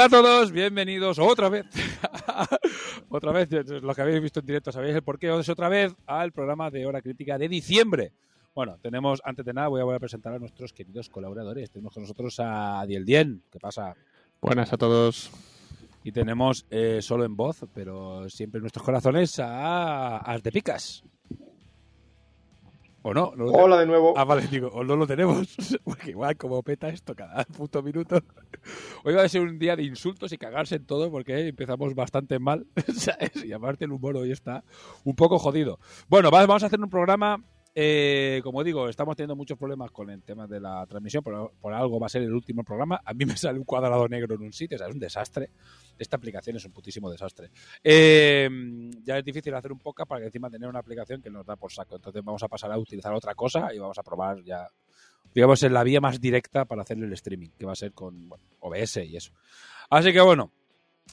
Hola a todos, bienvenidos otra vez. otra vez, los que habéis visto en directo sabéis el porqué. Es otra vez al programa de Hora Crítica de diciembre. Bueno, tenemos, antes de nada, voy a volver a presentar a nuestros queridos colaboradores. Tenemos con nosotros a Diel Dien. ¿Qué pasa? Buenas a todos. Y tenemos eh, solo en voz, pero siempre en nuestros corazones, a Artepicas. ¿O no? ¿No Hola de nuevo. Ah, vale, digo, o no lo tenemos. Porque igual, como peta esto cada puto minuto. Hoy va a ser un día de insultos y cagarse en todo porque empezamos bastante mal. ¿sabes? Y aparte el humor hoy está un poco jodido. Bueno, va- vamos a hacer un programa. eh, como digo, estamos teniendo muchos problemas con el tema de la transmisión, pero por algo va a ser el último programa. A mí me sale un cuadrado negro en un sitio, o sea, es un desastre. Esta aplicación es un putísimo desastre. Eh, ya es difícil hacer un podcast para que encima tener una aplicación que nos da por saco. Entonces vamos a pasar a utilizar otra cosa y vamos a probar ya, digamos, en la vía más directa para hacer el streaming, que va a ser con OBS y eso. Así que bueno,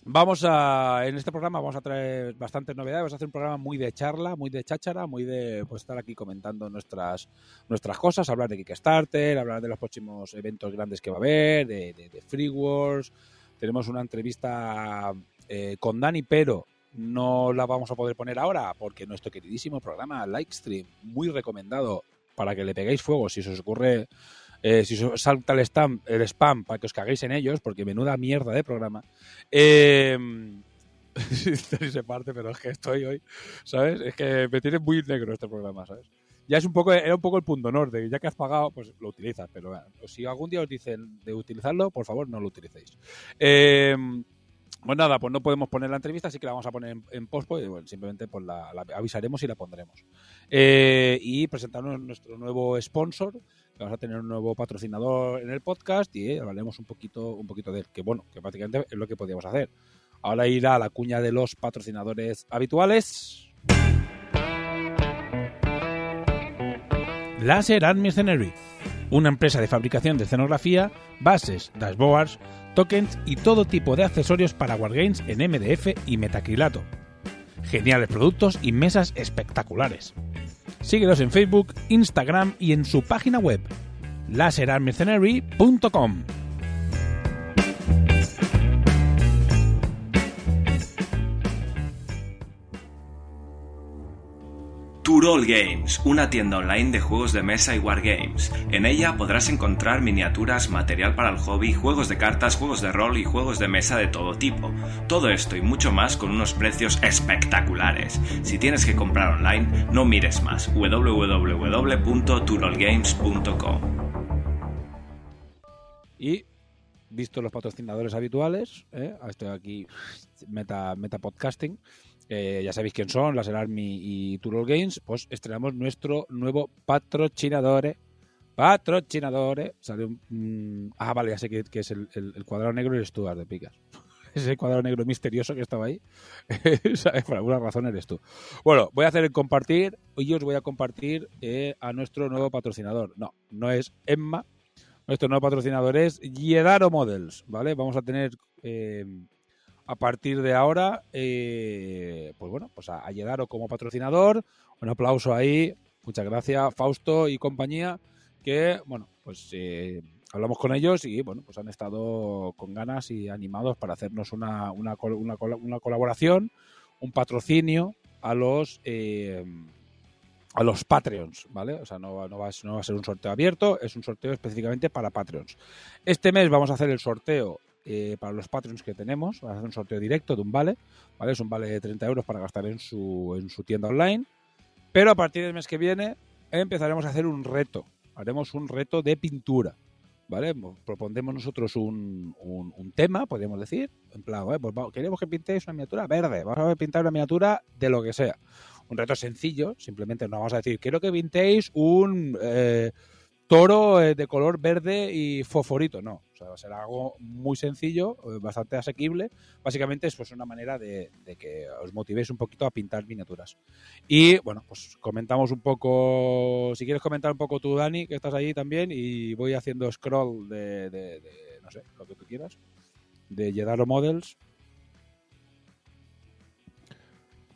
vamos a, en este programa vamos a traer bastantes novedades. Vamos a hacer un programa muy de charla, muy de cháchara, muy de pues, estar aquí comentando nuestras, nuestras cosas, hablar de Kickstarter, hablar de los próximos eventos grandes que va a haber, de, de, de Free Wars. Tenemos una entrevista eh, con Dani, pero no la vamos a poder poner ahora porque nuestro queridísimo programa Livestream, muy recomendado para que le peguéis fuego si os ocurre, eh, si os salta el spam, el spam para que os caguéis en ellos, porque menuda mierda de programa. Eh, se parte, pero es que estoy hoy, ¿sabes? Es que me tiene muy negro este programa, ¿sabes? Ya es un poco, era un poco el punto norte, ya que has pagado, pues lo utilizas, pero bueno, si algún día os dicen de utilizarlo, por favor, no lo utilicéis. Eh, pues nada, pues no podemos poner la entrevista, así que la vamos a poner en, en pues, bueno, simplemente pues la, avisaremos y la pondremos. Eh, y presentarnos nuestro nuevo sponsor, que vamos a tener un nuevo patrocinador en el podcast y hablaremos un poquito, un poquito de él, que bueno, que prácticamente es lo que podíamos hacer. Ahora irá a la cuña de los patrocinadores habituales. Laser Art Mercenary, una empresa de fabricación de escenografía, bases, dashboards, tokens y todo tipo de accesorios para wargames en MDF y metacrilato. Geniales productos y mesas espectaculares. Síguelos en Facebook, Instagram y en su página web laserartmercenary.com. Turol Games, una tienda online de juegos de mesa y wargames. En ella podrás encontrar miniaturas, material para el hobby, juegos de cartas, juegos de rol y juegos de mesa de todo tipo. Todo esto y mucho más con unos precios espectaculares. Si tienes que comprar online, no mires más. www.turolgames.com Y visto los patrocinadores habituales, ¿eh? estoy aquí meta, meta podcasting, eh, ya sabéis quién son, Laser Army y Turol Games, pues estrenamos nuestro nuevo patrocinador. Patrocinador. Sale un, mm, ah, vale, ya sé que, es el, cuadrado negro y el Stuart de Picas. Ese cuadrado negro misterioso que estaba ahí. Por alguna razón eres tú. Bueno, voy a hacer el compartir. Hoy os voy a compartir eh, a nuestro nuevo patrocinador. No, no es Emma. Nuestro nuevo patrocinador es Yedaro Models, ¿vale? Vamos a tener eh, a partir de ahora, eh, pues bueno, pues a, a como patrocinador. Un aplauso ahí. Muchas gracias, Fausto y compañía, que, bueno, pues eh, hablamos con ellos y, bueno, pues han estado con ganas y animados para hacernos una, una, col- una col- una colaboración, un patrocinio a los... eh, a los Patreons, ¿vale? O sea, no va a ser un sorteo abierto, es un sorteo específicamente para Patreons. Este mes vamos a hacer el sorteo eh, para los Patreons que tenemos, vamos a hacer un sorteo directo de un vale, ¿vale? Es un vale de 30 euros para gastar en su, en su tienda online, pero a partir del mes que viene empezaremos a hacer un reto, haremos un reto de pintura, ¿vale? Propondemos nosotros un, un, tema, podríamos decir, en plan, "Eh, pues queremos que pintéis una miniatura verde, vamos a pintar una miniatura de lo que sea. Un reto sencillo, simplemente nos vamos a decir, quiero que pintéis un eh, toro eh, de color verde y fosforito. No, o sea, va a ser algo muy sencillo, eh, bastante asequible. Básicamente es pues una manera de, que os motivéis un poquito a pintar miniaturas. Y bueno, pues comentamos un poco, si quieres comentar un poco tú, Dani, que estás ahí también, y voy haciendo scroll de, de- no sé, lo que tú quieras, de Jedaro Models.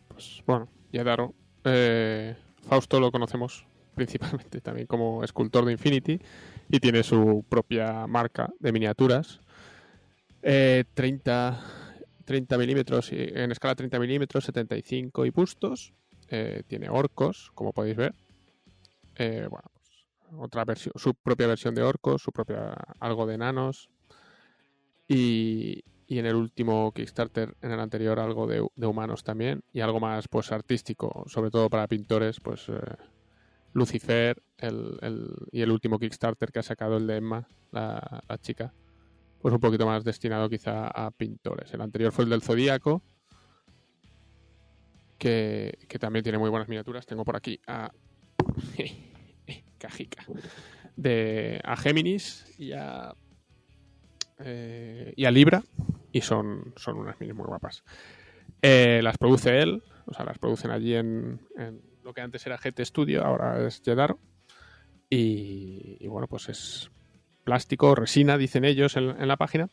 Pues bueno, Yadaro. Eh, Fausto lo conocemos principalmente también como escultor de Infinity y tiene su propia marca de miniaturas. Eh, 30, 30 milímetros, en escala 30 milímetros, 75 y bustos. Eh, tiene orcos, como podéis ver. Eh, pues, otra versión, su propia versión de orcos, su propia algo de enanos. Y, y en el último Kickstarter, en el anterior, algo de, de humanos también. Y algo más pues artístico, sobre todo para pintores, pues eh, Lucifer el, el- y el último Kickstarter que ha sacado el de Emma, la, la chica. Pues un poquito más destinado quizá a pintores. El anterior fue el del Zodíaco, que, que también tiene muy buenas miniaturas. Tengo por aquí a Cajica. De, a Géminis y a, eh, y a Libra. Y son, son unas minis muy guapas. Eh, las produce él, o sea, las producen allí en, en lo que antes era GT Studio, ahora es Jedaro. Y, y bueno, pues es plástico, resina, dicen ellos en, en la página.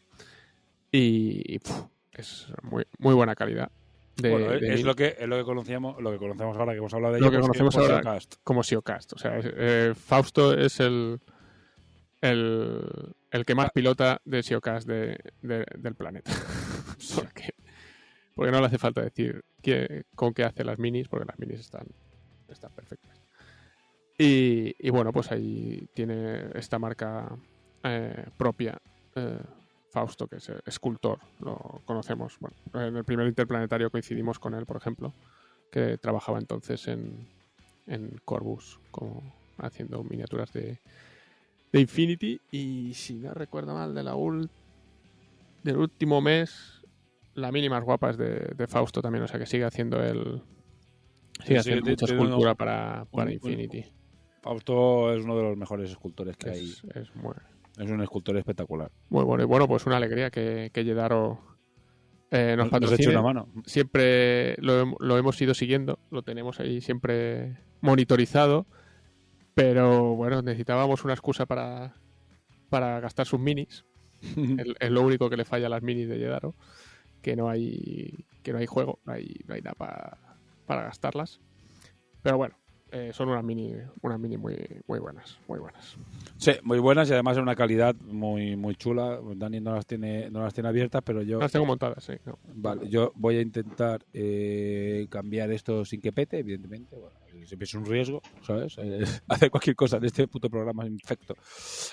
Y, y, puf, es muy, muy buena calidad. De, bueno, de es mil- lo que es lo que conocíamos, lo que conocemos ahora que hemos hablado de Lo ello, que pues, conocemos por ahora. Como Siocast. O sea, eh, Fausto es el, el, el que más pilota de Siocast de, de- del planeta. porque, porque no le hace falta decir qué- con qué hace las minis, porque las minis están, están perfectas. Y, bueno, pues ahí tiene esta marca eh, propia, eh, Fausto, que es eh, escultor, lo conocemos. Bueno, en el primer interplanetario coincidimos con él, por ejemplo, que trabajaba entonces en, en Corbus, como haciendo miniaturas de, de Infinity. Y si no recuerdo mal, de la del último mes, la mini más guapa es de, de Fausto también, o sea que sigue haciendo el. Sí, haciendo sí, mucha escultura para, para un- Infinity. Fausto es uno de los mejores escultores que hay. Es, muy, Es un escultor espectacular. muy bueno. Y bueno, pues una alegría que, que Yedaro eh, nos Nos, nos una mano. siempre lo, lo hemos ido siguiendo, lo tenemos ahí siempre monitorizado, pero bueno, necesitábamos una excusa para, para gastar sus minis. es, es lo único que le falla a las minis de Yedaro, que no hay que no hay juego, no hay, no hay nada pa- para gastarlas. Pero bueno, eh, son unas mini, unas mini muy, muy buenas, muy buenas. Sí, muy buenas y además de una calidad muy muy chula. Dani no las tiene no las tiene abiertas, pero yo Las tengo montadas, sí. no. vale, yo voy a intentar eh, cambiar esto sin que pete, evidentemente. Bueno, siempre es un riesgo, ¿sabes? Eh, hacer cualquier cosa en este puto programa es infecto.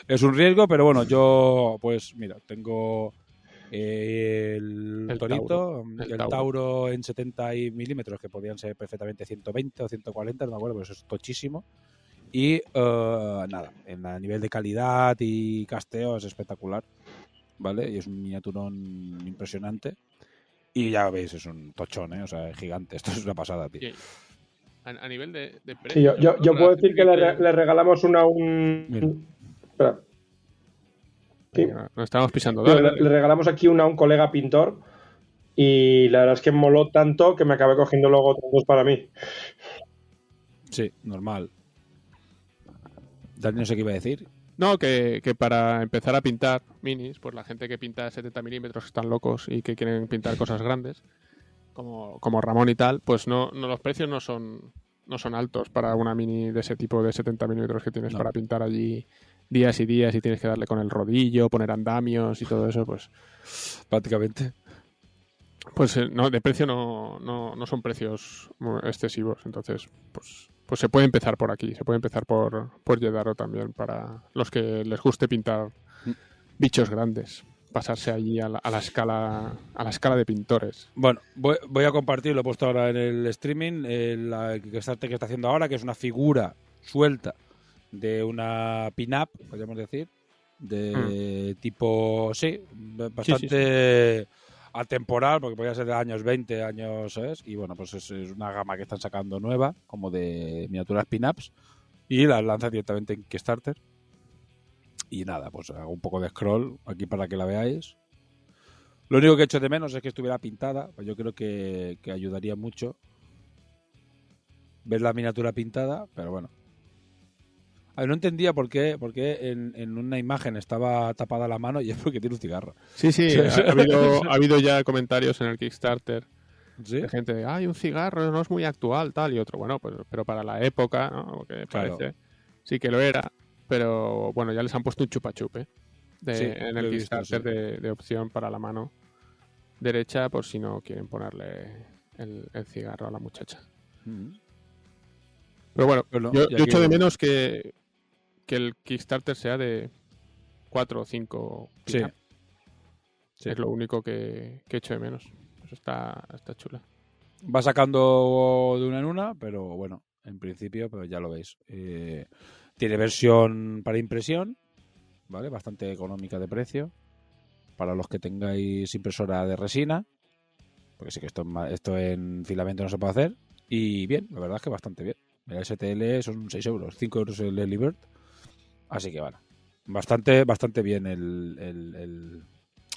Es un riesgo, pero bueno, yo pues mira, tengo el, El torito, Tauro, el, el Tauro. Tauro. en 70 y milímetros, que podían ser perfectamente 120 o 140, no me acuerdo, pero eso es tochísimo. Y eh, nada, en a nivel de calidad y casteo es espectacular, ¿vale? Y es un miniaturón impresionante. Y ya veis, es un tochón, ¿eh? O sea, es gigante. Esto es una pasada, tío. A, a nivel de, de Sí, precio, yo, yo, yo para puedo decir que le, dice- re- le regalamos una a Mira. un. Espera. Sí. Estamos pisando. Dale, le, dale. le regalamos aquí una a un colega pintor y la verdad es que moló tanto que me acabé cogiendo luego otros dos para mí. Sí, normal. Dani no sé qué iba a decir. No, que, que para empezar a pintar minis, pues la gente que pinta 70 milímetros están locos y que quieren pintar cosas grandes, como, como Ramón y tal, pues no, no los precios no son, no son altos para una mini de ese tipo de 70 milímetros que tienes No. para pintar allí días y días y tienes que darle con el rodillo, poner andamios y todo eso, pues Prácticamente. pues eh, no, de precio no, no, no son precios excesivos, entonces pues, pues se puede empezar por aquí, se puede empezar por, por Yedaro también para los que les guste pintar bichos grandes, pasarse allí a la, a la escala a la escala de pintores. Bueno, voy, voy a compartir, lo he puesto ahora en el streaming, el, la Kickstarter que está haciendo ahora, que es una figura suelta de una pin-up, podríamos decir, de tipo, sí, bastante atemporal, porque podría ser de años 20, años, ¿sabes? Y bueno, pues es, es una gama que están sacando nueva, como de miniaturas pin-ups, y las lanza directamente en Kickstarter. Y nada, pues hago un poco de scroll aquí para que la veáis. Lo único que echo de menos es que estuviera pintada, pues yo creo que, que ayudaría mucho ver la miniatura pintada, pero bueno. A ver, no entendía por qué, por qué en, en una imagen estaba tapada la mano y es porque tiene un cigarro. Sí, sí, ha, habido, ha habido ya comentarios en el Kickstarter ¿Sí? de gente de, ay, un cigarro no es muy actual, tal, y otro, bueno, pues, pero para la época, ¿no? Claro. parece, sí que lo era, pero bueno, ya les han puesto un chupa-chupe Sí, en el visto, Kickstarter sí. de, de opción para la mano derecha, por si no quieren ponerle el, el cigarro a la muchacha. Mm. Pero bueno, yo, yo echo que- de menos que, que el Kickstarter sea de 4 o 5 Sí. Sí. Es lo único que, que echo de menos. Eso está, está chula. Va sacando de una en una, pero bueno, en principio, pues ya lo veis. Eh, tiene versión para impresión, ¿vale? Bastante económica de precio. Para los que tengáis impresora de resina, porque sí que esto, esto en filamento no se puede hacer. Y bien, la verdad es que bastante bien. El STL son 6 euros, 5 euros el Early Bird. Así que bueno, bastante, bastante bien el, el- el-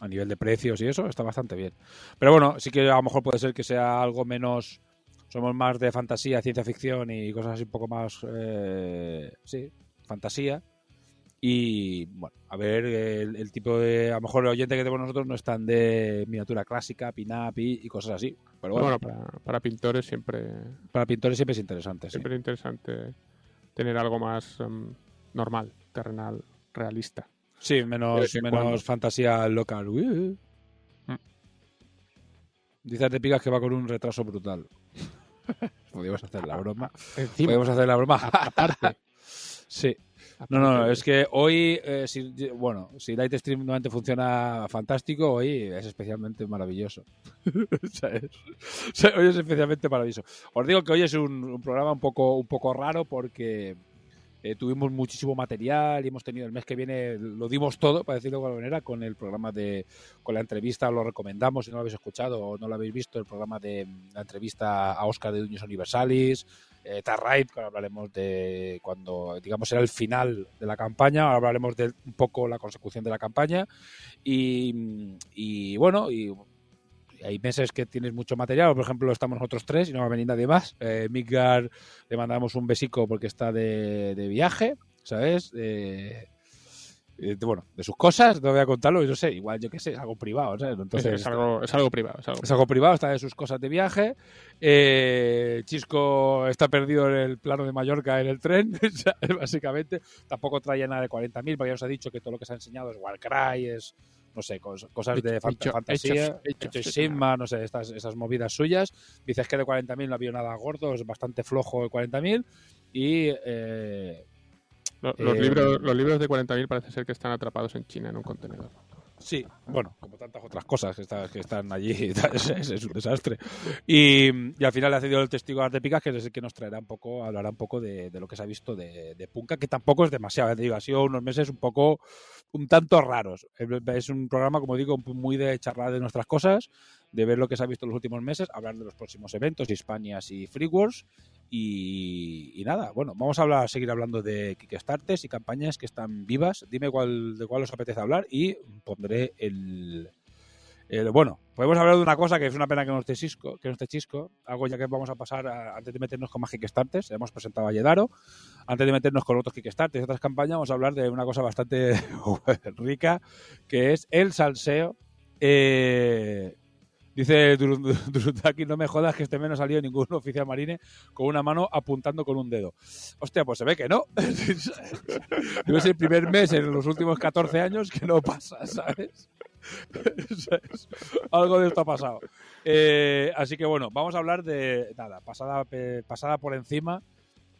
a nivel de precios y eso, está bastante bien. Pero bueno, sí que a lo mejor puede ser que sea algo menos. Somos más de fantasía, ciencia ficción y cosas así un poco más. eh, sí, fantasía. Y bueno, a ver, el, el tipo de. A lo mejor el oyente que tenemos nosotros no es tan de miniatura clásica, pin-up y, y cosas así. Pero bueno, Bueno, para, para pintores siempre, para pintores siempre es interesante. Sí. siempre es interesante tener algo más em, normal, terrenal, realista. Sí, De menos, menos cuando. fantasía local. Uy. Mm. Dice te pigas que va con un retraso brutal. Podríamos hacer la broma. Encima, Podríamos hacer la broma. aparte. sí. No, no, no, es que hoy, eh, si, bueno, si Lightstream normalmente funciona fantástico, hoy es especialmente maravilloso. ¿Sabes? O sea, hoy es especialmente maravilloso. Os digo que hoy es un, un programa un poco, un poco raro porque eh, tuvimos muchísimo material y hemos tenido el mes que viene, lo dimos todo, para decirlo de alguna manera, con el programa de, con la entrevista, lo recomendamos si no lo habéis escuchado o no lo habéis visto, el programa de la entrevista a Oscar de Duños Universalis, eh, Tarrait, que hablaremos de cuando, digamos, era el final de la campaña, ahora hablaremos de un poco la consecución de la campaña y, y bueno, y hay meses que tienes mucho material, por ejemplo, estamos nosotros tres y no va a venir nadie más. Eh, Midgar le mandamos un besico porque está de, de viaje, ¿sabes? Eh, de- bueno, de sus cosas, no voy a contarlo, yo no sé, igual yo qué sé, es algo privado, ¿sabes? es, Entonces, es algo, es algo privado. Es algo es algo privado, está de sus cosas de viaje. Eh, Chisco está perdido en el plano de Mallorca en el tren, básicamente. Tampoco traía nada de 40.000, porque ya os ha dicho que todo lo que se ha enseñado es Warcry, es, no sé, cos- cosas de Hecho- fant- hecho- fantasía, hecho Sigma, no sé, estas, esas movidas suyas. Dices que de 40.000 no había nada gordo, es bastante flojo el 40.000. Y eh, Lo- Los, Eh, libros, los libros de 40.000 parece ser que están atrapados en China en un contenedor. Sí, bueno, como tantas otras cosas que, está- que están allí, es, es- un desastre. Y, y al final ha cedido el testigo a Arte Picas, que es el que nos traerá un poco, hablará un poco de, de lo que se ha visto de, de Punka, que tampoco es demasiado, te digo, ha sido unos meses un poco, un tanto raros. Es un programa, como digo, muy de charlar de nuestras cosas, de ver lo que se ha visto en los últimos meses, hablar de los próximos eventos, Hispanias y Free Wars. Y, nada, bueno, vamos a seguir hablando de Kickstarters y campañas que están vivas. Dime cuál, de cuál os apetece hablar y pondré el, bueno, podemos hablar de una cosa que es una pena que no esté Chisco, que no esté Chisco, algo ya que vamos a pasar antes de meternos con más Kickstarters, hemos presentado a Yedaro, antes de meternos con otros Kickstarters y otras campañas, vamos a hablar de una cosa bastante rica, que es el salseo. Eh, dice Durundaki, no me jodas que este mes no salido ningún oficial marine con una mano apuntando con un dedo. Hostia, pues se ve que no. Debe ser el primer mes en los últimos 14 años que no pasa, ¿sabes? Algo de esto ha pasado. Eh, así que bueno, vamos a hablar de nada, pasada, pe- pasada por encima.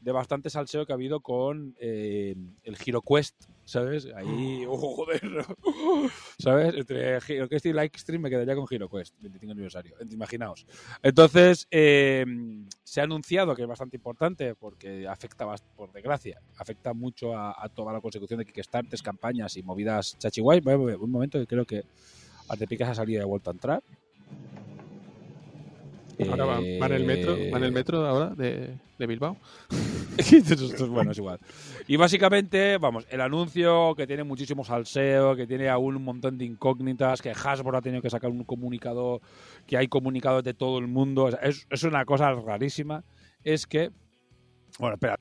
De bastante salseo que ha habido con eh, el HeroQuest, ¿sabes? Ahí, oh, joder, ¿sabes? Entre HeroQuest y Lightstream me quedaría con HeroQuest, 25 aniversario, imaginaos. Entonces, eh, se ha anunciado que es bastante importante porque afecta, por desgracia, afecta mucho a, a toda la consecución de Kickstarters, campañas y movidas chachiguay. Un momento que creo que Artepicas ha salido y ha vuelto a entrar. Ahora va, va en el metro, va en el metro ahora de, de Bilbao. bueno, es igual. Y básicamente, vamos, el anuncio que tiene muchísimo salseo, que tiene aún un montón de incógnitas, que Hasbro ha tenido que sacar un comunicado, que hay comunicados de todo el mundo, es, es una cosa rarísima, es que, bueno, espera,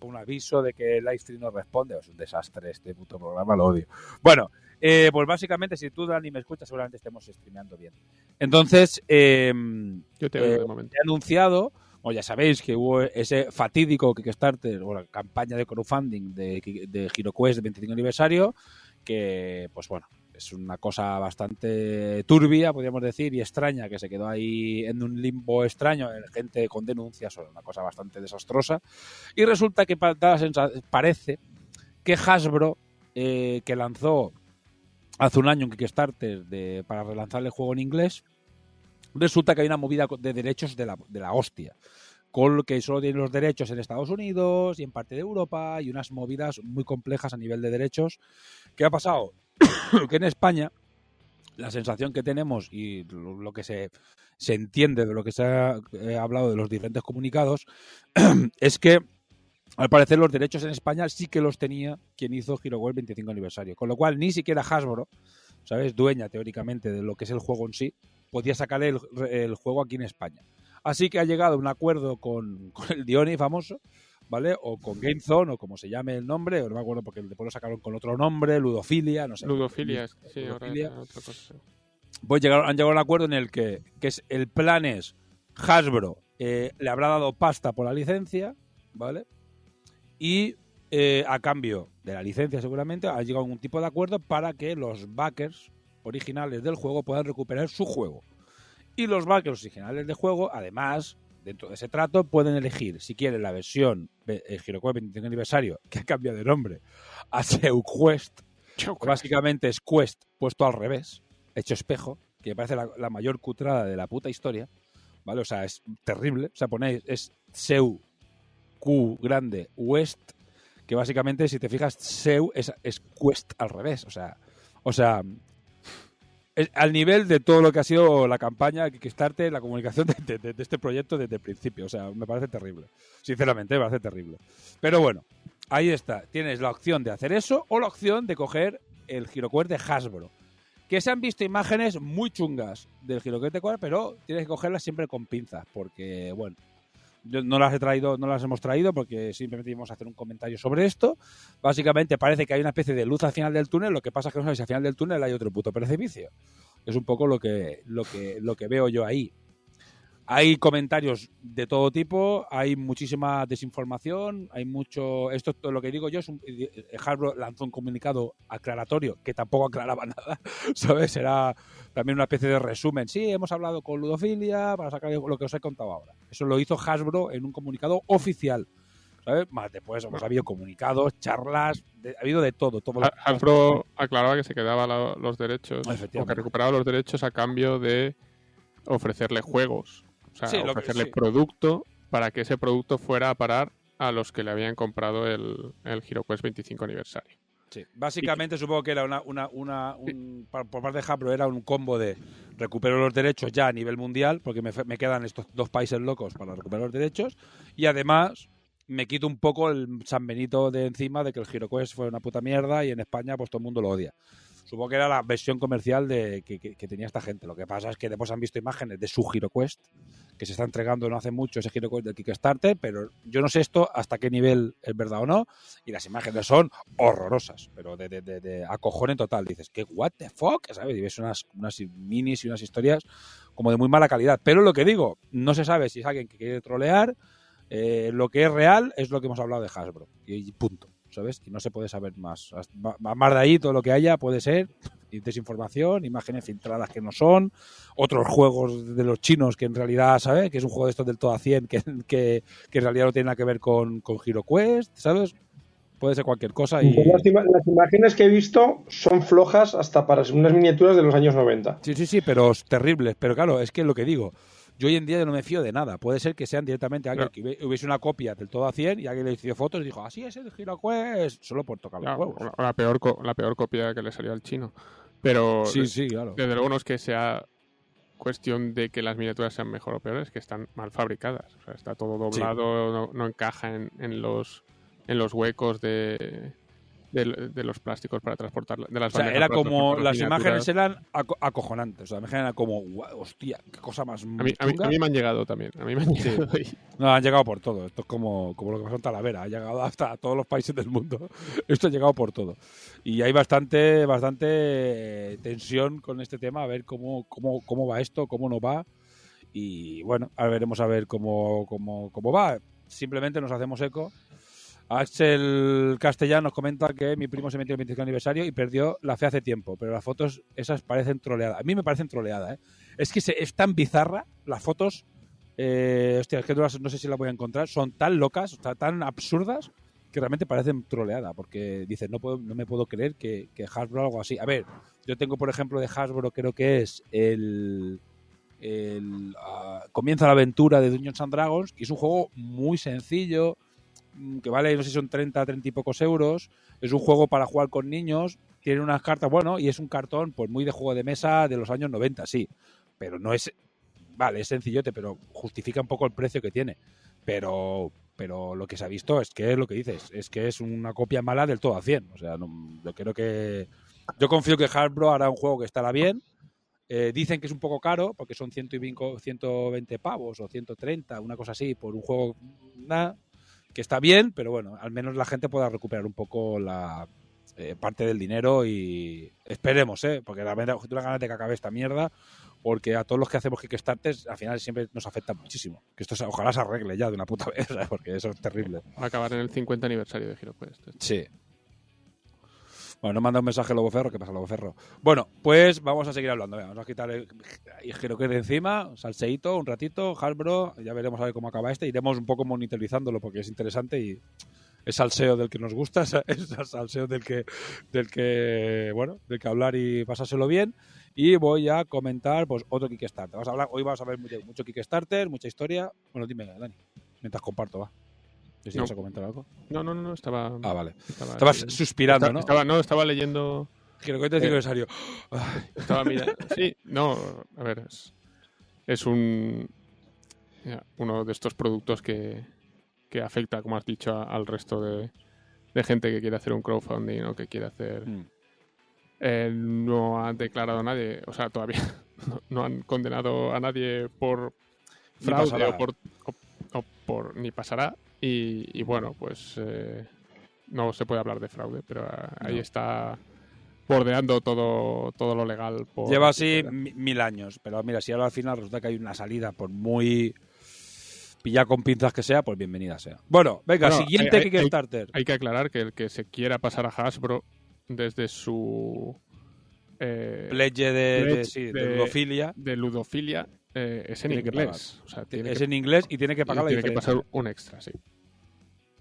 un aviso de que el livestream no responde, es un desastre este puto programa, lo odio. Bueno, eh, pues básicamente, si tú, Dani, me escuchas, seguramente estemos streameando bien. Entonces, eh, Yo te eh, de momento. he anunciado, o ya sabéis que hubo ese fatídico Kickstarter o la campaña de crowdfunding de, de HeroQuest 25 aniversario, que, pues bueno, es una cosa bastante turbia, podríamos decir, y extraña, que se quedó ahí en un limbo extraño, gente con denuncias, o una cosa bastante desastrosa. Y resulta que parece que Hasbro, eh, que lanzó hace un año un Kickstarter de, para relanzar el juego en inglés, resulta que hay una movida de derechos de la, de la hostia. Con lo que solo tienen los derechos en Estados Unidos y en parte de Europa y unas movidas muy complejas a nivel de derechos. ¿Qué ha pasado? que en España la sensación que tenemos y lo, lo que se, se entiende de lo que se ha eh, hablado de los diferentes comunicados es que al parecer los derechos en España sí que los tenía quien hizo Hero World 25 aniversario. Con lo cual ni siquiera Hasbro, ¿sabes? Dueña teóricamente de lo que es el juego en sí, podía sacar el, el juego aquí en España. Así que ha llegado a un acuerdo con, con el Diony famoso, ¿vale? O con GameZone, o como se llame el nombre, o no me acuerdo porque después lo sacaron con otro nombre, Ludofilia, no sé. Ludofilia, sí, Ludofilia. otra cosa. Pues llegaron, han llegado a un acuerdo en el que, que es, el plan es Hasbro eh, le habrá dado pasta por la licencia, ¿vale? Y eh, a cambio de la licencia seguramente ha llegado a un tipo de acuerdo para que los backers originales del juego puedan recuperar su juego. Y los backers originales del juego, además, dentro de ese trato, pueden elegir si quieren la versión eh, HeroQuest 25 aniversario, que ha cambiado de nombre a SeuQuest, que básicamente es Quest puesto al revés, hecho espejo, que me parece la, la mayor cutrada de la puta historia, ¿vale? O sea, es terrible. O sea, ponéis, es Seu Q grande West, que básicamente, si te fijas, Seu es, es Quest al revés. O sea, o sea, es al nivel de todo lo que ha sido la campaña Kickstarter, la comunicación de, de- este proyecto desde el principio. O sea, me parece terrible. Sinceramente, me parece terrible. Pero bueno, ahí está. Tienes la opción de hacer eso o la opción de coger el GiroQuest de Hasbro. Que se han visto imágenes muy chungas del GiroQuest de Quest, pero tienes que cogerlas siempre con pinzas, porque, bueno, no las he traído, no las hemos traído porque simplemente íbamos a hacer un comentario sobre esto. Básicamente parece que hay una especie de luz al final del túnel, lo que pasa es que no sabes si al final del túnel hay otro puto precipicio. Es un poco lo que, lo que, lo que veo yo ahí. Hay comentarios de todo tipo, hay muchísima desinformación, hay mucho... Esto todo lo que digo yo es un... eh, Hasbro lanzó un comunicado aclaratorio que tampoco aclaraba nada, ¿sabes? Era también una especie de resumen. Sí, hemos hablado con Ludofilia para sacar lo que os he contado ahora. Eso lo hizo Hasbro en un comunicado oficial, ¿sabes? Más después hemos habido comunicados, charlas, de- ha habido de todo. todo Ha- Hasbro aclaraba que se quedaba la- los derechos, o que recuperaba los derechos a cambio de ofrecerle juegos, o sea, Sí, que- ofrecerle sí. producto para que ese producto fuera a parar a los que le habían comprado el, el HeroQuest 25 aniversario. Sí, básicamente supongo que era una, una, una un- por por parte de Hasbro era un combo de recupero los derechos ya a nivel mundial, porque me, me quedan estos dos países locos para recuperar los derechos, y además me quito un poco el San Benito de encima de que el HeroQuest fue una puta mierda y en España pues todo el mundo lo odia. Supongo que era la versión comercial de, que, tenía esta gente. Lo que pasa es que después han visto imágenes de su HeroQuest, que se está entregando no hace mucho ese HeroQuest del Kickstarter, pero yo no sé esto hasta qué nivel es verdad o no, y las imágenes son horrorosas, pero de, de acojón en total. Dices, ¿qué what the fuck? ¿Sabes? Y ves unas, unas minis y unas historias como de muy mala calidad. Pero lo que digo, no se sabe si es alguien que quiere trolear, eh, lo que es real es lo que hemos hablado de Hasbro, y punto. ¿Sabes? Y no se puede saber más. Más de ahí, todo lo que haya puede ser desinformación, imágenes filtradas que no son, otros juegos de los chinos que en realidad, ¿sabes? Que es un juego de estos del todo a 100 que, que, que en realidad no tiene nada que ver con, con Hero Quest, ¿sabes? Puede ser cualquier cosa y... Yo Las, imágenes que he visto son flojas hasta para unas miniaturas de los años 90. Sí, sí, sí, pero es terrible. Pero claro, es que es lo que digo. Yo hoy en día no me fío de nada. Puede ser que sean directamente alguien Claro. que hubi- hubiese una copia del todo a 100 y alguien le hizo fotos y dijo, así es el Hero Quest, solo por tocar los huevos. la, la peor la peor copia que le salió al chino. Pero Sí, sí, claro. desde luego no es que sea cuestión de que las miniaturas sean mejor o peores, que están mal fabricadas. O sea, está todo doblado, no, no encaja en, en los en los huecos de, de, de los plásticos para transportar de las O sea, era como las imágenes eran aco- acojonantes. O sea, la imagen era como, "Guau, hostia, qué cosa más A mí, a, mí, chunga". a mí me han llegado también. A mí me han llegado No, han llegado por todo. Esto es como, como lo que pasó en Talavera. Ha llegado hasta todos los países del mundo. Esto ha llegado por todo. Y hay bastante, bastante tensión con este tema, a ver cómo, cómo, cómo va esto, cómo no va. Y bueno, ahora veremos a ver cómo, cómo, cómo va. Simplemente nos hacemos eco. Axel Castellán nos comenta que mi primo se metió en el 25 aniversario y perdió la fe hace tiempo, pero las fotos esas parecen troleadas. A mí me parecen troleadas, ¿eh? Es que se- es tan bizarra las fotos eh, hostia, es que no, las- sé si la voy a encontrar. Son tan locas, tan absurdas, que realmente parecen troleada. Porque dices, no, puedo, no me puedo creer que, que Hasbro algo así. A ver, yo tengo, por ejemplo, de Hasbro, creo que es el. ah, Comienza la aventura de Dungeons and Dragons, que es un juego muy sencillo, que vale, no sé si son 30, 30 y pocos euros. Es un juego para jugar con niños. Tiene unas cartas, bueno, y es un cartón, pues muy de juego de mesa de los años 90, sí. Pero no es vale, es sencillote, pero justifica un poco el precio que tiene. Pero, pero lo que se ha visto es que es lo que dices, es que es una copia mala del todo a 100. O sea, no- yo creo que. Yo confío que Hasbro hará un juego que estará bien. Eh, dicen que es un poco caro, porque son 120, 120 pavos o 130, una cosa así, por un juego nada, que está bien, pero bueno, al menos la gente pueda recuperar un poco la eh, parte del dinero y esperemos, ¿eh? porque la verdad, tengo ganas de que acabe esta mierda, porque a todos los que hacemos Kickstarters al final siempre nos afecta muchísimo. Que esto ojalá se arregle ya de una puta vez, ¿sabes? porque eso es terrible. Va a acabar en el 50 aniversario de HeroQuest. Sí. Bueno, nos manda un mensaje Lobo Ferro. ¿Qué pasa, Lobo Ferro? Bueno, pues vamos a seguir hablando. Vamos a quitar el el que de encima, salseíto, un ratito, Hasbro. Ya veremos a ver cómo acaba este. Iremos un poco monitorizándolo porque es interesante y es salseo del que nos gusta, es salseo del que, del que, bueno, del que hablar y pasárselo bien. Y voy a comentar, pues, otro Kickstarter. Vamos a hablar, hoy vamos a ver mucho, mucho Kickstarter, mucha historia. Bueno, dime, Dani, mientras comparto, va. No a comentar algo. No, no, no, estaba. Ah, vale. estaba Estabas ahí. suspirando, ¿no? Estaba, no, estaba leyendo. Giro que te Eh, aniversario. Estaba mirando. Sí, no, a ver, es, es un. ya, uno de estos productos que, que afecta, como has dicho, a- al resto de, de gente que quiere hacer un crowdfunding o que quiere hacer. Mm. Eh, no han declarado a nadie, o sea, todavía no, no han condenado a nadie por fraude pasará. o por, o- o por ni pasará. Y, y bueno, pues eh, no se puede hablar de fraude, pero ah, ahí No. está bordeando todo, todo lo legal. Por Lleva así mi- mil años, pero mira, si ahora al final resulta que hay una salida por muy pilla con pinzas que sea, pues bienvenida sea. Bueno, venga, Bueno, siguiente hay- hay- Kickstarter. Hay que aclarar que el que se quiera pasar a Hasbro desde su eh, Pledge de, de- Pledge sí, de de- ludofilia. de ludofilia eh, es en que inglés. O sea, tiene Es que, en inglés y tiene que pagar la tiene que pasar un extra, sí.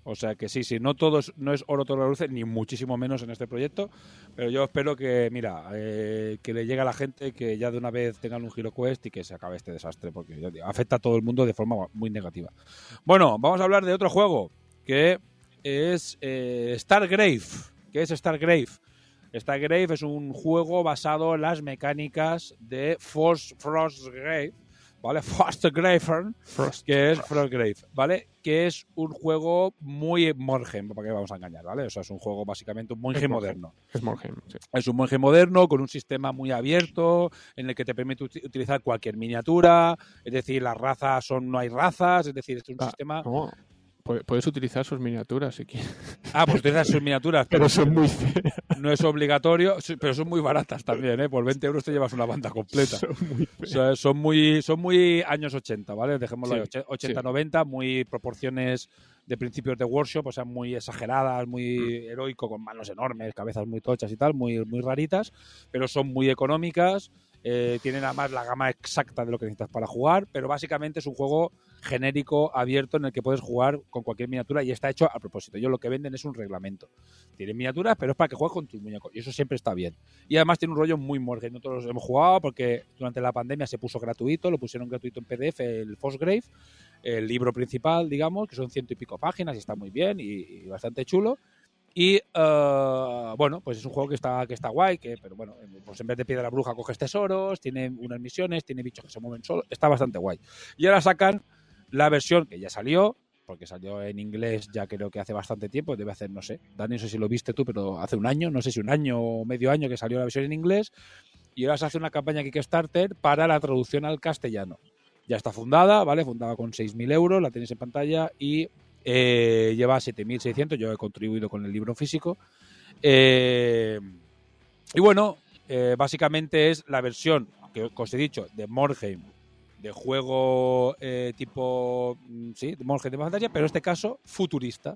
O sea que sí, sí, no todo es, no es oro todo luces, ni muchísimo menos en este proyecto, pero yo espero que, mira, eh, que le llegue a la gente que ya de una vez tengan un Giro Quest y que se acabe este desastre, porque digo, afecta a todo el mundo de forma muy negativa. Bueno, vamos a hablar de otro juego, que es eh, Stargrave. ¿Qué es Stargrave? Stargrave es un juego basado en las mecánicas de Force Frostgrave, ¿vale? Frostgrave, Frost. que es Frostgrave, ¿vale? Que es un juego muy Morgen, para qué vamos a engañar, ¿vale? O sea, es un juego básicamente un monje Es Morgen. moderno. Es Morheim, sí. Es un monje moderno con un sistema muy abierto en el que te permite uti- utilizar cualquier miniatura, es decir, las razas son no hay razas, es decir, es un Ah, sistema Puedes utilizar sus miniaturas si quieres. Ah, pues utilizas sus miniaturas, pero Pero son muy feas. no es obligatorio, pero son muy baratas también, ¿eh? Por 20 euros te llevas una banda completa. Son muy O feas. sea, son muy, son muy años 80, ¿vale? Dejémoslo Sí, ahí, 80, sí. 90, muy proporciones de principios de workshop, o sea, muy exageradas, muy Mm. heroico, con manos enormes, cabezas muy tochas y tal, muy, muy raritas, pero son muy económicas, eh, tienen además la gama exacta de lo que necesitas para jugar, pero básicamente es un juego genérico, abierto, en el que puedes jugar con cualquier miniatura y está hecho a propósito. Ellos lo que venden es un reglamento. Tienen miniaturas, pero es para que juegues con tus muñecos, y eso siempre está bien. Y además tiene un rollo muy morgue. Nosotros hemos jugado porque durante la pandemia se puso gratuito, lo pusieron gratuito en PDF, el Fosgrave, el libro principal, digamos, que son ciento y pico páginas y está muy bien y bastante chulo. Y eh, bueno, pues es un juego que está, que está guay, que, pero bueno, pues en vez de piedra bruja coges tesoros, tiene unas misiones, tiene bichos que se mueven solos, está bastante guay. Y ahora sacan la versión que ya salió, porque salió en inglés ya creo que hace bastante tiempo, debe hacer, no sé, Dani, no sé si lo viste tú, pero hace un año, no sé si un año o medio año que salió la versión en inglés, y ahora se hace una campaña Kickstarter para la traducción al castellano. Ya está fundada, ¿vale? Fundada con 6.000 euros, la tenéis en pantalla y eh, lleva 7.600, yo he contribuido con el libro físico. Eh, y bueno, eh, básicamente es la versión que os he dicho de Morheim, de juego eh, tipo, mm, sí, de Morheim de fantasía, pero en este caso futurista,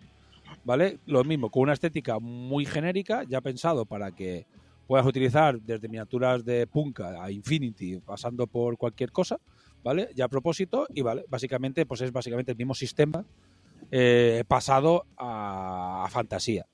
¿vale? Lo mismo, con una estética muy genérica, ya pensado para que puedas utilizar desde miniaturas de Punka a Infinity, pasando por cualquier cosa, ¿vale? Ya a propósito, y vale, básicamente, pues es básicamente el mismo sistema eh, pasado a, fantasía,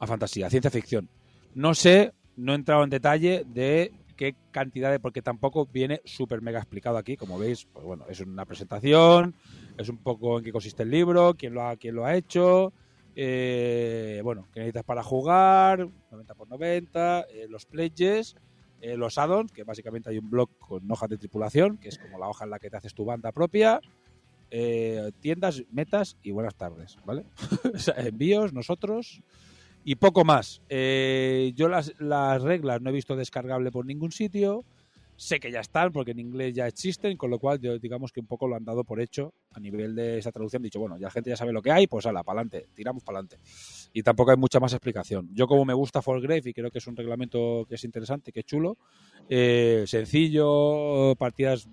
a fantasía, a ciencia ficción. No sé, no he entrado en detalle de qué cantidad de, porque tampoco viene súper mega explicado aquí, como veis, pues bueno, es una presentación, es un poco en qué consiste el libro, quién lo ha, quién lo ha hecho, eh, bueno, qué necesitas para jugar, 90 por 90, eh, los pledges, eh, los add-ons, que básicamente hay un blog con hojas de tripulación, que es como la hoja en la que te haces tu banda propia, eh, tiendas, metas y buenas tardes, ¿vale? Envíos, nosotros y poco más. Eh, yo las, las reglas no he visto descargable por ningún sitio. Sé que ya están porque en inglés ya existen, con lo cual digamos que un poco lo han dado por hecho a nivel de esa traducción. Dicho, bueno, ya la gente ya sabe lo que hay, pues ala, para adelante, tiramos para adelante. Y tampoco hay mucha más explicación. Yo como me gusta Grave y creo que es un reglamento que es interesante, que es chulo, eh, sencillo, partidas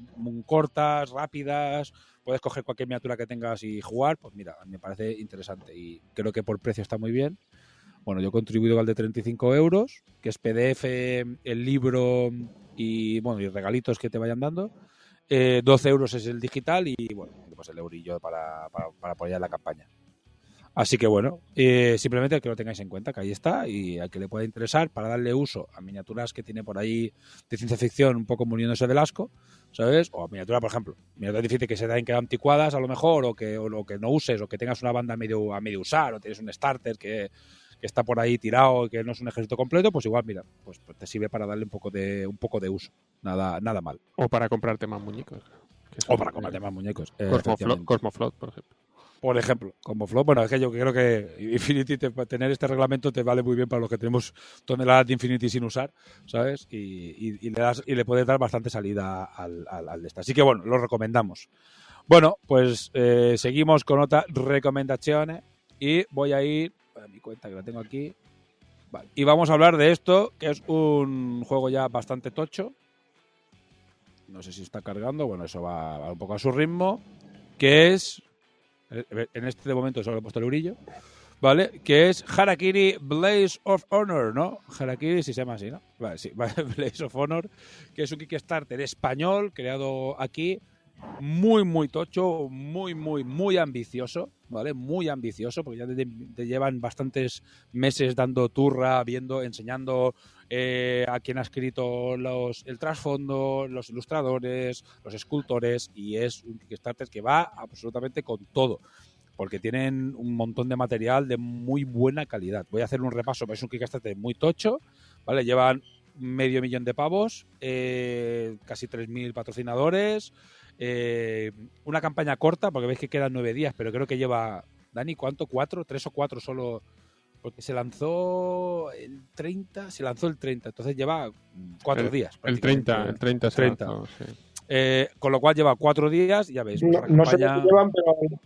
cortas, rápidas, puedes coger cualquier miniatura que tengas y jugar, pues mira, me parece interesante y creo que por precio está muy bien. Bueno, yo he contribuido al de 35 euros, que es PDF, el libro y bueno y regalitos que te vayan dando. Eh, 12 euros es el digital y bueno, pues el eurillo para, para, para apoyar la campaña. Así que bueno, eh, simplemente que lo tengáis en cuenta, que ahí está, y al que le pueda interesar para darle uso a miniaturas que tiene por ahí de ciencia ficción un poco muriéndose del asco, ¿sabes? O a miniatura, por ejemplo, miniaturas difíciles que se hayan quedado anticuadas a lo mejor, o que, o, o que no uses, o que tengas una banda a medio, a medio usar, o tienes un starter que, que está por ahí tirado, que no es un ejército completo, pues igual, mira, pues, pues te sirve para darle un poco de, un poco de uso. Nada, nada mal. O para comprarte más muñecos. que O para comprarte más muñecos. eh. Cosmoflot, por ejemplo. Por ejemplo, como Flow, bueno, es que yo creo que Infinity, te- tener este reglamento te vale muy bien para los que tenemos toneladas de Infinity sin usar, ¿sabes? Y, le, das, y le puedes dar bastante salida al, al, al de esta. Así que bueno, lo recomendamos. Bueno, pues eh, seguimos con otra recomendación y voy a ir a mi cuenta que la tengo aquí. Y vamos a hablar de esto, que es un juego ya bastante tocho. No sé si está cargando, bueno, eso va un poco a su ritmo. Que es en este momento solo he puesto el brillo, ¿vale? Que es Harakiri Blaze of Honor, ¿no? Harakiri si se llama así, ¿no? Vale, sí, Blaze of Honor, que es un Kickstarter español creado aquí, muy, muy tocho, muy, muy, muy ambicioso, ¿vale? Muy ambicioso, porque ya te llevan bastantes meses dando turra, viendo, enseñando eh, a quien ha escrito los, el trasfondo, los ilustradores, los escultores, y es un Kickstarter que va absolutamente con todo, porque tienen un montón de material de muy buena calidad. Voy a hacer un repaso, es un Kickstarter muy tocho, ¿vale? Llevan medio millón de pavos, eh, casi 3.000 patrocinadores, eh, una campaña corta, porque veis que quedan nueve días, pero creo que lleva, Dani, ¿cuánto? ¿Cuatro? ¿Tres o cuatro solo? Porque se lanzó el 30, se lanzó el 30, entonces lleva cuatro El- días. El prácticamente. 30, el 30 se 30. lanzó, sí. Eh, con lo cual lleva cuatro días, ya veis. No, una no sé campaña- qué llevan, pero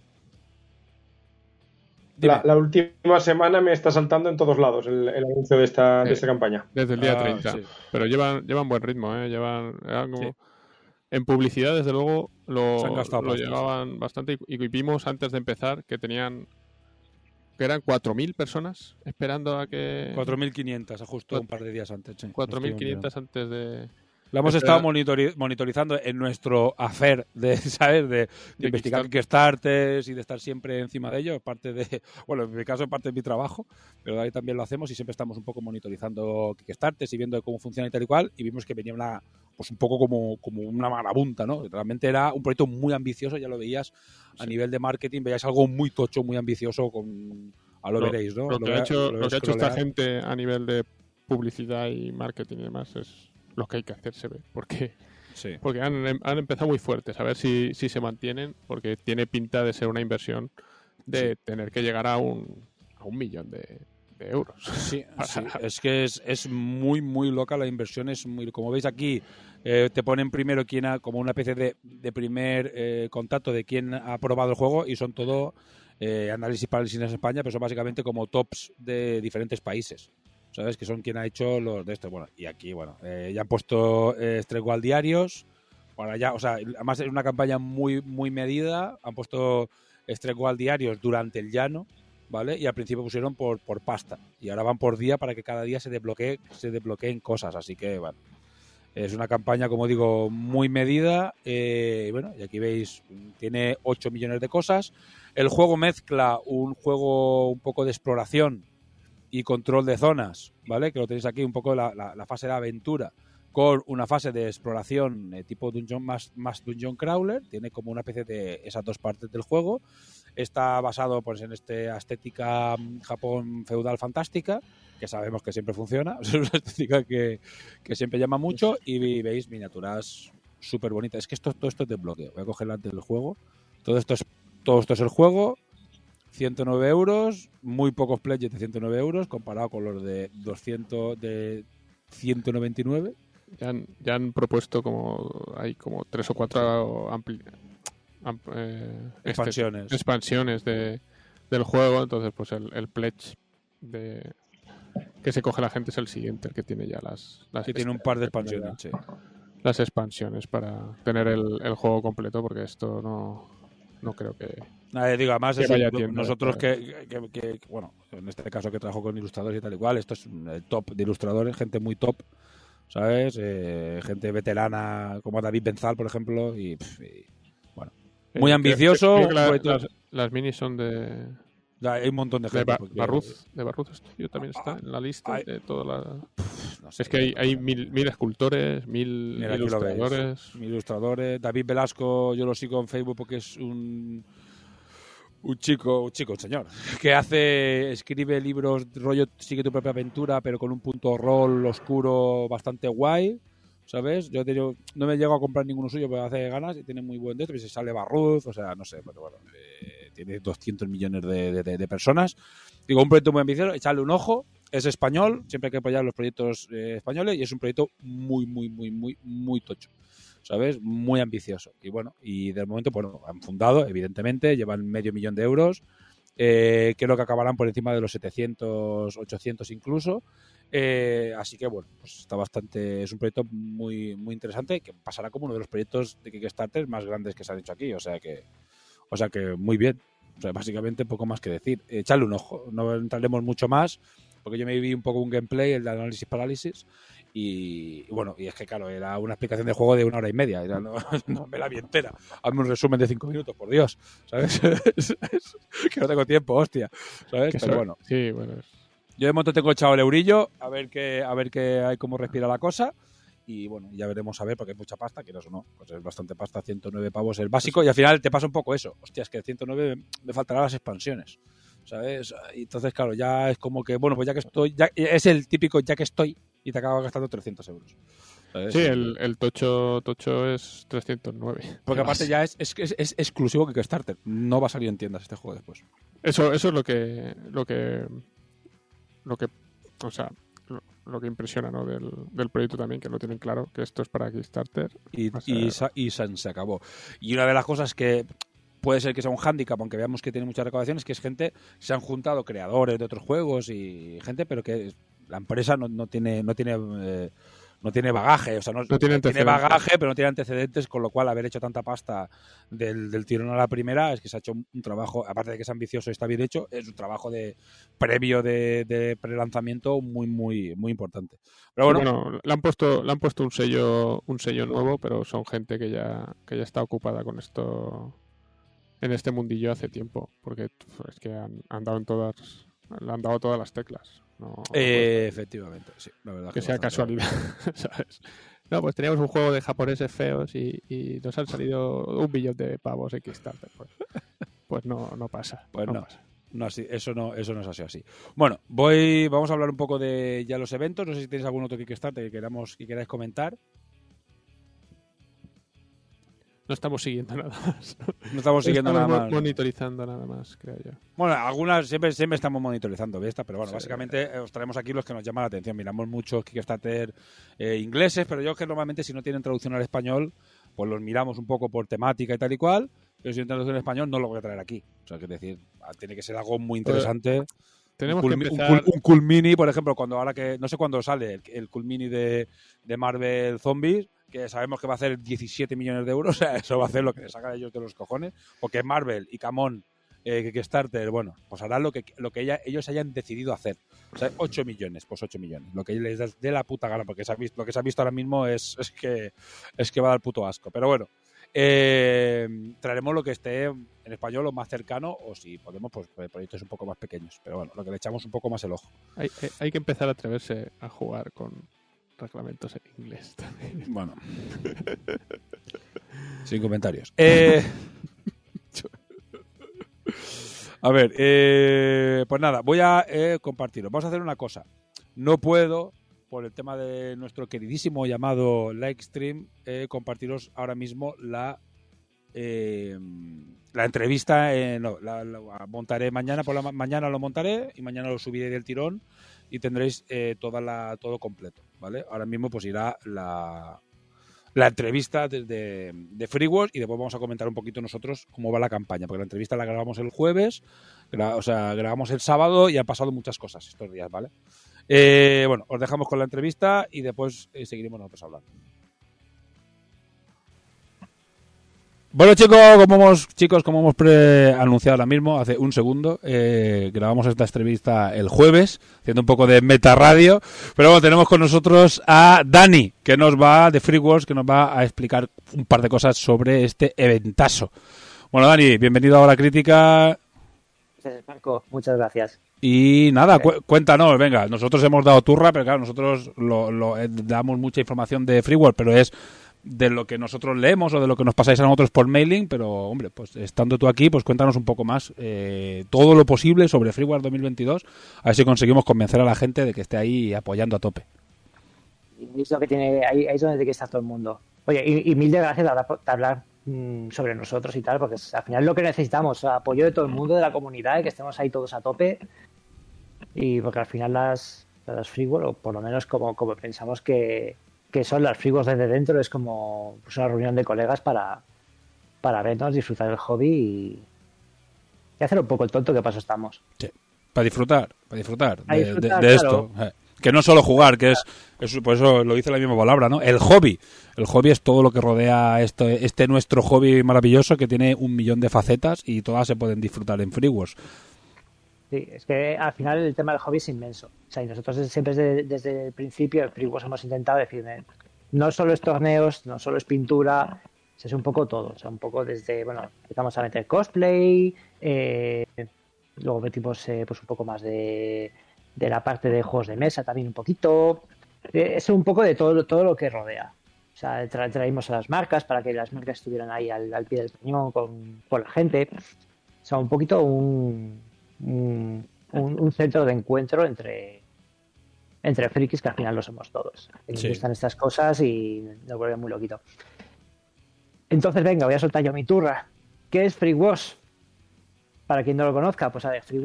La, la última semana me está saltando en todos lados el, el anuncio de esta, de Sí. esta campaña. Desde el día Ah, 30. sí. Pero llevan, llevan buen ritmo, ¿eh? Llevan, eran como- Sí. En publicidad, desde luego, lo, lo llevaban bastante. Y, y vimos antes de empezar que tenían. Que eran 4.000 personas esperando a que. 4.500, justo un par de días antes. sí. 4.500 antes de. Lo hemos Espera. estado monitori- monitorizando en nuestro hacer de, ¿sabes? De, de De investigar Kickstarter. Y de estar siempre encima de ello. Parte de, bueno, en mi caso, parte de mi trabajo, pero ahí también lo hacemos y siempre estamos un poco monitorizando Kickstarters y viendo cómo funciona y tal y cual. Y vimos que venía una, pues un poco como, como una marabunta, ¿no? Realmente era un proyecto muy ambicioso, ya lo veías a nivel de marketing, veías algo muy tocho, muy ambicioso. con a lo, Lo- veréis, ¿no? Lo que ha hecho, lo que ha hecho esta gente a nivel de publicidad y marketing y demás es lo que hay que hacer, se ve. Porque, Sí. porque han, em- han empezado muy fuertes. A ver si, si se mantienen, porque tiene pinta de ser una inversión de tener que llegar a un, a un millón de, de euros. Sí, sí, es que es, es muy, muy loca la inversión. Es muy, como veis aquí, eh, te ponen primero quién ha, como una especie de, de primer eh, contacto de quién ha probado el juego y son todo eh, análisis parálisis en España, pero son básicamente como tops de diferentes países. ¿Sabes? Que son quien ha hecho los de esto. Bueno, y aquí, bueno, eh, ya han puesto Streetwall diarios. Para ya, o sea, además es una campaña muy, muy medida. Han puesto Streetwall diarios durante el llano. ¿Vale? Y al principio pusieron por, por pasta. Y ahora van por día para que cada día se desbloquee, se desbloqueen cosas. Así que, bueno, es una campaña, como digo, muy medida. eh, bueno, y aquí veis, tiene 8 millones de cosas. El juego mezcla un juego un poco de exploración y control de zonas, ¿vale? Que lo tenéis aquí, un poco la fase de aventura con una fase de exploración eh, tipo dungeon más, más dungeon crawler, tiene como una especie de esas dos partes del juego. Está basado pues en esta estética mm, Japón feudal fantástica, que sabemos que siempre funciona, es una estética que, que siempre llama mucho y veis miniaturas súper bonitas. Es que esto, todo esto es de bloqueo. Voy a coger antes del juego. Todo esto es todo esto es el juego. 109 euros, muy pocos pledges de 109 euros comparado con los de 200 de 199. Ya han, ya han propuesto como hay como tres o cuatro ampli- am- eh, este- Expansiones. expansiones de, del juego, entonces pues el, el pledge de que se coge la gente es el siguiente, el que tiene ya las, las Que tiene un este- par de ya expansiones. sí. las expansiones para tener el, el juego completo porque esto no no creo que Nada, eh, digo, además Que es el- nosotros que, que- que- bueno, en este caso que trabajo con ilustradores y tal igual, esto es el top de ilustradores, gente muy top, ¿sabes? Eh, gente veterana como David Benzal, por ejemplo, y, pff, y, bueno, Muy Eh, ambicioso, creo que la- un proyecto- las, las minis son de, ya hay un montón de de gente. Ba- porque- Barruz de Barruz Studio también está en la lista de toda la no sé, es que hay, hay mil, mil escultores mil ilustradores ilustradores. David Velasco, yo lo sigo en Facebook porque es un un chico, un chico, un señor, que hace, escribe libros, rollo sigue tu propia aventura, pero con un punto rol oscuro bastante guay, ¿sabes? Yo no me llego a comprar ninguno suyo, pero hace ganas y tiene muy buen de esto, y se sale Barruz, o sea, no sé, pero bueno, eh, tiene 200 millones de- de- de personas. Digo, un proyecto muy ambicioso, echarle un ojo, es español, siempre hay que apoyar los proyectos eh, españoles y es un proyecto muy, muy, muy, muy, muy tocho. ¿Sabes? Muy ambicioso. Y bueno, y del momento, bueno, han fundado, evidentemente, llevan medio millón de euros. Eh, creo que acabarán por encima de los 700, 800 incluso. Eh, así que bueno, pues está bastante, es un proyecto muy, muy interesante que pasará como uno de los proyectos de Kickstarter más grandes que se han hecho aquí. O sea que, o sea que muy bien. O sea, básicamente poco más que decir. Echarle un ojo, no entraremos mucho más, porque yo me vi un poco un gameplay, el de análisis parálisis, y, y bueno, y es que claro, era una explicación del juego de una hora y media, era, no, no me la vi entera. Hazme un resumen de cinco minutos, por Dios, ¿sabes? Es- es- que no tengo tiempo, hostia, ¿sabes? que Pero bueno, sí bueno es- yo de momento tengo echado el eurillo, a ver qué, a ver qué hay, cómo respira la cosa. Y bueno, ya veremos a ver, porque hay mucha pasta, que no no, pues es bastante pasta, 109 pavos el básico, y al final te pasa un poco eso. Hostia, es que 109 me, me faltarán las expansiones, ¿sabes? Y entonces, claro, ya es como que, bueno, pues ya que estoy, ya, es el típico ya que estoy, y te acabas gastando 300 euros. ¿sabes? sí el, el tocho tocho es 309 Porque aparte ya es, es, es, es exclusivo Kickstarter, no va a salir en tiendas este juego después. Eso, eso es lo que, lo que, lo que, o sea, lo, lo que impresiona, ¿no? Del, del proyecto también, que lo tienen claro, que esto es para Kickstarter. y, ser- y, sa- y san- se acabó. Y una de las cosas que puede ser que sea un hándicap, aunque veamos que tiene muchas recaudaciones, que es gente, se han juntado creadores de otros juegos y gente, pero que la empresa no, no tiene, no tiene eh, no tiene bagaje, o sea, no, tiene, bagaje, pero no tiene antecedentes, con lo cual haber hecho tanta pasta del, del, tirón a la primera es que se ha hecho un, trabajo, aparte de que es ambicioso y está bien hecho, es un trabajo de previo de, de pre-lanzamiento muy, muy, muy importante. Pero bueno, le han puesto, le han puesto un sello, un sello nuevo, pero son gente que ya, que ya está ocupada con esto en este mundillo hace tiempo, porque es que han, han dado en todas, le han dado todas las teclas. No, eh, efectivamente, sí, la verdad. Que, sea casualidad, ¿sabes? No, pues teníamos un juego de japoneses feos y, nos han salido un billón de pavos en Kickstarter. Pues, pues no, no pasa. Pues no, Pasa. No, eso no, eso no es así, así. Bueno, voy, vamos a hablar un poco de ya los eventos. No sé si tenéis algún otro Kickstarter que queramos, que queráis comentar no estamos siguiendo nada más. No estamos siguiendo nada más. monitorizando nada más, creo yo. Bueno, algunas siempre, siempre estamos monitorizando esta, pero bueno, básicamente eh, os traemos aquí los que nos llaman la atención. Miramos muchos Kickstarter eh, ingleses, pero yo que normalmente si no tienen traducción al español, pues los miramos un poco por temática y tal y cual, pero si tienen traducción al español no lo voy a traer aquí. O sea, que decir, ah, tiene que ser algo muy pues, interesante. tenemos un cool, que empezar... un, cool, mini, por ejemplo, cuando ahora que no sé cuándo sale el, el cool mini de, de Marvel Zombies, que sabemos que va a hacer 17 millones de euros, eso va a hacer lo que le sacan ellos de los cojones, porque Marvel y Camón, eh, Kickstarter, bueno, pues harán lo que, ellos hayan decidido hacer. O sea, 8 millones, pues 8 millones, lo que les dé la puta gana, porque lo que se ha visto ahora mismo es, que, va a dar puto asco. Pero bueno, eh, traeremos lo que esté en español lo más cercano o si podemos, pues, pues proyectos un poco más pequeños. Pero bueno, lo que le echamos un poco más el ojo. Hay que empezar a atreverse a jugar con, reglamentos en inglés también. Bueno. Sin comentarios. Eh, a ver, eh, pues nada, voy a eh, compartirlo. Vamos a hacer una cosa. No puedo, por el tema de nuestro queridísimo llamado Livestream, compartiros ahora mismo la la entrevista. no, la, montaré mañana por la mañana lo montaré y mañana lo subiré del tirón y tendréis eh, toda la, todo completo, ¿vale? Ahora mismo pues irá la, la entrevista desde de FreeWorld y después vamos a comentar un poquito nosotros cómo va la campaña, porque la entrevista la grabamos el jueves, o sea, grabamos el sábado y han pasado muchas cosas estos días, ¿vale? Eh, bueno, os dejamos con la entrevista y después eh, seguiremos nosotros hablando. Bueno chicos, como hemos, chicos, como hemos anunciado ahora mismo, hace un segundo, eh, grabamos esta entrevista el jueves, haciendo un poco de meta radio, pero bueno, tenemos con nosotros a Dani, que nos va, de FreeWorks, que nos va a explicar un par de cosas sobre este eventazo. Bueno Dani, bienvenido a la crítica. Marco, muchas gracias. Y nada, cuéntanos, venga, nosotros hemos dado turra, pero claro, nosotros lo, eh, damos mucha información de FreeWorld, pero es de lo que nosotros leemos o de lo que nos pasáis a nosotros por mailing, pero hombre, pues estando tú aquí, pues cuéntanos un poco más eh, todo lo posible sobre Freeware 2022, a ver si conseguimos convencer a la gente de que esté ahí apoyando a tope. Es lo que tiene, ahí, es donde tiene que estar todo el mundo. Oye, y, mil gracias por hablar mm, sobre nosotros y tal, porque al final es lo que necesitamos, apoyo de todo el mundo, de la comunidad, que estemos ahí todos a tope. Y porque al final las, las Freeware, o por lo menos como, como pensamos que, que son las frigos desde dentro, es como pues, una reunión de colegas para, para vernos, disfrutar del hobby y, hacer un poco el tonto que paso estamos. Sí, para disfrutar, para disfrutar, de, esto. Eh, que no solo jugar, que es, por eso lo dice la misma palabra, ¿no? El hobby. El hobby es todo lo que rodea este, este nuestro hobby maravilloso que tiene un millón de facetas y todas se pueden disfrutar en FreeWars. Sí, es que al final el tema del hobby es inmenso. O sea, y nosotros siempre desde, el principio, en FreeWars hemos intentado decir, no solo es torneos, no solo es pintura, es un poco todo. O sea, un poco desde, bueno, empezamos a meter cosplay, eh, luego metimos eh, pues un poco más de, de la parte de juegos de mesa también un poquito. Eh, es un poco de todo, todo lo que rodea. O sea, traímos a las marcas para que las marcas estuvieran ahí al, pie del cañón con, con la gente. O sea, un poquito un, un, centro de encuentro entre, entre frikis que al final lo somos todos. Nos gustan estas cosas y nos vuelve muy loquito. Entonces, venga, voy a soltar yo mi turra. ¿Qué es Free Para quien no lo conozca, pues a ver, Free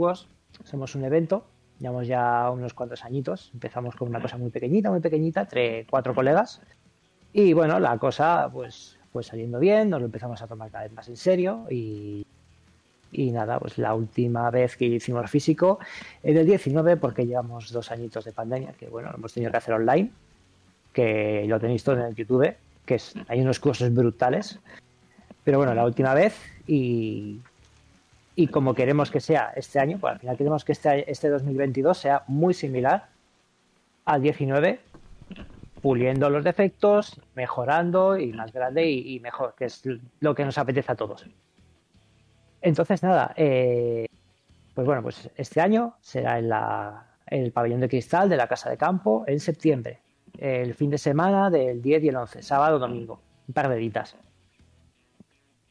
somos un evento, llevamos ya unos cuantos añitos. Empezamos con una cosa muy pequeñita, muy pequeñita, entre cuatro colegas. Y bueno, la cosa pues, pues saliendo bien, nos lo empezamos a tomar cada vez más en serio y Y nada, pues la última vez que hicimos físico en el 19 porque llevamos dos añitos de pandemia, que bueno, lo hemos tenido que hacer online, que lo tenéis todos en el YouTube, que es, hay unos cursos brutales. Pero bueno, la última vez y, y como queremos que sea este año, pues al final queremos que este, este 2022 sea muy similar al 19, puliendo los defectos, mejorando y más grande y, y mejor, que es lo que nos apetece a todos. Entonces, nada, eh, pues bueno, pues este año será en, la, en el pabellón de cristal de la Casa de Campo en septiembre, el fin de semana del 10 y el 11, sábado, domingo, un par de ditas.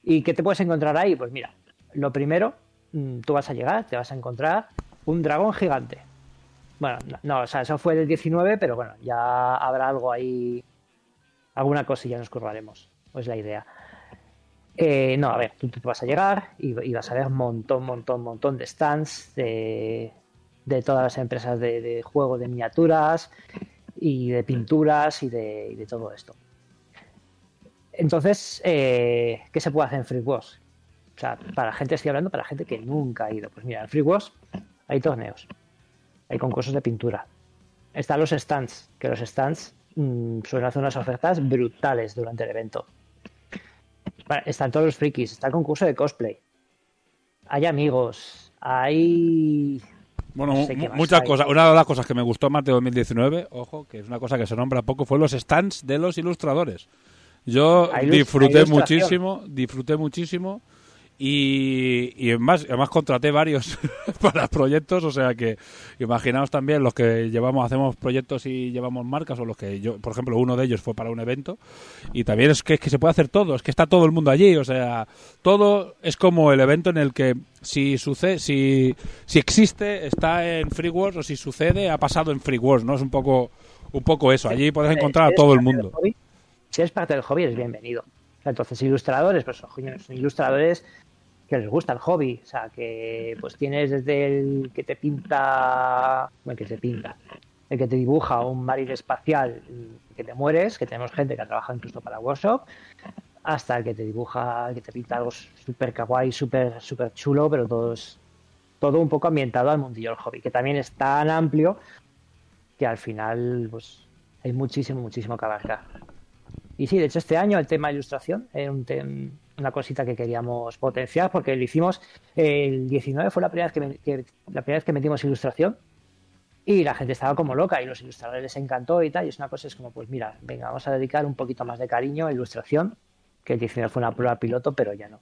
¿Y qué te puedes encontrar ahí? Pues mira, lo primero, mm, tú vas a llegar, te vas a encontrar un dragón gigante. Bueno, no, o sea, eso fue del 19, pero bueno, ya habrá algo ahí, alguna cosilla nos curraremos, es la idea. Eh, no, a ver, tú, tú vas a llegar y, vas a ver montón, montón, montón de stands de, de todas las empresas de, juego de miniaturas y de pinturas y de, todo esto. Entonces, eh, ¿qué se puede hacer en Free Wars? O sea, para gente, estoy hablando para gente que nunca ha ido. Pues mira, en Free Wars hay torneos, hay concursos de pintura, están los stands, que los stands mmm, suelen hacer unas ofertas brutales durante el evento. Están todos los frikis, está el concurso de cosplay, hay amigos, hay bueno, no sé muchas cosas. Una de las cosas que me gustó más de 2019, ojo, que es una cosa que se nombra poco, fue los stands de los ilustradores. Yo disfruté muchísimo, disfruté muchísimo y, y además, además contraté varios para proyectos, o sea que imaginaos también los que llevamos, hacemos proyectos y llevamos marcas o los que yo, por ejemplo, uno de ellos fue para un evento y también es que, es que se puede hacer todo, es que está todo el mundo allí, o sea, todo es como el evento en el que si sucede, si, si existe, está en Free Wars o si sucede, ha pasado en Free Wars, ¿no? Es un poco, un poco eso, allí puedes encontrar a todo el mundo. Si eres parte del hobby, eres bienvenido. Entonces, ilustradores, pues son ilustradores que les gusta el hobby, o sea, que pues tienes desde el que te pinta, bueno, que te pinta, el que te dibuja un marine espacial que te mueres, que tenemos gente que ha trabajado incluso para workshop, hasta el que te dibuja, el que te pinta algo súper kawaii, súper super chulo, pero todo es, todo un poco ambientado al mundillo del hobby, que también es tan amplio que al final pues hay muchísimo, muchísimo que abarcar. Y sí, de hecho este año el tema de ilustración es un tema una cosita que queríamos potenciar porque lo hicimos el 19 fue la primera vez que, que, la primera vez que metimos ilustración y la gente estaba como loca y los ilustradores les encantó y tal y es una cosa es como pues mira venga vamos a dedicar un poquito más de cariño a ilustración que el 19 fue una prueba piloto pero ya no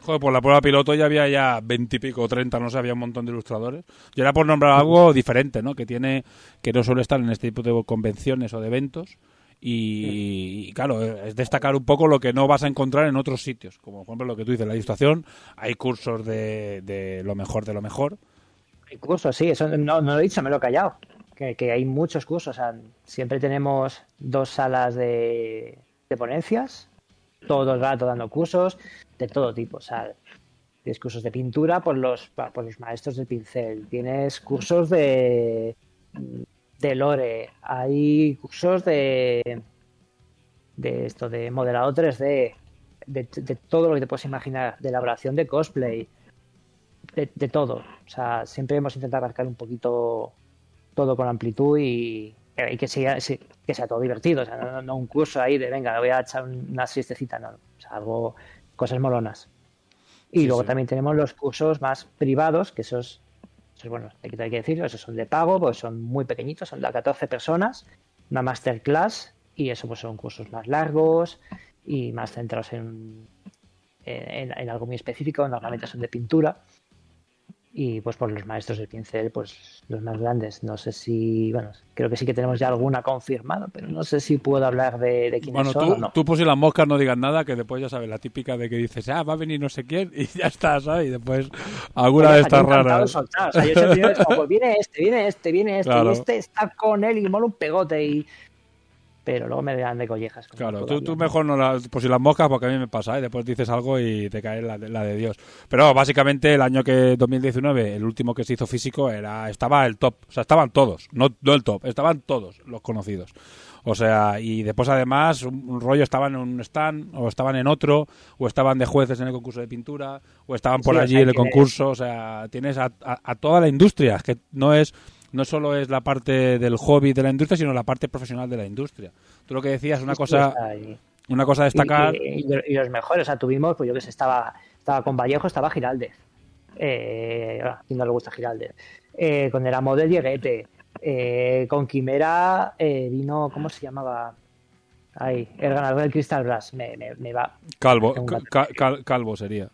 Joder, por la prueba piloto ya había ya 20 y pico, 30, no sé, había un montón de ilustradores. Y era por nombrar algo diferente, ¿no? Que tiene, que no suele estar en este tipo de convenciones o de eventos y, y, claro, es destacar un poco lo que no vas a encontrar en otros sitios, como por ejemplo lo que tú dices, la ilustración, hay cursos de, de lo mejor de lo mejor. Hay cursos, sí, eso no, no lo he dicho, me lo he callado, que, que hay muchos cursos, o sea, siempre tenemos dos salas de, de ponencias, todo el rato dando cursos de todo tipo, o sea, tienes cursos de pintura por los, por los maestros del pincel, tienes cursos de de lore, hay cursos de de esto de modelado 3D, de, de, todo lo que te puedes imaginar, de elaboración de cosplay, de, de, todo. O sea, siempre hemos intentado abarcar un poquito todo con amplitud y, y que, sea, que sea todo divertido. O sea, no, no, un curso ahí de venga, voy a echar una siestecita, no. O sea, algo, cosas molonas. Y sí, luego sí. también tenemos los cursos más privados, que esos entonces, bueno, hay que, hay que decirlo, esos son de pago, pues son muy pequeñitos, son de 14 personas, una masterclass, y eso pues son cursos más largos y más centrados en, en, en algo muy específico, normalmente son de pintura. Y pues por los maestros del pincel, pues los más grandes. No sé si, bueno, creo que sí que tenemos ya alguna confirmada, pero no sé si puedo hablar de, de quiénes bueno, son tú, o no. tú pues si las moscas no digan nada, que después ya sabes, la típica de que dices, ah, va a venir no sé quién, y ya está, ¿sabes? Y después alguna de estas raras. O sea, yo siempre como, pues viene este, viene este, viene este, claro. y este está con él y mola un pegote y pero luego me dan de collejas. Claro, tú, tú mejor no las, por si las moscas, porque a mí me pasa, ¿eh? después dices algo y te cae la, de- la de Dios. Pero básicamente el año que 2019, el último que se hizo físico, era estaba el top, o sea, estaban todos, no, no el top, estaban todos los conocidos. O sea, y después además un, un rollo estaban en un stand, o estaban en otro, o estaban de jueces en el concurso de pintura, o estaban por Sí, o allí sea, en el concurso, o sea, tienes a, a- a toda la industria, que no es no solo es la parte del hobby de la industria, sino la parte profesional de la industria. Tú lo que decías, una cosa, una cosa a destacar. Y, y- y los mejores, o sea, tuvimos, pues yo que sé, estaba, estaba con Vallejo, estaba Giraldez. Eh, a no le gusta Giraldez. Eh, con el amo del Lleguete. Eh, con Quimera eh, vino, ¿cómo se llamaba? Ay, el ganador del Crystal Brass. Me, me- me va. Calvo, Tengo un ca- cal- Calvo sería.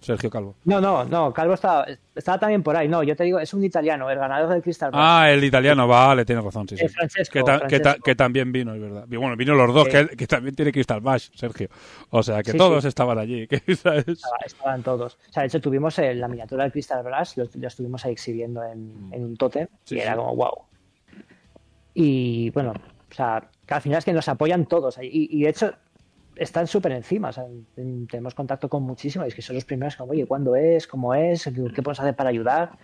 Sergio Calvo. No, no, no, Calvo estaba, estaba también por ahí. No, yo te digo, es un italiano, el ganador del Crystal Brass. Ah, el italiano, vale, tienes razón, sí, sí. Eh, Francesco, que, ta- que ta- que también vino, es verdad. Bueno, vino los dos, Sí. que, que también tiene Crystal Bash, Sergio. O sea, que Sí, todos sí. estaban allí. que, ¿sabes? Estaba- estaban todos. O sea, de hecho tuvimos eh, la miniatura del Crystal Brass, lo, lo estuvimos ahí exhibiendo en, en un tótem Mm. Y era como wow. Y bueno, o sea, que al final es que nos apoyan todos. Y, y de hecho, están súper encima. O sea, ten- tenemos contacto con muchísimos y es que son los primeros como, oye, ¿cuándo es? ¿Cómo es? ¿Qué, qué podemos hacer para ayudar?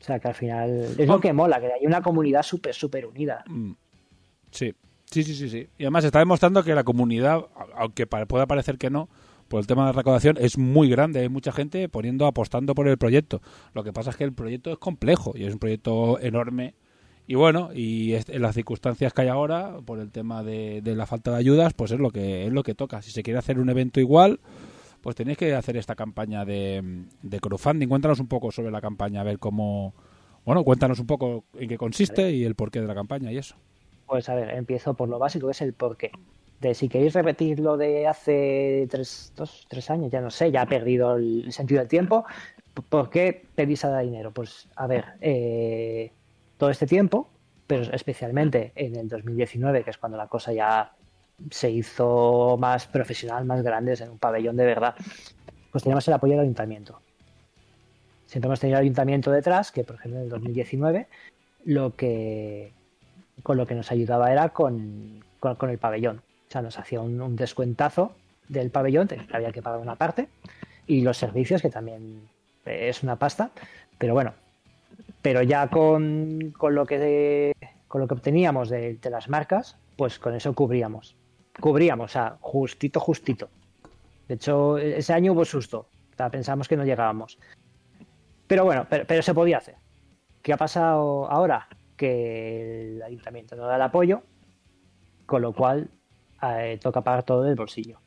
O sea, que al final es lo que mola, que hay una comunidad súper, súper unida. Mm. Sí, sí, sí, sí, sí. Y además está demostrando que la comunidad, aunque pueda parecer que no, por el tema de recaudación es muy grande. Hay mucha gente poniendo, apostando por el proyecto. Lo que pasa es que el proyecto es complejo y es un proyecto enorme. Y bueno, y en las circunstancias que hay ahora, por el tema de, de la falta de ayudas, pues es lo que es lo que toca. Si se quiere hacer un evento igual, pues tenéis que hacer esta campaña de, de crowdfunding. Cuéntanos un poco sobre la campaña, a ver cómo... Bueno, cuéntanos un poco en qué consiste y el porqué de la campaña y eso. Pues a ver, empiezo por lo básico, que es el porqué. De si queréis repetir lo de hace tres, dos, tres años, ya no sé, ya ha perdido el sentido del tiempo. ¿Por qué pedís a dinero? Pues a ver, eh, todo este tiempo, pero especialmente en el 2019, que es cuando la cosa ya se hizo más profesional, más grande, en un pabellón de verdad, pues teníamos el apoyo del ayuntamiento. Siempre hemos tenido el ayuntamiento detrás, que por ejemplo en el 2019 lo que con lo que nos ayudaba era con, con, el pabellón. O sea, nos hacía un, descuentazo del pabellón, había que pagar una parte, y los servicios, que también eh, es una pasta, pero bueno, pero ya con, con lo que con lo que obteníamos de, de las marcas, pues con eso cubríamos. Cubríamos, o sea, justito, justito. De hecho, ese año hubo susto. O pensamos que no llegábamos. Pero bueno, pero, pero se podía hacer. ¿Qué ha pasado ahora? Que el ayuntamiento no da el apoyo, con lo cual eh, toca pagar todo del bolsillo.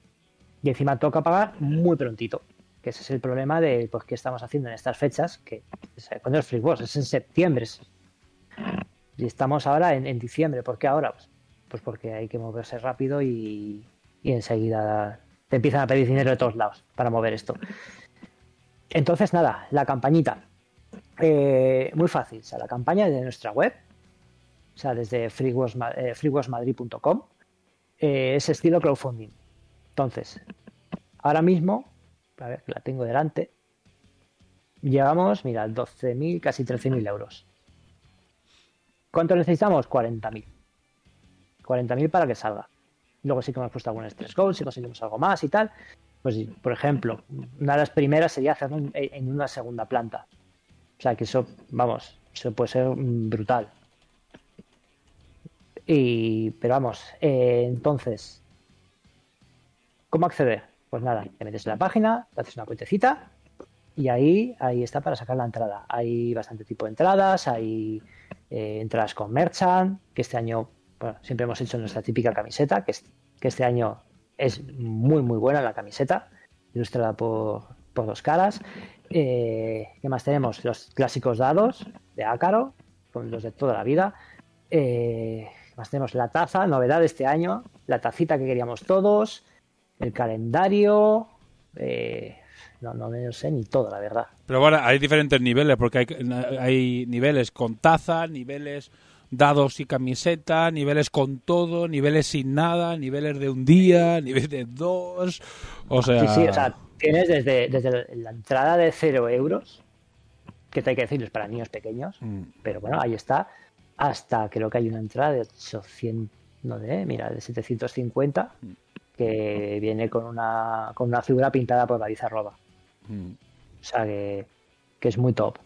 Y encima toca pagar muy prontito, que ese es el problema de pues, qué estamos haciendo en estas fechas, que cuando es Free Wars, es en septiembre. Y estamos ahora en, diciembre. ¿Por qué ahora? Pues, pues porque hay que moverse rápido y, y enseguida te empiezan a pedir dinero de todos lados para mover esto. Entonces, nada, la campañita. Eh, muy fácil, o sea, la campaña de nuestra web, o sea, desde freewarsma- eh, eh, es estilo crowdfunding. Entonces, ahora mismo, a ver, la tengo delante, llevamos, mira, 12.000, casi 13.000 euros. ¿Cuánto necesitamos? 40.000. 40.000 para que salga. Luego sí que hemos puesto algún stress goal, si conseguimos algo más y tal. Pues, por ejemplo, una de las primeras sería hacerlo en, una segunda planta. O sea, que eso, vamos, eso puede ser brutal. Y, pero vamos, eh, entonces, ¿cómo acceder? Pues nada, te metes en la página, te haces una cuentecita y ahí, ahí está para sacar la entrada. Hay bastante tipo de entradas, hay eh, entradas con merchant, que este año, bueno, siempre hemos hecho nuestra típica camiseta, que, es- que este año es muy, muy buena la camiseta, ilustrada por, por dos caras. Eh, ¿Qué más tenemos? Los clásicos dados de Ácaro, con los de toda la vida. Eh, ¿qué más tenemos? La taza, novedad de este año, la tacita que queríamos todos, el calendario. eh, no, no me lo sé ni todo, la verdad. Pero bueno, hay diferentes niveles, porque hay, hay niveles con taza, niveles dados y camiseta, niveles con todo, niveles sin nada, niveles de un día, niveles de dos. O sea, Sí, sí, o sea, tienes desde, desde la entrada de 0 euros, que te hay que decirles para niños pequeños, Mm. pero bueno, ahí está, hasta creo que hay una entrada de 800 no de, mira, de 750, que viene con una, con una figura pintada por David Arroba. Mm. O sea que, que es muy top.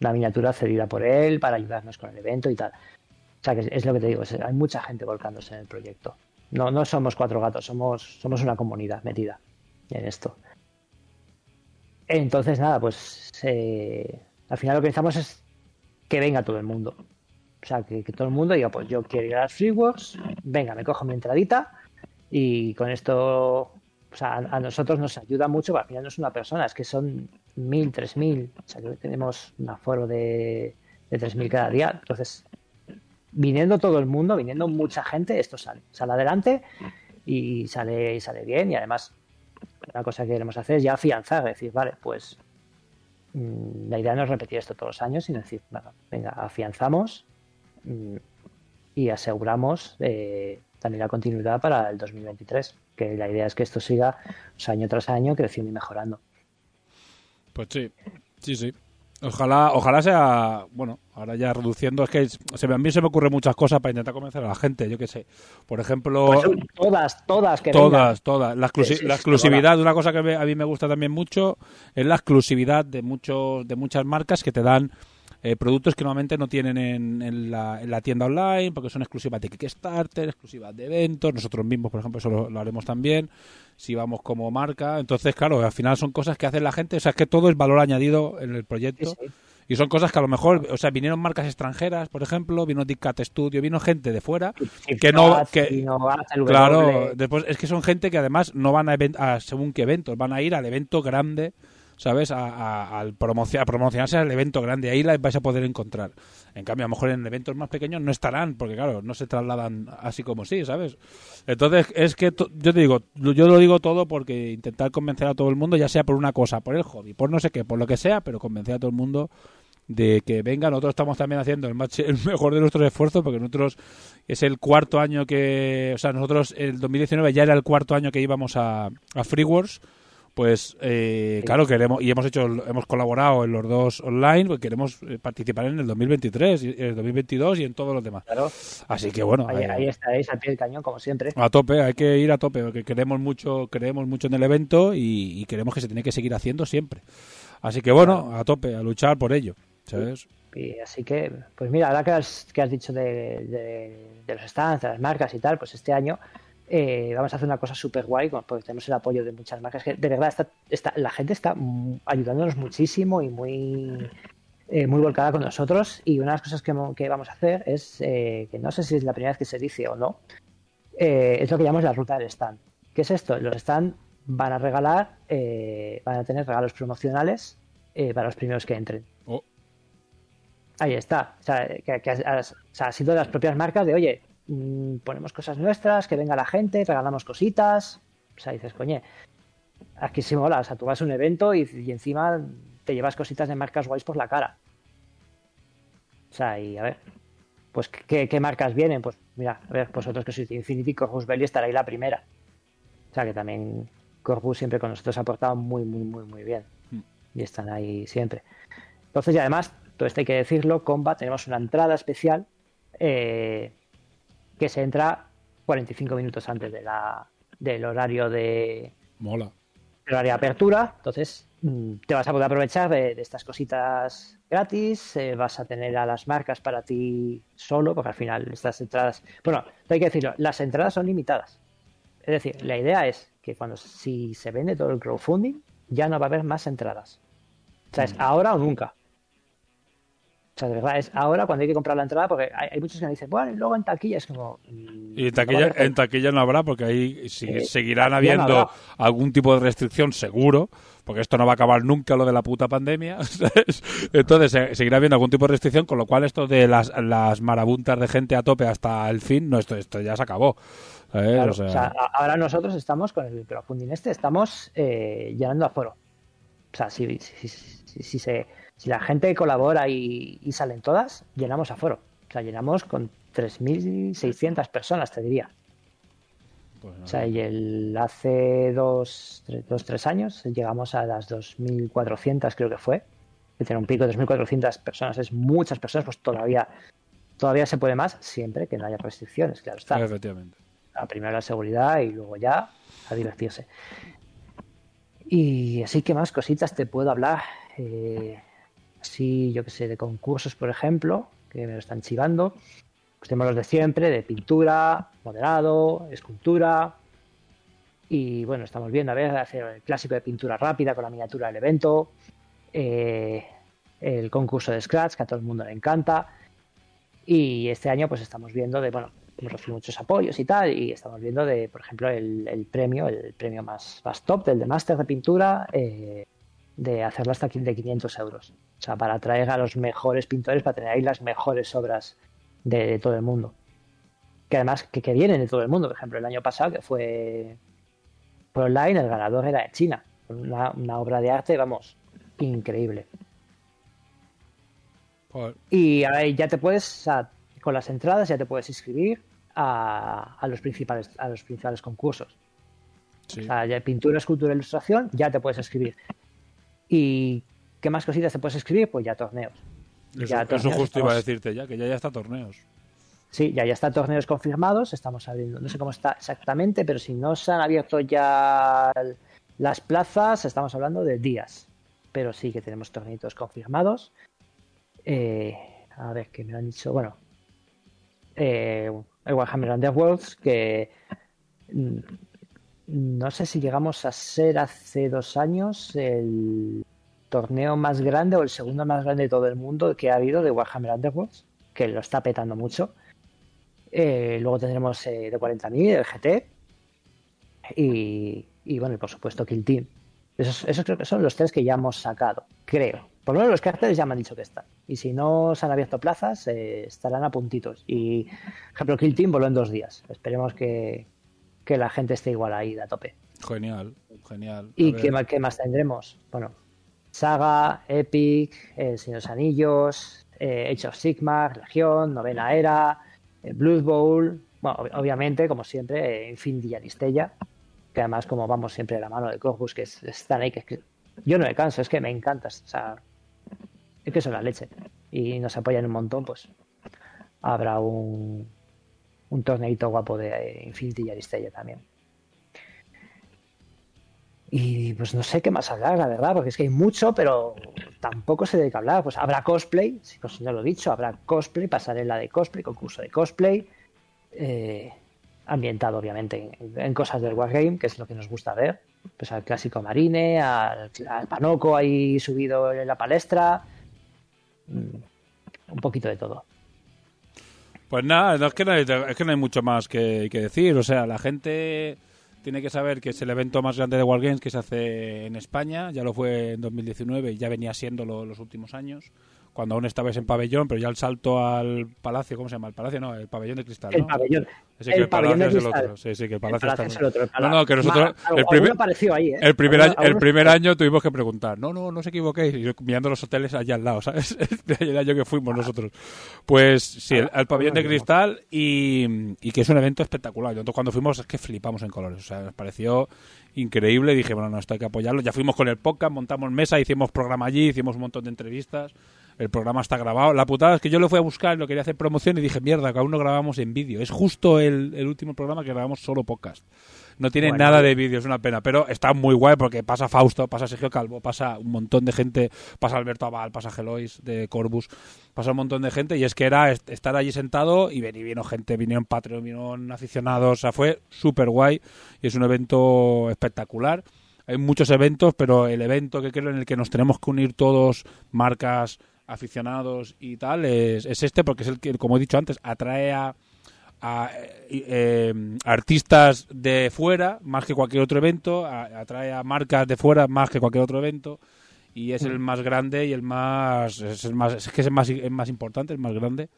La miniatura cedida por él para ayudarnos con el evento y tal. O sea que es, lo que te digo, es- hay mucha gente volcándose en el proyecto. No, no somos cuatro gatos, somos, somos una comunidad metida en esto. Entonces, nada, pues eh, al final lo que necesitamos es que venga todo el mundo. O sea, que, que todo el mundo diga, pues yo quiero ir a las Freeworks, venga, me cojo mi entradita y con esto, a, nosotros nos ayuda mucho, porque al final no es una persona, es que son mil, tres mil, o sea, que tenemos un aforo de, tres mil cada día. Entonces, viniendo todo el mundo, viniendo mucha gente, esto sale, sale adelante y sale, y sale bien y además una cosa que queremos hacer es ya afianzar, decir, vale, pues mm, la idea no es repetir esto todos los años, sino decir, venga, venga, afianzamos mm, y aseguramos eh, también la continuidad para el 2023, que la idea es que esto siga pues, año tras año creciendo y mejorando. Pues sí, sí, sí. Ojalá, ojalá sea, bueno, ahora ya reduciendo, es que se me, a mí se me ocurren muchas cosas para intentar convencer a la gente, yo qué sé. Por ejemplo, Pues, todas, todas, que vengan. todas, todas. La, exclusi- Sí, sí, la sí, exclusividad, una cosa que a mí me gusta también mucho es la exclusividad de muchos, de muchas marcas que te dan eh, productos que normalmente no tienen en, en la, en la tienda online, porque son exclusivas de Kickstarter, exclusivas de eventos, nosotros mismos, por ejemplo, eso lo, lo haremos también, si vamos como marca. Entonces, claro, al final son cosas que hace la gente, o sea, es que todo es valor añadido en el proyecto. Sí, sí. Y son cosas que a lo mejor, o sea, vinieron marcas extranjeras, por ejemplo, vino Dick Cat Studio, vino gente de fuera, que no, que, Claro, después es que son gente que además no van a, a según qué eventos, van a ir al evento grande, ¿sabes? A, a- al promoci- a promocionarse al evento grande, ahí las vais a poder encontrar. En cambio, a lo mejor en eventos más pequeños no estarán, porque claro, no se trasladan así como sí, ¿sabes? Entonces, es que yo te digo, yo lo digo todo porque intentar convencer a todo el mundo, ya sea por una cosa, por el hobby, por no sé qué, por lo que sea, pero convencer a todo el mundo de que venga, nosotros estamos también haciendo el, el mejor de nuestros esfuerzos porque nosotros es el cuarto año que, o sea, nosotros el 2019 ya era el cuarto año que íbamos a, a FreeWorks, pues eh, claro queremos y hemos hecho hemos colaborado en los dos online, pues queremos eh, participar en el 2023, y- el 2022 y en todos los demás. Claro, Así que bueno, ahí, eh, ahí estaréis al pie del cañón, como siempre. a tope, hay que ir a tope, porque queremos mucho, creemos mucho en el evento y, y queremos que se tiene que seguir haciendo siempre. Así que bueno, a tope, a luchar por ello, ¿sabes? Y así que, pues mira, ahora que has, que has dicho de, de- de los stands, de las marcas y tal, pues este año eh, vamos a hacer una cosa súper guay, porque tenemos el apoyo de muchas marcas que de verdad está, está- la gente está ayudándonos muchísimo y muy, eh, muy volcada con nosotros. Y una de las cosas que, mo- que vamos a hacer es, eh, que no sé si es la primera vez que se dice o no, es lo que llamamos la ruta del stand. ¿Qué es esto? Los stands van a regalar, van a tener regalos promocionales para los primeros que entren. Oh. Ahí está. O sea, que, que has- o sea, ha sido de las propias marcas de, oye, mm, ponemos cosas nuestras, que venga la gente, regalamos cositas. O sea, dices, coñe, aquí sí mola. O sea, tú vas a un evento y, y encima te llevas cositas de marcas guays por la cara. O sea, y a ver, pues ¿qué, qué marcas vienen? Pues mira, a ver, vosotros que sois de Infinity, Corvus Belli estará ahí la primera. O sea, que también Corvus siempre con nosotros ha portado muy, muy, muy, muy bien. Y están ahí siempre. Entonces, y además, todo esto hay que decirlo, Combat, tenemos una entrada especial eh, que se entra 45 minutos antes de la, del horario de, Mola. el horario de apertura. Entonces, mm, te vas a poder aprovechar de, de estas cositas gratis. eh, vas a tener a las marcas para ti solo, porque al final estas entradas. Bueno, hay que decirlo, las entradas son limitadas. Es decir, la idea es que cuando si se vende todo el crowdfunding, ya no va a haber más entradas. O sea, es ahora o nunca. O sea, de verdad, es ahora cuando hay que comprar la entrada, porque hay, hay muchos que me dicen, bueno, y luego en taquilla es como. mm, Y en taquilla, en taquilla no habrá, porque ahí si- Eh, seguirán no habiendo algún tipo de restricción, seguro, porque esto no va a acabar nunca lo de la puta pandemia. ¿sabes? Entonces se- seguirá habiendo algún tipo de restricción, con lo cual esto de las, las marabuntas de gente a tope hasta el fin, no, esto, esto ya se acabó. ¿sabes? Claro, O sea, o sea, a- ahora nosotros estamos con el crowdfunding este, estamos eh, llenando aforo. O sea, si, si, si, si se, si la gente colabora y, y salen todas, llenamos aforo. O sea, llenamos con 3.600 personas, te diría. pues O sea, y el, hace dos, tres, dos, tres años llegamos a las 2.400, creo que fue. Que tener un pico de 2.400 personas es muchas personas, pues todavía todavía se puede más siempre que no haya restricciones, claro está. Efectivamente. A primero la seguridad y luego ya a divertirse. Y así que más cositas te puedo hablar. Eh, así, yo que sé, de concursos, por ejemplo, que me lo están chivando. Pues tenemos los de siempre, de pintura, modelado, escultura. Y bueno, estamos viendo a ver hacer el clásico de pintura rápida con la miniatura del evento. eh, el concurso de Scratch, que a todo el mundo le encanta. Y este año, pues estamos viendo de, bueno, hemos recibido muchos apoyos y tal, y estamos viendo de, por ejemplo, el, premio, el premio más, top del de Master de Pintura, eh, de hacerlo hasta de 500 euros. O sea, para atraer a los mejores pintores, para tener ahí las mejores obras de, de todo el mundo. Que además, que, que vienen de todo el mundo. Por ejemplo, el año pasado, que fue por online, el ganador era de China. Una, una obra de arte, vamos, increíble. Y ahí ya te puedes, o sea, con las entradas ya te puedes inscribir a, a los principales a los principales concursos. Sí. O sea, ya pintura, escultura, ilustración, ya te puedes escribir. ¿Y qué más cositas te puedes escribir? Pues ya torneos. Eso, ya eso torneos justo iba a decirte ya, que ya ya está torneos. Sí, ya, ya están torneos confirmados, estamos abriendo, no sé cómo está exactamente, pero si no se han abierto ya las plazas, estamos hablando de días. Pero sí que tenemos torneitos confirmados. Eh, a ver, que me lo han dicho, bueno, eh, el Warhammer Underworlds, que mm, no sé si llegamos a ser hace dos años el torneo más grande o el segundo más grande de todo el mundo que ha habido de Warhammer Underworlds, que lo está petando mucho. Eh, luego tendremos eh, de 40.000, el GT. Y, y bueno, y por supuesto Kill Team. Esos, esos creo que son los tres que ya hemos sacado, creo. Por lo menos los carteles ya me han dicho que están. Y si no se han abierto plazas, eh, estarán a puntitos. Y, por ejemplo, Kill Team voló en dos días. Esperemos que, que la gente esté igual ahí a tope. Genial, genial. A ¿Y qué, qué más tendremos? Bueno, Saga, Epic, El Señor de los Anillos, eh, Age of Sigmar, Legión, Novena Era, eh, Blood Bowl. Bueno, ob- obviamente, como siempre, eh, Infinity y Aristella. Que además, como vamos siempre de la mano de Corpus, que es- están ahí, que, es que yo no me canso, es que me encantas. O sea, es que son la leche. Y nos apoyan un montón, pues habrá un, un torneito guapo de eh, Infinity y Aristella también. Y pues no sé qué más hablar, la verdad, porque es que hay mucho, pero tampoco sé de qué hablar. Pues habrá cosplay, pues ya lo he dicho, habrá cosplay, pasarela de cosplay, concurso de cosplay, eh, ambientado obviamente en, en cosas del Wargame, que es lo que nos gusta ver. Pues al clásico Marine, al, al Panoco ahí subido en la palestra, mm, un poquito de todo. Pues nada, no, es, que no hay, es que no hay mucho más que, que decir. O sea, la gente tiene que saber que es el evento más grande de Wargames que se hace en España. Ya lo fue en 2019 y ya venía siéndolo los últimos años. Cuando aún estabas en pabellón, pero ya el salto al palacio, ¿cómo se llama? El palacio, no, el pabellón de cristal. El ¿no? pabellón. Sí, que el el palacio es el otro. Sí, sí, que el El palacio, Palacio está es el otro, el No, no, que nosotros. Ma- el, primer, apareció ahí, ¿eh? el primer, año, el primer año tuvimos que preguntar. No, no, no os equivoquéis. Y yo mirando los hoteles allá al lado, ¿sabes? el año que fuimos nosotros. Pues sí, el, al pabellón de cristal y, y que es un evento espectacular. Nosotros cuando fuimos es que flipamos en colores. O sea, nos pareció increíble. Dije, bueno, no, esto hay que apoyarlo. Ya fuimos con el podcast, montamos mesa, hicimos programa allí, hicimos un montón de entrevistas. El programa está grabado. La putada es que yo lo fui a buscar, lo quería hacer promoción y dije, mierda, que aún no grabamos en vídeo. Es justo el, el último programa que grabamos solo podcast. No tiene Bueno, nada de vídeo, es una pena. Pero está muy guay porque pasa Fausto, pasa Sergio Calvo, pasa un montón de gente, pasa Alberto Aval, pasa Gelois de Corbus, pasa un montón de gente. Y es que era est- estar allí sentado y venir, vino gente, vinieron Patreon, vinieron aficionados. O sea, fue súper guay y es un evento espectacular. Hay muchos eventos, pero el evento que creo en el que nos tenemos que unir todos, marcas, aficionados y tal, es, es este porque es el que, como he dicho antes, atrae a, a, eh, eh, artistas de fuera más que cualquier otro evento, a- atrae a marcas de fuera más que cualquier otro evento y es el más grande y el más es el más es que es el más, el más importante, el más grande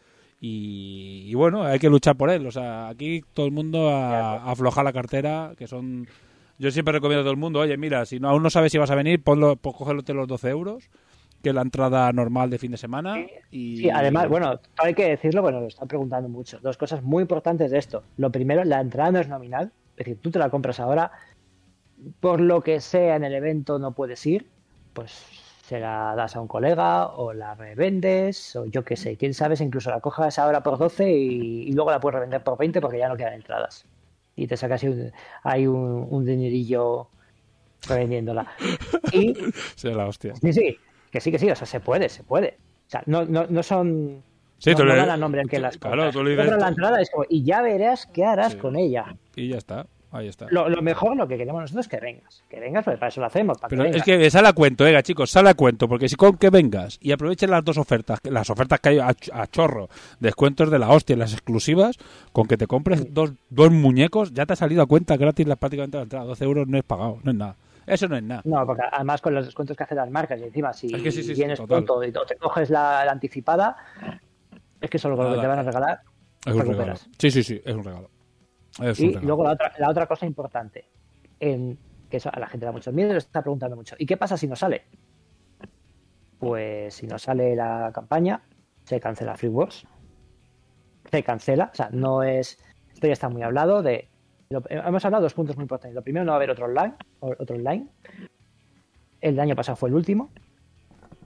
y, y bueno, hay que luchar por él, o sea, aquí todo el mundo a, a aflojar la cartera, que son yo siempre recomiendo a todo el mundo, oye, mira, si no, aún no sabes si vas a venir, ponlo, pues cógelote los 12 euros, que la entrada normal de fin de semana. Y... Sí, además, bueno, hay que decirlo, bueno, lo están preguntando mucho. Dos cosas muy importantes de esto. Lo primero, la entrada no es nominal, es decir, tú te la compras ahora, por lo que sea en el evento no puedes ir, pues se la das a un colega o la revendes o yo qué sé, quién sabe incluso la cojas ahora por 12 y, y luego la puedes revender por 20 porque ya no quedan entradas. Y te sacas ahí un, hay un, un dinerillo revendiéndola. Y la hostia. sí, sí, que sí, que sí, o sea, se puede, se puede. O sea, no, no, no son... Sí, no, tú no le- dan el nombre en que las Claro, tú le dices- la entrada es como, y ya verás qué harás Sí. con ella. Y ya está. Ahí está. Lo, lo mejor, lo que queremos nosotros es que vengas. Que vengas, porque para eso lo hacemos. Para Pero que es que sale a cuento, venga chicos, sale a cuento, porque si con que vengas y aprovechen las dos ofertas, las ofertas que hay a, a chorro, descuentos de la hostia las exclusivas, con que te compres dos, dos muñecos, ya te ha salido a cuenta gratis la, prácticamente la entrada, 12 euros no es pagado, no es nada. Eso no es nada. No, porque además con los descuentos que hacen las marcas y encima si Es que sí, sí, sí, vienes total. pronto y te coges la, la anticipada, es que solo con lo que te van a regalar Es un regalo. Sí, sí, sí, es un regalo. Es un Y regalo. luego la otra, la otra cosa importante, en, que eso a la gente da mucho miedo lo está preguntando mucho. ¿Y qué pasa si no sale? Pues si no sale la campaña, se cancela Free Wars. Se cancela, o sea, no es. Esto ya está muy hablado de. Lo- hemos hablado de dos puntos muy importantes. Lo primero, no va a haber otro online. Otro online. El año pasado fue el último.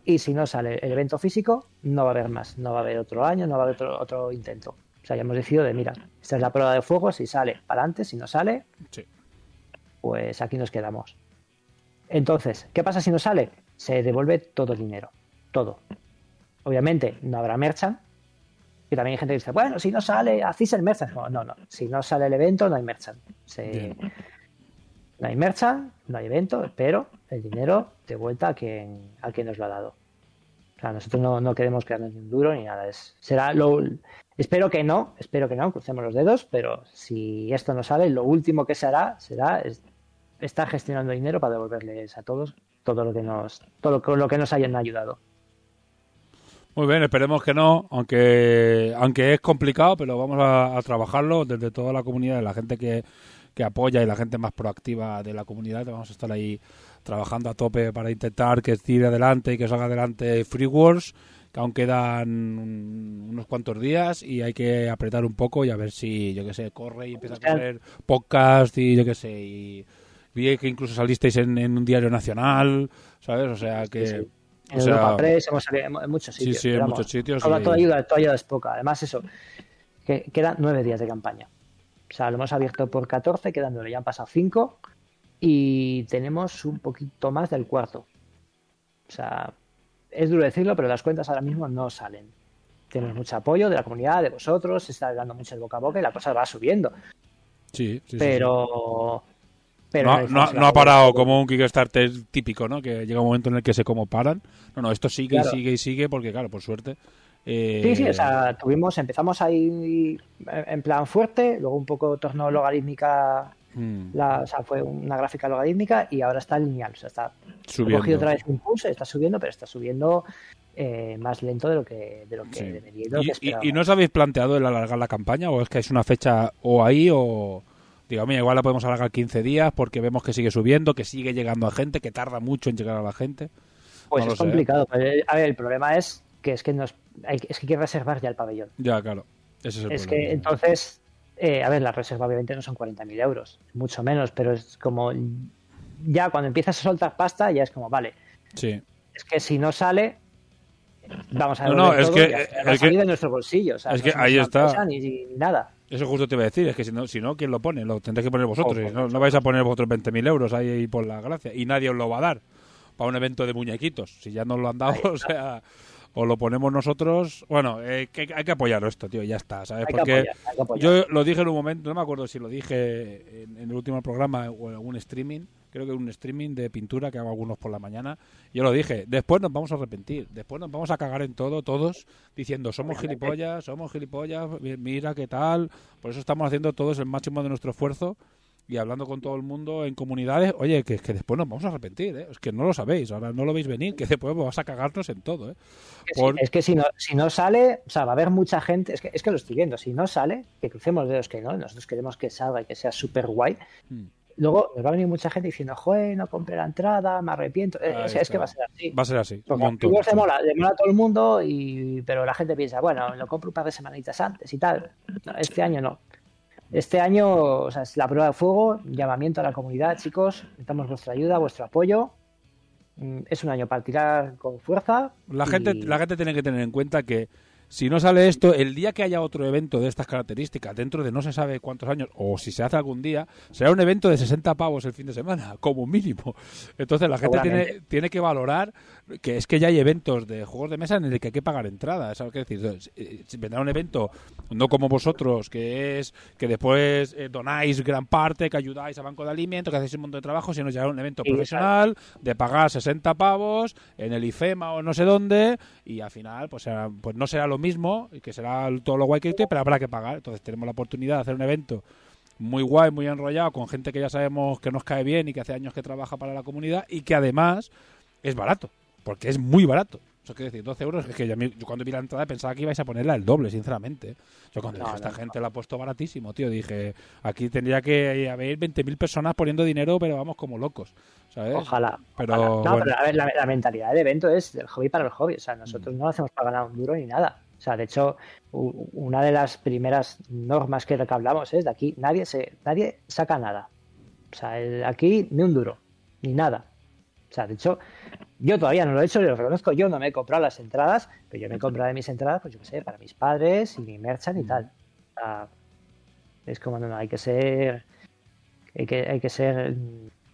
Y si no sale el evento físico, no va a haber más. No va a haber otro año, no va a haber otro, otro intento. O sea, ya hemos decidido de, mira, esta es la prueba de fuego, si sale, para adelante, si no sale, Sí. pues aquí nos quedamos. Entonces, ¿qué pasa si no sale? Se devuelve todo el dinero, todo. Obviamente no habrá merchant, que también hay gente que dice, bueno, si no sale, hacéis el merchant. No, no, no. si no sale el evento, no hay merchant. No hay merchant, no hay evento, pero el dinero de vuelta a quien, a quien nos lo ha dado. O sea, nosotros no, no queremos quedarnos ni un duro ni nada. Es, será lo, espero que no, espero que no, crucemos los dedos, pero si esto no sale, lo último que se hará será es- estar gestionando dinero para devolverles a todos todo lo que nos, todo lo que nos hayan ayudado. Muy bien, esperemos que no, aunque aunque es complicado, pero vamos a, a trabajarlo desde toda la comunidad, la gente que, que apoya y la gente más proactiva de la comunidad. Vamos a estar ahí trabajando a tope para intentar que tire adelante y que salga adelante Free Wars, que aún quedan un- unos cuantos días y hay que apretar un poco y a ver si, yo que sé, corre y empieza a correr podcast y yo que sé, y vi que incluso salisteis en, en un diario nacional, ¿sabes? O sea que... Sí, sí. o En sea, Europa Press hemos salido en, en muchos Sí, sitios. sí, en pero muchos sitios Toda, y- toda ayuda, toda ayuda es poca. Además, eso, que quedan nueve días de campaña. O sea, lo hemos abierto por 14, quedan nueve, ya han pasado cinco y tenemos un poquito más del cuarto. O sea, es duro decirlo, pero las cuentas ahora mismo no salen. Tenemos mucho apoyo de la comunidad, de vosotros, se está dando mucho el boca a boca y la cosa va subiendo. sí, sí, sí, sí. Pero. no, no, no ha de- parado como un Kickstarter típico, ¿no? Que llega un momento en el que se como paran. No, no, esto sigue Claro. y sigue y sigue porque, claro, por suerte. eh, Sí, sí, o sea, tuvimos, empezamos ahí en en plan fuerte, luego un poco tornó logarítmica, mm, la, o sea, fue una gráfica logarítmica y ahora está lineal, o sea, está subiendo. cogido otra vez impulso, está subiendo, pero está subiendo eh, más lento de lo que, de lo que Sí. debería de lo ¿Y, que y no os habéis planteado el alargar la campaña o es que es una fecha o ahí o... Digo, mira, igual la podemos alargar 15 días porque vemos que sigue subiendo, que sigue llegando a gente, que tarda mucho en llegar a la gente. Pues no es sé. complicado. pero, eh, a ver, el problema es que es que nos hay, es que hay que reservar ya el pabellón. Ya, claro. Ese es el Es problema. que entonces, eh, a ver, la reserva obviamente no son 40.000 euros, mucho menos, pero es como ya cuando empiezas a soltar pasta, ya es como, vale, Sí. es que si no sale, vamos a No, devolver no, es que- es que- de nuestro bolsillo. o sea, es no que ahí está. Ni, ni nada. Eso justo te iba a decir, es que si no, si no ¿quién lo pone? Lo tendréis que poner vosotros. Ojo, no, no vais a poner vosotros 20.000 euros ahí, ahí por la gracia. Y nadie os lo va a dar para un evento de muñequitos. Si ya nos lo han dado, o sea, o lo ponemos nosotros. Bueno, eh, que hay que apoyar esto, tío, ya está, ¿sabes? Hay Porque que apoyar. yo lo dije en un momento, no me acuerdo si lo dije en, en el último programa o en algún streaming, creo que un streaming de pintura que hago algunos por la mañana. Yo lo dije, después nos vamos a arrepentir, después nos vamos a cagar en todo, todos, diciendo somos gilipollas, somos gilipollas, mi- mira qué tal. Por eso estamos haciendo todos el máximo de nuestro esfuerzo y hablando con todo el mundo en comunidades. Oye, que, que después nos vamos a arrepentir, ¿eh? es que no lo sabéis, ahora no lo veis venir, que después vas a cagarnos en todo. ¿eh? Es que Por- sí, Es que si no, si no sale, o sea, va a haber mucha gente, es que, es que lo estoy viendo, si no sale, que crucemos los dedos que no, nosotros queremos que salga y que sea súper guay. Mm. Luego nos va a venir mucha gente diciendo, joder, no compré la entrada, me arrepiento. Eh, Es, que va a ser así. Va a ser así, Porque montón. se mola, le mola a todo el mundo, y, pero la gente piensa, bueno, lo compro un par de semanitas antes y tal. No, este año no. Este año, o sea, es la prueba de fuego, llamamiento a la comunidad, chicos, necesitamos vuestra ayuda, vuestro apoyo mm, es un año para tirar con fuerza. La y- gente, la gente tiene que tener en cuenta que si no sale esto, el día que haya otro evento de estas características, dentro de no se sabe cuántos años, o si se hace algún día, será un evento de 60 pavos el fin de semana, como mínimo. Entonces la gente tiene, tiene que valorar que es que ya hay eventos de juegos de mesa en el que hay que pagar entrada. ¿sabes qué decir? Eh, si vendrá un evento, no como vosotros, que es que después eh, donáis gran parte, que ayudáis a Banco de Alimentos, que hacéis un montón de trabajo, sino ya un evento Sí, profesional de pagar 60 pavos en el IFEMA o no sé dónde y al final pues, será- pues no será lo mismo y que será todo lo guay que esté, pero habrá que pagar. Entonces tenemos la oportunidad de hacer un evento muy guay, muy enrollado, con gente que ya sabemos que nos cae bien y que hace años que trabaja para la comunidad y que además es barato, porque es muy barato. Eso quiere decir, 12 euros, es que yo, cuando vi la entrada pensaba que ibais a ponerla el doble, sinceramente. Yo cuando No, dije, esta no, gente la ha puesto baratísimo, tío, dije, aquí tendría que haber 20.000 personas poniendo dinero, pero vamos como locos, ¿sabes? Ojalá. Pero, ojalá. No, bueno. pero a ver, la, la mentalidad del evento es del hobby para el hobby. O sea, nosotros no lo hacemos para ganar un duro ni nada. O sea, de hecho, una de las primeras normas que, que hablamos es de aquí nadie se nadie saca nada. O sea, el- aquí ni un duro, ni nada. O sea, de hecho, yo todavía no lo he hecho, lo reconozco, yo no me he comprado las entradas, pero yo me he comprado mis entradas, pues yo qué sé, para mis padres y mi merchan y tal. O sea, es como, no, no, hay que ser, hay que, hay que ser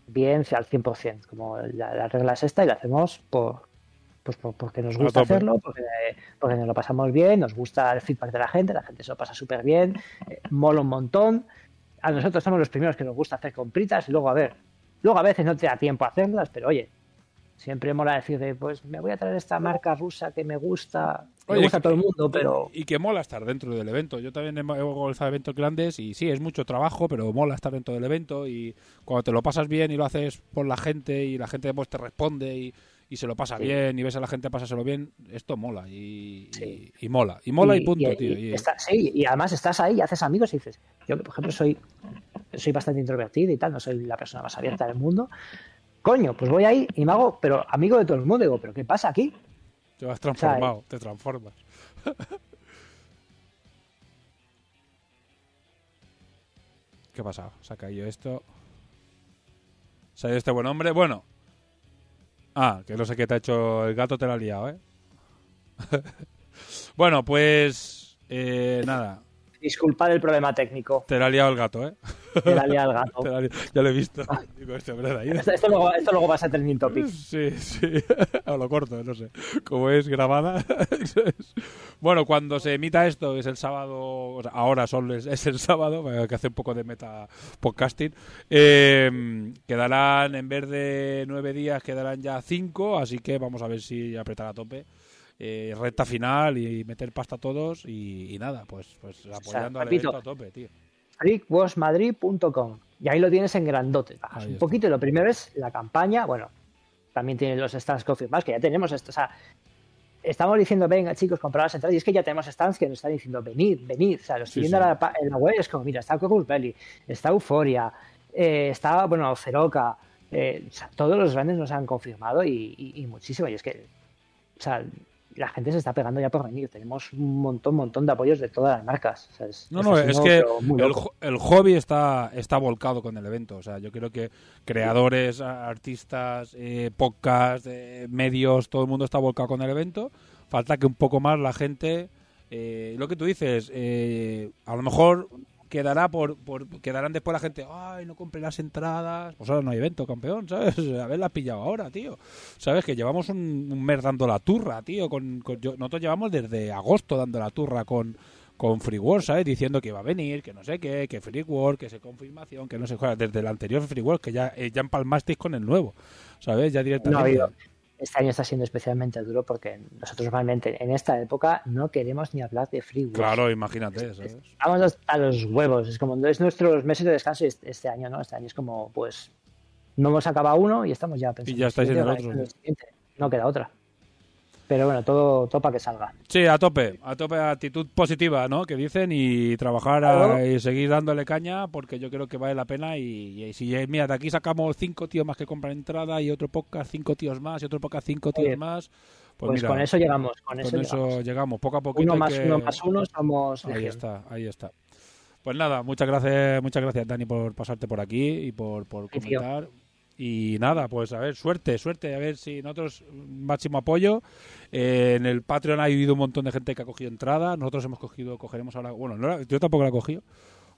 bien al 100%, como la, la regla es esta y la hacemos por, pues por- porque nos gusta hacerlo, porque, porque nos lo pasamos bien, nos gusta el feedback de la gente, la gente se lo pasa súper bien, eh, mola un montón. A nosotros somos los primeros que nos gusta hacer compritas y luego a ver, luego a veces no te da tiempo a hacerlas, pero oye, siempre mola decir de, pues me voy a traer esta marca rusa que me gusta, que Oye, gusta a todo el mundo, pero Y que mola estar dentro del evento. Yo también he organizado eventos grandes y sí, es mucho trabajo, pero mola estar dentro del evento y cuando te lo pasas bien y lo haces por la gente y la gente pues te responde y, y se lo pasa Sí. bien y ves a la gente pasárselo bien, esto mola y, Sí. y, y mola. Y mola y, punto, tío. y y- está- sí, y además estás ahí y haces amigos y dices, yo por ejemplo soy, soy bastante introvertido y tal, no soy la persona más abierta del mundo. Coño, pues voy ahí y me hago, pero amigo de todo el mundo, digo, pero ¿qué pasa aquí? te vas transformado, te transformas. ¿Qué pasa? Se ha caído esto. Se ha ido este buen hombre. Bueno. Ah, que no sé qué te ha hecho el gato, te lo ha liado, ¿eh? bueno, pues... eh, nada, Disculpad el problema técnico, te lo ha liado el gato, ¿eh? que la lía el gato. Te ha ya lo he visto. Digo, este ahí. Esto, esto luego, esto luego a trending topic. Sí, sí. o lo corto, no sé. Como es grabada. Bueno, cuando se emita esto, es el sábado, o sea, ahora solo es, es el sábado, que hace un poco de meta podcasting. eh, quedarán, en vez de nueve días, quedarán ya cinco, así que vamos a ver si apretar a tope. Eh, recta final y meter pasta a todos y, y nada, pues, pues apoyando al repito, evento a tope, tío. freakwashmadrid.com y ahí lo tienes en grandote. Bajas un poquito y lo primero es la campaña. Bueno, también tiene los stands confirmados, que ya tenemos esto. O sea, estamos diciendo, venga chicos, comprad las entradas y es que ya tenemos stands que nos están diciendo, venid, venid. O sea, lo estoy Sí, viendo sí. en la, en la web, es como, mira, está Corus Belly, está Euforia, eh, está, bueno, Feroca. eh, o sea, todos los grandes nos han confirmado y, y- y muchísimo. Y es que, o sea, la gente se está pegando ya por venir. Tenemos un montón, montón de apoyos de todas las marcas. O sea, es- No, no, es que el, hobby está, está volcado con el evento. O sea, yo creo que creadores, artistas, eh, podcast, eh, medios, todo el mundo está volcado con el evento. Falta que un poco más la gente, eh, lo que tú dices, eh, a lo mejor quedará por, por quedarán después la gente, ay, no compré las entradas. Pues ahora no hay evento, campeón, ¿sabes? Haberla pillado ahora, tío. ¿Sabes? Que llevamos un, un mes dando la turra, tío. Con, con- yo- nosotros llevamos desde agosto dando la turra con, con Free World, ¿sabes? Diciendo que iba a venir, que no sé qué, que Free World, que se confirmación, que no sé cuál. Desde el anterior Free World, que ya, eh, ya empalmasteis con el nuevo, ¿sabes? Ya No, directamente. digo, este año está siendo especialmente duro porque nosotros normalmente en esta época no queremos ni hablar de free claro, imagínate, ¿sabes? Vamos hasta los huevos. Es como es nuestros meses de descanso este, año, ¿no? Este año es como, pues, no hemos acabado uno y estamos ya pensando. Y ya estáis en el otro. el siguiente. No queda otra. Pero bueno, todo, todo para que salga. Sí, a tope, a tope, actitud positiva, ¿no? Que dicen y trabajar a- y seguir dándole caña porque yo creo que vale la pena y, y si, eh, mira, de aquí sacamos cinco tíos más que compran entrada y otro podcast cinco tíos más y otro podcast cinco tíos Oye, más, pues, Pues, mira, con eso llegamos. Con, con eso, eso llegamos. llegamos. poco a poquito. Uno más que- uno más uno somos Ahí legión. está, ahí está. Pues nada, muchas gracias, muchas gracias Dani por pasarte por aquí y por, por Sí, tío. Y nada, pues a ver, suerte, suerte, a ver si nosotros máximo apoyo. Eh, en el Patreon ha habido un montón de gente que ha cogido entrada. Nosotros hemos cogido, cogeremos ahora. Bueno, no la- yo tampoco la he cogido.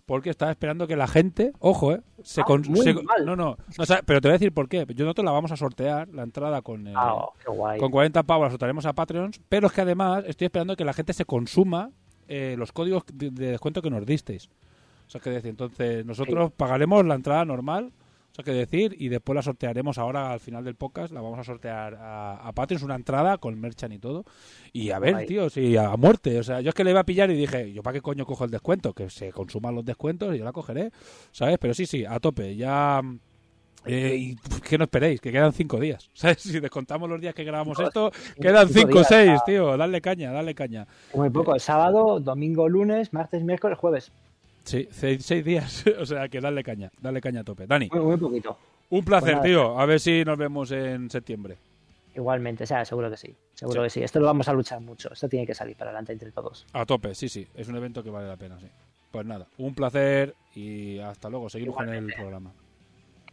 Porque estaba esperando que la gente, ojo, eh, se, Ah, con- se- no, no, o sea, pero te voy a decir por qué. Yo nosotros la vamos a sortear, la entrada con, el- Ah, guay. con 40 pavos la soltaremos a Patreons, pero es que además estoy esperando que la gente se consuma eh, los códigos de, de descuento que nos disteis. O sea, que decir, entonces nosotros pagaremos la entrada normal, o sea, que decir, y después la sortearemos ahora al final del podcast, la vamos a sortear a, a Patreons, una entrada con merchan y todo. Y a ver, Guay. tío, sí, a muerte. O sea, yo es que le iba a pillar y dije, ¿yo para qué coño cojo el descuento? Que se consuman los descuentos y yo la cogeré, ¿sabes? Pero sí, sí, a tope, ya... Eh, y que no esperéis, que quedan cinco días. ¿Sabes? Si descontamos los días que grabamos esto, quedan cinco o seis, tío. Dale caña, dale caña. Muy poco. Sábado, domingo, lunes, martes, miércoles, jueves. Sí, seis, seis días. o sea, que dale caña, dale caña a tope. Dani, Muy, muy poquito. un placer, Pues tío. A ver si nos vemos en septiembre. Igualmente, o sea, seguro que sí. Seguro Sí. que sí. Esto lo vamos a luchar mucho. Esto tiene que salir para adelante entre todos. A tope, sí, sí. Es un evento que vale la pena, sí. Pues nada, un placer y hasta luego. Seguimos con el Igualmente. programa.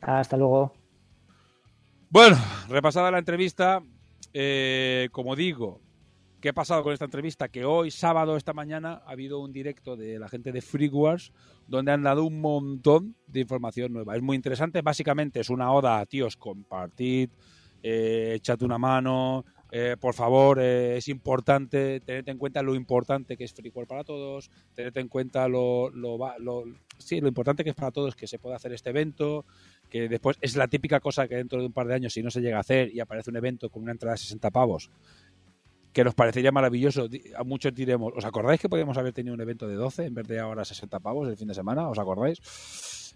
Hasta luego. Bueno, repasada la entrevista, eh, como digo, ¿qué ha pasado con esta entrevista? Que hoy, sábado, esta mañana, ha habido un directo de la gente de FreeWars donde han dado un montón de información nueva. Es muy interesante, básicamente es una oda a tíos, compartid, eh, echad una mano, eh, por favor, eh, es importante, tened en cuenta lo importante que es FreeWars para todos, tened en cuenta lo, lo, lo- sí, lo importante que es para todos que se pueda hacer este evento, que después es la típica cosa que dentro de un par de años, si no se llega a hacer y aparece un evento con una entrada de 60 pavos, que nos parecería maravilloso, a muchos diremos, ¿os acordáis que podíamos haber tenido un evento de 12 en vez de ahora 60 pavos el fin de semana? ¿Os acordáis?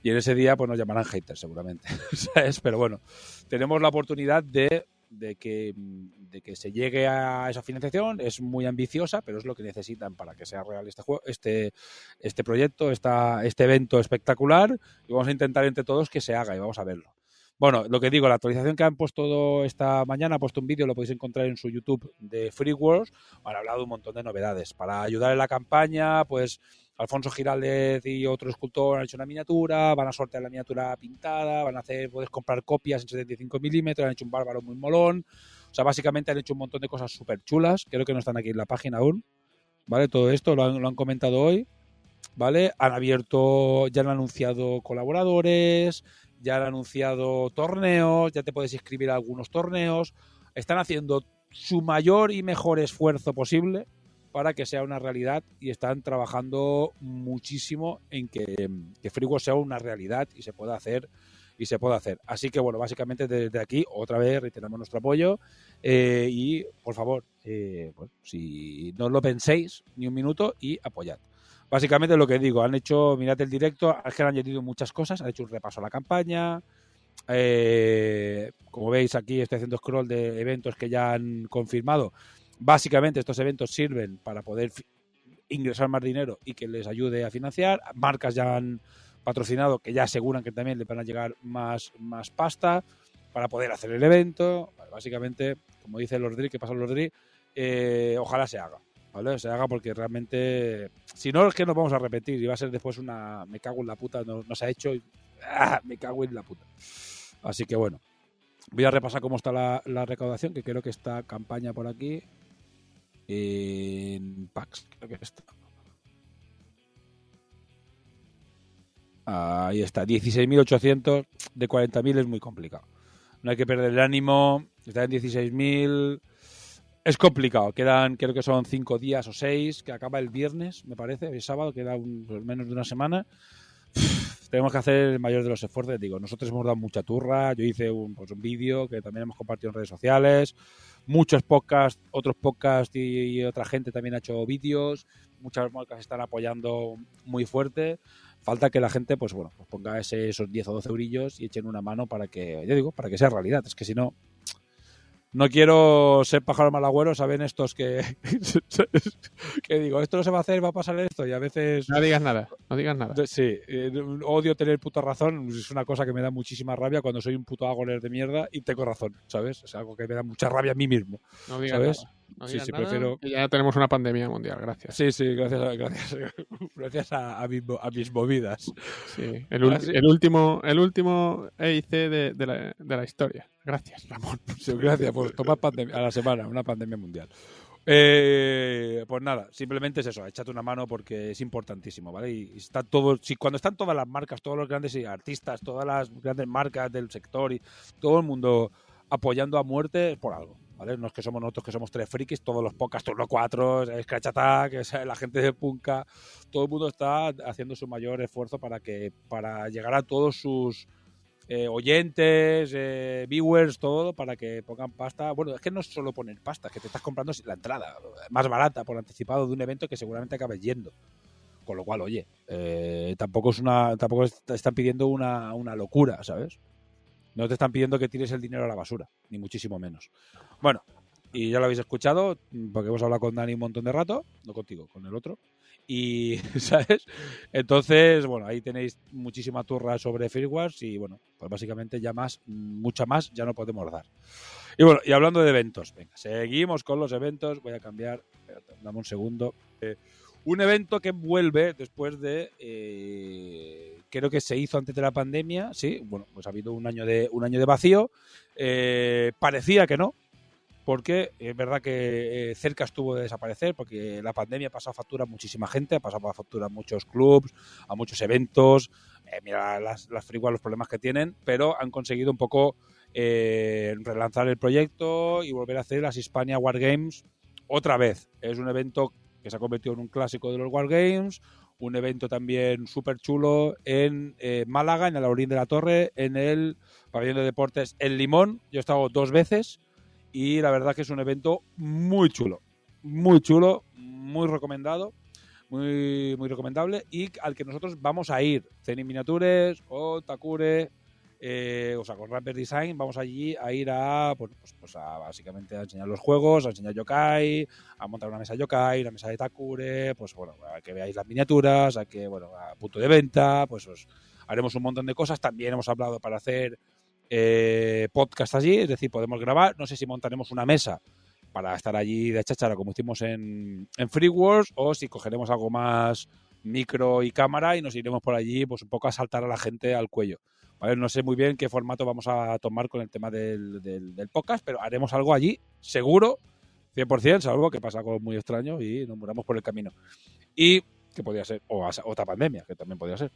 Y en ese día pues nos llamarán haters seguramente, ¿sabes? Pero bueno, tenemos la oportunidad de, de, que, de que se llegue a esa financiación, es muy ambiciosa, pero es lo que necesitan para que sea real este juego, este, este proyecto, esta, este evento espectacular y vamos a intentar entre todos que se haga y vamos a verlo. Bueno, lo que digo, la actualización que han puesto esta mañana, ha puesto un vídeo, lo podéis encontrar en su YouTube de Free Wars, han hablado de un montón de novedades. Para ayudar en la campaña, pues Alfonso Giraldez y otro escultor han hecho una miniatura, van a sortear la miniatura pintada, van a hacer, puedes comprar copias en 75 milímetros, han hecho un bárbaro muy molón. O sea, básicamente han hecho un montón de cosas súper chulas, creo que no están aquí en la página aún. ¿Vale? Todo esto lo han, lo han comentado hoy. ¿Vale? Han abierto, ya han anunciado colaboradores, ya han anunciado torneos, ya te puedes inscribir a algunos torneos. Están haciendo su mayor y mejor esfuerzo posible para que sea una realidad y están trabajando muchísimo en que, que sea una realidad y se pueda hacer y se pueda hacer. Así que bueno, básicamente desde aquí otra vez reiteramos nuestro apoyo eh, y por favor, eh, si no lo penséis ni un minuto y apoyad. Básicamente lo que digo, han hecho, mirad el directo, es que han añadido muchas cosas, han hecho un repaso a la campaña, eh, como veis aquí estoy haciendo scroll de eventos que ya han confirmado. Básicamente estos eventos sirven para poder ingresar más dinero y que les ayude a financiar. Marcas ya han patrocinado que ya aseguran que también le van a llegar más, más pasta para poder hacer el evento. Básicamente, como dice Lordri, que pasa Lordri, eh, ojalá se haga. ¿Vale? Se haga porque realmente, si no es que nos vamos a repetir y va a ser después una me cago en la puta, no, no ha hecho y ¡ah! me cago en la puta. Así que bueno, voy a repasar cómo está la, la recaudación, que creo que está campaña por aquí en PAX, creo que está. Ahí está, 16.800 de 40.000 es muy complicado. No hay que perder el ánimo, está en 16.000. Es complicado, quedan, creo que son cinco días o seis, que acaba el viernes, me parece, el sábado, queda menos de una semana. Tenemos que hacer el mayor de los esfuerzos, digo, nosotros hemos dado mucha turra, yo hice un, pues, vídeo que también hemos compartido en redes sociales, muchos podcasts, otros podcasts y, otra gente también ha hecho vídeos, muchas marcas están apoyando muy fuerte, falta que la gente, pues bueno, pues ponga ese, esos 10 o 12 eurillos y echen una mano para que, yo digo, para que sea realidad, es que si no, no quiero ser pájaro malagüero, saben estos que, que digo, esto no se va a hacer, va a pasar esto, y a veces... No digas nada, no digas nada. Sí, eh, odio tener puta razón, es una cosa que me da muchísima rabia cuando soy un puto agoler de mierda y tengo razón, ¿sabes? Es algo que me da mucha rabia a mí mismo, No digas ¿sabes? nada. No Sí, sí, nada, prefiero- ya tenemos una pandemia mundial, gracias. Sí, sí, gracias a, gracias, gracias a, a mis, a mis movidas. Sí, el, último, el último EIC de, de la, de la historia. Gracias, Ramón. Sí, gracias por tomar pandemia, a la semana, una pandemia mundial. Eh, pues nada, simplemente es eso, échate una mano porque es importantísimo, ¿vale? Y está todo, si cuando están todas las marcas, todos los grandes artistas, todas las grandes marcas del sector y todo el mundo apoyando a muerte es por algo, ¿vale? No es que somos nosotros que somos tres frikis, todos los podcasts, turno cuatro, Scratch Attack, la gente de Punka, todo el mundo está haciendo su mayor esfuerzo para que para llegar a todos sus eh, oyentes, eh, viewers, todo, para que pongan pasta. Bueno, es que no es solo poner pasta, es que te estás comprando la entrada más barata por anticipado de un evento que seguramente acabes yendo. Con lo cual, oye, eh, tampoco es una, tampoco están pidiendo una, una locura, ¿sabes? No te están pidiendo que tires el dinero a la basura, ni muchísimo menos. Bueno, y ya lo habéis escuchado, porque hemos hablado con Dani un montón de rato, no contigo, con el otro. Y, ¿sabes? Entonces, bueno, ahí tenéis muchísima turra sobre Firewars y, bueno, pues básicamente ya más, mucha más ya no podemos dar. Y bueno, y hablando de eventos, venga, seguimos con los eventos. Voy a cambiar, dame un segundo. Eh, un evento que vuelve después de, eh, creo que se hizo antes de la pandemia, sí, bueno, pues ha habido un año de, un año de vacío. Eh, parecía que no, porque es verdad que eh, cerca estuvo de desaparecer, porque la pandemia ha pasado factura a muchísima gente, ha pasado factura a muchos clubs, a muchos eventos, eh, mira las, las Free Wars, los problemas que tienen, pero han conseguido un poco relanzar el proyecto y volver a hacer las Hispania War Games otra vez. Es un evento que se ha convertido en un clásico de los War Games, un evento también súper chulo en eh, Málaga, en el Aurín de la Torre, en el pabellón de deportes El Limón. Yo he estado dos veces y la verdad que es un evento muy chulo, muy chulo, muy recomendado, muy, muy recomendable y al que nosotros vamos a ir. Zen Miniatures, con Takure, eh, o sea, con Rapper Design, vamos allí a ir a, pues, pues, a básicamente a enseñar los juegos, a enseñar yokai, a montar una mesa yokai, una mesa de Takure, pues bueno, a que veáis las miniaturas, a que, bueno, a punto de venta, pues os haremos un montón de cosas. También hemos hablado para hacer eh, podcast allí, es decir, podemos grabar. No sé si montaremos una mesa para estar allí de cháchara como hicimos en, en Free Wars o si cogeremos algo más micro y cámara y nos iremos por allí pues un poco a saltar a la gente al cuello. ¿Vale? No sé muy bien qué formato vamos a tomar con el tema del, del, del podcast, pero haremos algo allí, seguro, 100%, salvo que pasa algo muy extraño y nos muramos por el camino. Y que podría ser, o a- otra pandemia, que también podría ser.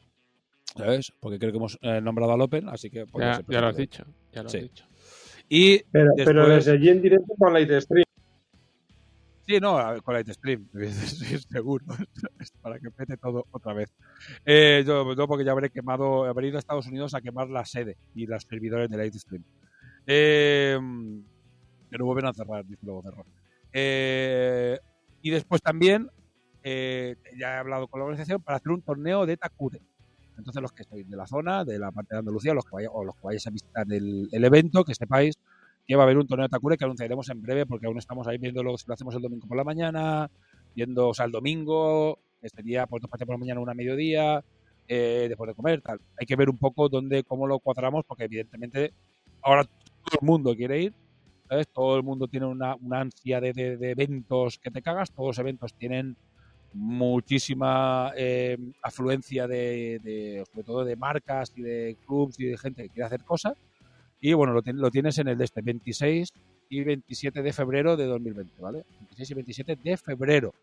¿Sabes? Porque creo que hemos eh, nombrado al Open, así que podría Ya, ser ya lo has dicho. Ya lo Sí. has dicho. Y Pero, desde allí en directo con Light Stream. Sí, no, con Light Stream, sí, seguro, para que pete todo otra vez. Eh, yo, yo porque ya habré quemado, habré ido a Estados Unidos a quemar la sede y los servidores de Light Stream. Eh, que no vuelven a cerrar, dice luego cerró. Eh, y después también, eh, ya he hablado con la organización para hacer un torneo de Takure. Entonces los que estáis de la zona, de la parte de Andalucía, los que vaya, o los que vayáis a visitar el evento, que sepáis que va a haber un torneo de Takure que anunciaremos en breve porque aún estamos ahí viendo si lo hacemos el domingo por la mañana, viendo, o sea, el domingo, que sería por dos partes por la mañana, una mediodía, eh, después de comer, tal. Hay que ver un poco dónde, cómo lo cuadramos porque evidentemente ahora todo el mundo quiere ir, ¿sabes? Todo el mundo tiene una, una ansia de, de- eventos que te cagas, todos los eventos tienen muchísima eh, afluencia de- sobre todo de marcas y de clubs y de gente que quiere hacer cosas y bueno, lo, lo tienes en el de este 26 y 27 de febrero de 2020, ¿vale? 26 y 27 de febrero.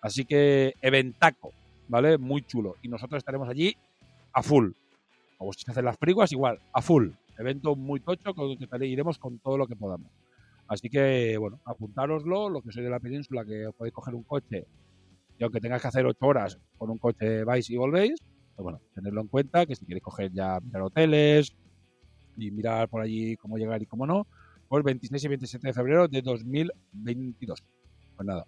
Así que eventaco, ¿vale? Muy chulo. Y nosotros estaremos allí a full. O si se hacen las friguas, igual, a full. Evento muy tocho con que iremos con todo lo que podamos. Así que, bueno, apuntároslo, lo que soy de la península, que os podéis coger un coche y aunque tengáis que hacer ocho horas con un coche vais y volvéis, pues bueno, tenerlo en cuenta, que si queréis coger ya mirar hoteles y mirar por allí cómo llegar y cómo no, pues 26 y 27 de febrero de 2022. Pues nada,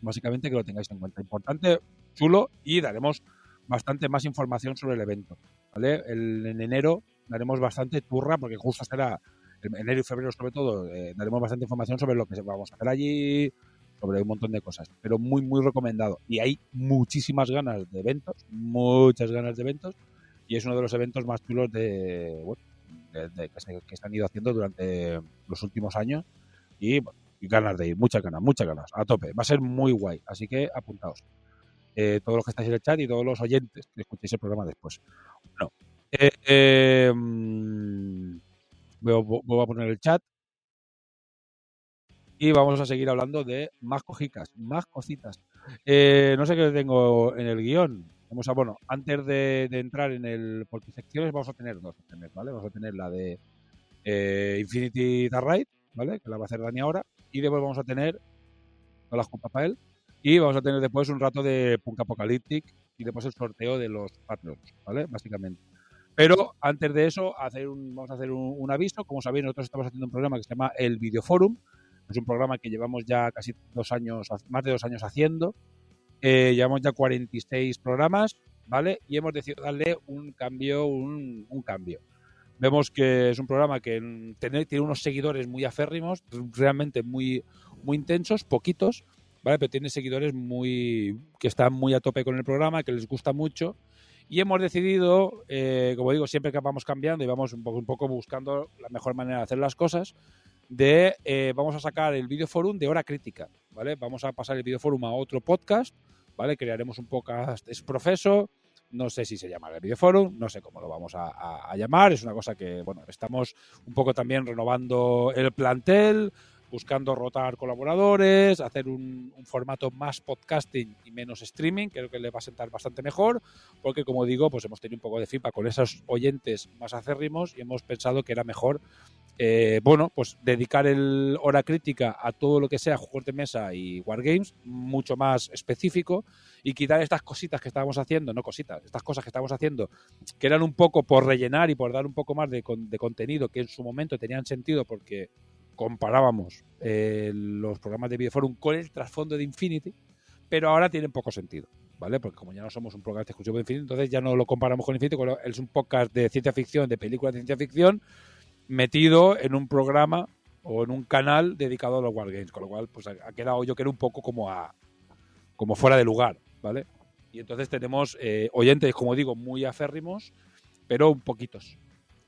básicamente que lo tengáis en cuenta. Importante, chulo y daremos bastante más información sobre el evento. ¿vale? El- en enero daremos bastante turra porque justo será en enero y febrero sobre todo eh, daremos bastante información sobre lo que vamos a hacer allí, sobre un montón de cosas, pero muy muy recomendado y hay muchísimas ganas de eventos, muchas ganas de eventos y es uno de los eventos más chulos de, bueno, que, que se han ido haciendo durante los últimos años y, bueno, ganas de ir, muchas ganas, muchas ganas, a tope. Va a ser muy guay, así que apuntaos. Eh, todos los que estáis en el chat y todos los oyentes que escuchéis el programa después. Bueno, eh, eh, voy a poner el chat y vamos a seguir hablando de más cojicas, más cositas. Eh, no sé qué tengo en el guion. Bueno, antes de, entrar en el. Porque secciones vamos a tener dos, ¿vale? Vamos a tener la de eh, Infinity Dark Ride, ¿vale? Que la va a hacer Dani ahora. Y después vamos a tener. No las culpas para él. Y vamos a tener después un rato de Punk Apocalyptic y después el sorteo de los Patreons, ¿vale? Básicamente. Pero antes de eso, hacer un, vamos a hacer un, un aviso. Como sabéis, nosotros estamos haciendo un programa que se llama El Videoforum. Es un programa que llevamos ya casi dos años, más de dos años haciendo. Eh, llevamos ya 46 programas, ¿vale? Y hemos decidido darle un cambio, un, un cambio. Vemos que es un programa que tiene, tiene unos seguidores muy aférrimos, realmente muy, muy intensos, poquitos, ¿vale? Pero tiene seguidores muy que están muy a tope con el programa, que les gusta mucho. Y hemos decidido, eh, como digo, siempre que vamos cambiando y vamos un poco, un poco buscando la mejor manera de hacer las cosas, de eh, vamos a sacar el videoforum de hora crítica, ¿vale? Vamos a pasar el videoforum a otro podcast, ¿vale? Crearemos un podcast, es profeso, no sé si se llamará el videoforum, no sé cómo lo vamos a, llamar, es una cosa que, bueno, estamos un poco también renovando el plantel, buscando rotar colaboradores, hacer un, un formato más podcasting y menos streaming, creo que le va a sentar bastante mejor, porque como digo, pues hemos tenido un poco de feedback con esos oyentes más acérrimos y hemos pensado que era mejor eh, bueno, pues dedicar el hora crítica a todo lo que sea juegos de mesa y wargames, mucho más específico, y quitar estas cositas que estábamos haciendo, no cositas, estas cosas que estábamos haciendo, que eran un poco por rellenar y por dar un poco más de, de contenido que en su momento tenían sentido porque comparábamos eh, los programas de Videoforum con el trasfondo de Infinity, pero ahora tienen poco sentido. ¿Vale? Porque como ya no somos un programa exclusivo de Infinity, entonces ya no lo comparamos con Infinity, es un podcast de ciencia ficción, de películas de ciencia ficción, metido en un programa o en un canal dedicado a los Wargames, con lo cual pues ha, quedado yo creo un poco como a como fuera de lugar, ¿vale? Y entonces tenemos eh, oyentes, como digo, muy aférrimos, pero un poquitos,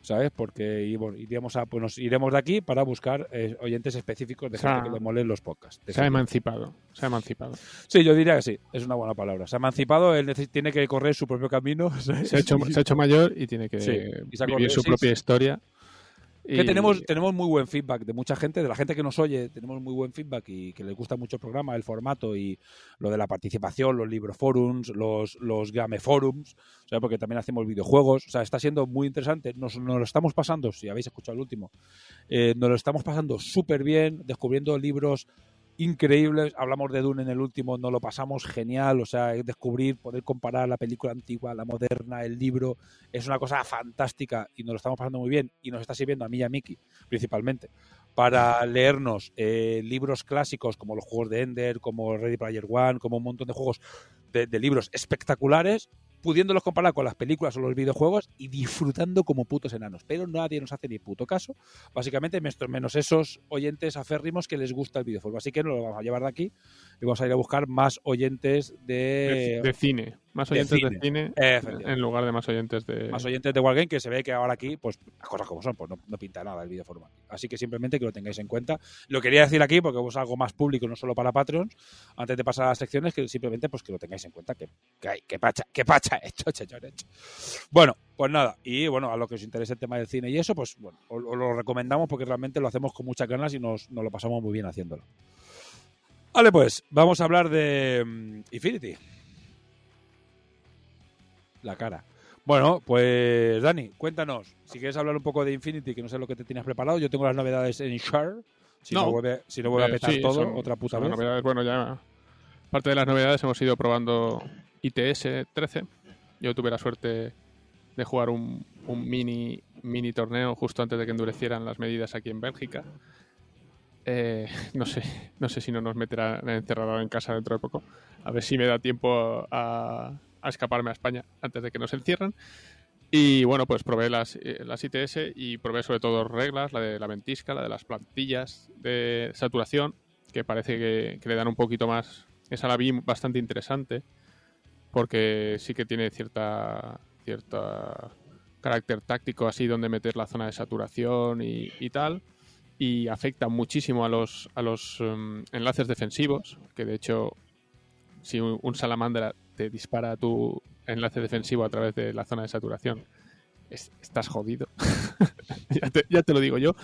¿sabes? Porque y, bueno, iríamos a, pues nos iremos de aquí para buscar eh, oyentes específicos de O sea, gente que le molen los podcasts. Se ha emancipado. Se ha emancipado. Sí, yo diría que sí, es una buena palabra. Se ha emancipado, él tiene que correr su propio camino. ¿sabes? Se ha hecho, se ha hecho mayor y tiene que Sí, vivir corrido, su sí, propia sí. historia. Que Y- tenemos, tenemos muy buen feedback de mucha gente, de la gente que nos oye, tenemos muy buen feedback y que les gusta mucho el programa, el formato y lo de la participación, los libroforums, los, los game forums, o sea, porque también hacemos videojuegos, o sea, está siendo muy interesante, nos, nos lo estamos pasando, si habéis escuchado el último, eh, nos lo estamos pasando súper bien, descubriendo libros increíbles, hablamos de Dune en el último, nos lo pasamos genial, o sea, es descubrir, poder comparar la película antigua, la moderna, el libro, es una cosa fantástica y nos lo estamos pasando muy bien y nos está sirviendo a mí y a Miki principalmente para leernos eh, libros clásicos como los juegos de Ender, como Ready Player One, como un montón de juegos de libros espectaculares, pudiéndolos comparar con las películas o los videojuegos y disfrutando como putos enanos. Pero nadie nos hace ni puto caso, básicamente menos- esos oyentes aférrimos que les gusta el videojuego. Así que nos lo vamos a llevar de aquí y vamos a ir a buscar más oyentes de, de, de cine. Más oyentes de cine. en lugar de más oyentes de. más oyentes de Wargame que se ve que ahora aquí, pues las cosas como son, pues no, no pinta nada el videoforum aquí. Así que simplemente que lo tengáis en cuenta. Lo quería decir aquí porque es algo más público, no solo para Patreons, antes de pasar a las secciones, que simplemente pues que lo tengáis en cuenta, que, que, hay- que pacha, que pacha hecho, hecho, hecho. Bueno, pues nada, y bueno, a lo que os interese el tema del cine y eso, pues bueno, os, os lo recomendamos porque realmente lo hacemos con muchas ganas y nos, nos lo pasamos muy bien haciéndolo. Vale, pues vamos a hablar de mm, Infinity. La cara. Bueno, pues Dani, cuéntanos. Si quieres hablar un poco de Infinity, que no sé lo que te tienes preparado, yo tengo las novedades en Share. Si no, No. vuelve, si no vuelve a Eh, petar sí, todo, son- otra puta vez. novedades. Bueno, ya. Parte de las novedades hemos ido probando ITS 13. Yo tuve la suerte de jugar un, un mini, mini torneo justo antes de que endurecieran las medidas aquí en Bélgica. Eh, no sé, no sé si no nos meterán encerrado en casa dentro de poco. A ver si me da tiempo a, escaparme a España antes de que nos encierren. Y bueno, pues probé las, eh, las ITS y probé sobre todo reglas, la de la ventisca, la de las plantillas de saturación, que parece que, le dan un poquito más. Esa la vi bastante interesante, porque sí que tiene cierta, cierta carácter táctico así donde meter la zona de saturación y, tal. y afecta muchísimo a los, a los em, enlaces defensivos, que de hecho si un, un salamandra te dispara tu enlace defensivo a través de la zona de saturación, es- estás jodido. ya, te, te lo digo yo,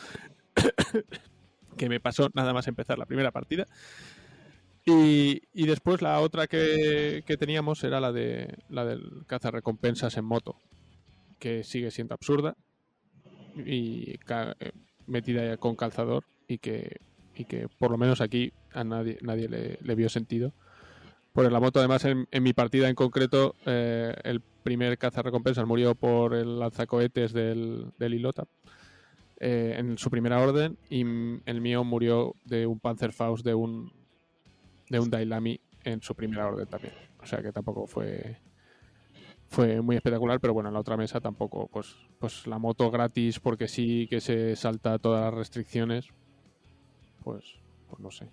que me pasó nada más empezar la primera partida. Y, y después la otra que, que teníamos era la de la del cazarrecompensas en moto, que sigue siendo absurda y eh, metida con calzador y que, y que por lo menos aquí a nadie, nadie le vio sentido. Por la moto, además, en, en mi partida en concreto, eh, el primer cazarrecompensas murió por el lanzacohetes del, del Ilota eh, en su primera orden y el mío murió de un Panzerfaust de un de un Dailami en su primera orden también. O sea que tampoco fue fue muy espectacular, pero bueno, en la otra mesa tampoco, pues, pues la moto gratis porque sí que se salta todas las restricciones, pues, pues no sé.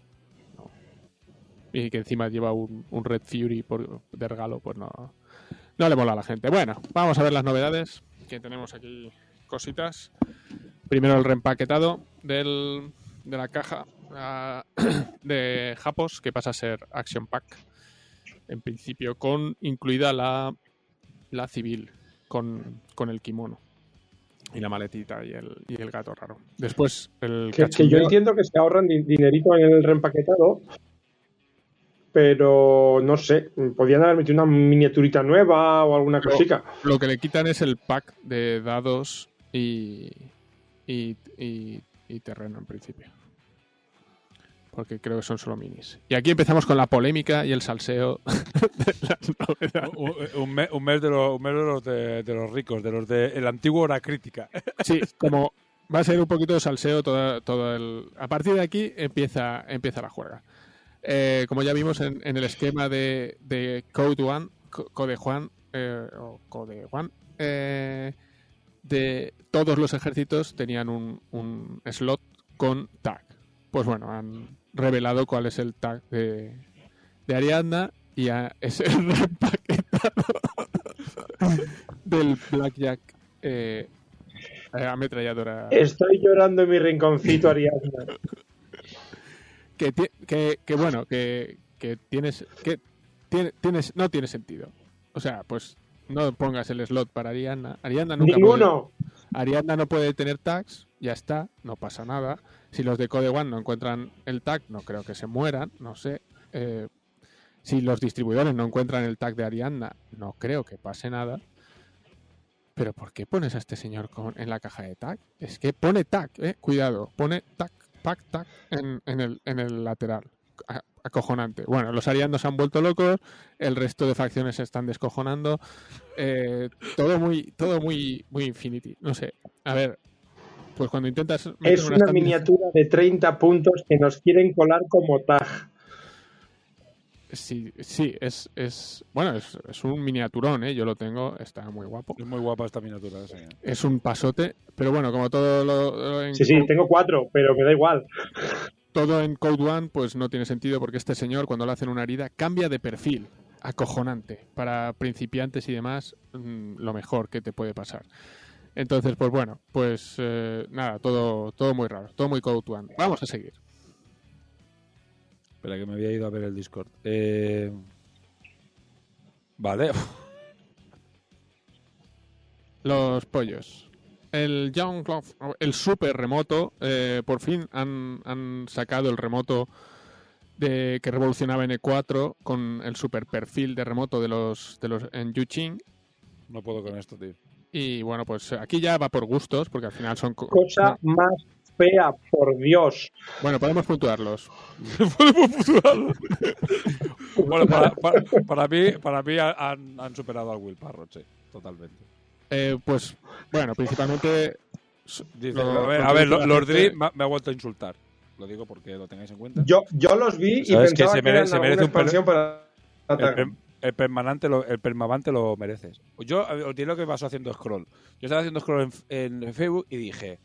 Y que encima lleva un, un Red Fury por, de regalo, pues no, no le mola a la gente. Bueno, vamos a ver las novedades, que tenemos aquí cositas. Primero el reempaquetado del, de la caja de Japos, que pasa a ser Action Pack. En principio, con incluida la, la civil, con, con el kimono. Y la maletita y el, y el gato raro. Después el Que, que yo entiendo que se ahorran di- dinerito en el reempaquetado, pero no sé, podían haber metido una miniaturita nueva o alguna Pero- cosica. Lo que le quitan es el pack de dados y, y, y- y terreno en principio. Porque creo que son solo minis. Y aquí empezamos con la polémica y el salseo de las novedades. Un, un mes, un mes de los, un mes de, los de, de los ricos, de los de el antiguo hora crítica. Sí, como va a ser un poquito de salseo todo, todo el... A partir de aquí empieza, empieza la juega. Eh, como ya vimos en, el esquema de, de Code One, Co- Code Juan, eh, o Code One, eh, de todos los ejércitos tenían un, slot con tag. Pues bueno, han revelado cuál es el tag de, de Ariadna y a- es el repaquetado del Blackjack eh, ametralladora. Estoy llorando en mi rinconcito, Ariadna. Que, ti- que, que bueno, que, que tienes, que tiene, tienes, no tiene sentido. O sea, pues no pongas el slot para Ariadna. Ariadna nunca puede- Ninguno. Ariadna no puede tener tags, ya está, no pasa nada. Si los de Code One no encuentran el tag, no creo que se mueran, no sé. Eh, si los distribuidores no encuentran el tag de Ariadna, no creo que pase nada. Pero ¿por qué pones a este señor con- en la caja de tag? Es que pone tag, eh, cuidado, pone tag, pack tag en, en el, en el lateral. A- acojonante. Bueno, los arianos se han vuelto locos, el resto de facciones se están descojonando. eh, todo muy, todo muy, muy Infinity. No sé. A ver, pues cuando intentas Es una miniatura de 30 puntos que nos quieren colar como tag. Sí, sí, es, es bueno, es, es un miniaturón, ¿eh? yo lo tengo, está muy guapo. Es muy guapa esta miniatura. sí. Es un pasote, pero bueno, como todo lo, lo en Sí, sí, tengo cuatro, pero me da igual. todo en Code One, pues no tiene sentido porque este señor, cuando le hacen una herida, cambia de perfil. Acojonante. Para principiantes y demás, mm, lo mejor que te puede pasar. Entonces, pues bueno, pues eh, nada, todo, todo muy raro, todo muy Code One. Vamos a seguir. Espera, que me había ido a ver el Discord. Eh, Vale. Los pollos. El Young Glove- el super remoto, eh, por fin han, han sacado el remoto de que revolucionaba N4 con el super perfil de remoto de los de los en Yuching No puedo con esto, tío. y bueno, pues aquí ya va por gustos porque al final son co- Cosa más fea, por Dios. bueno, podemos puntuarlos. Podemos futurarlo. bueno, para, para- para mí, para mí han, han superado al Will Parrot, sí, totalmente. Eh, pues bueno, principalmente Dice, Lo- a ver, a ver, que Lord me, me ha vuelto a insultar. Lo digo porque lo tengáis en cuenta. Yo, yo los vi y Sabes que pensaba se que, mere- eran se merece un per- para el, permanente lo, el permavante lo mereces. Yo os diré lo que pasó haciendo scroll. Yo estaba haciendo scroll en, en Facebook y dije,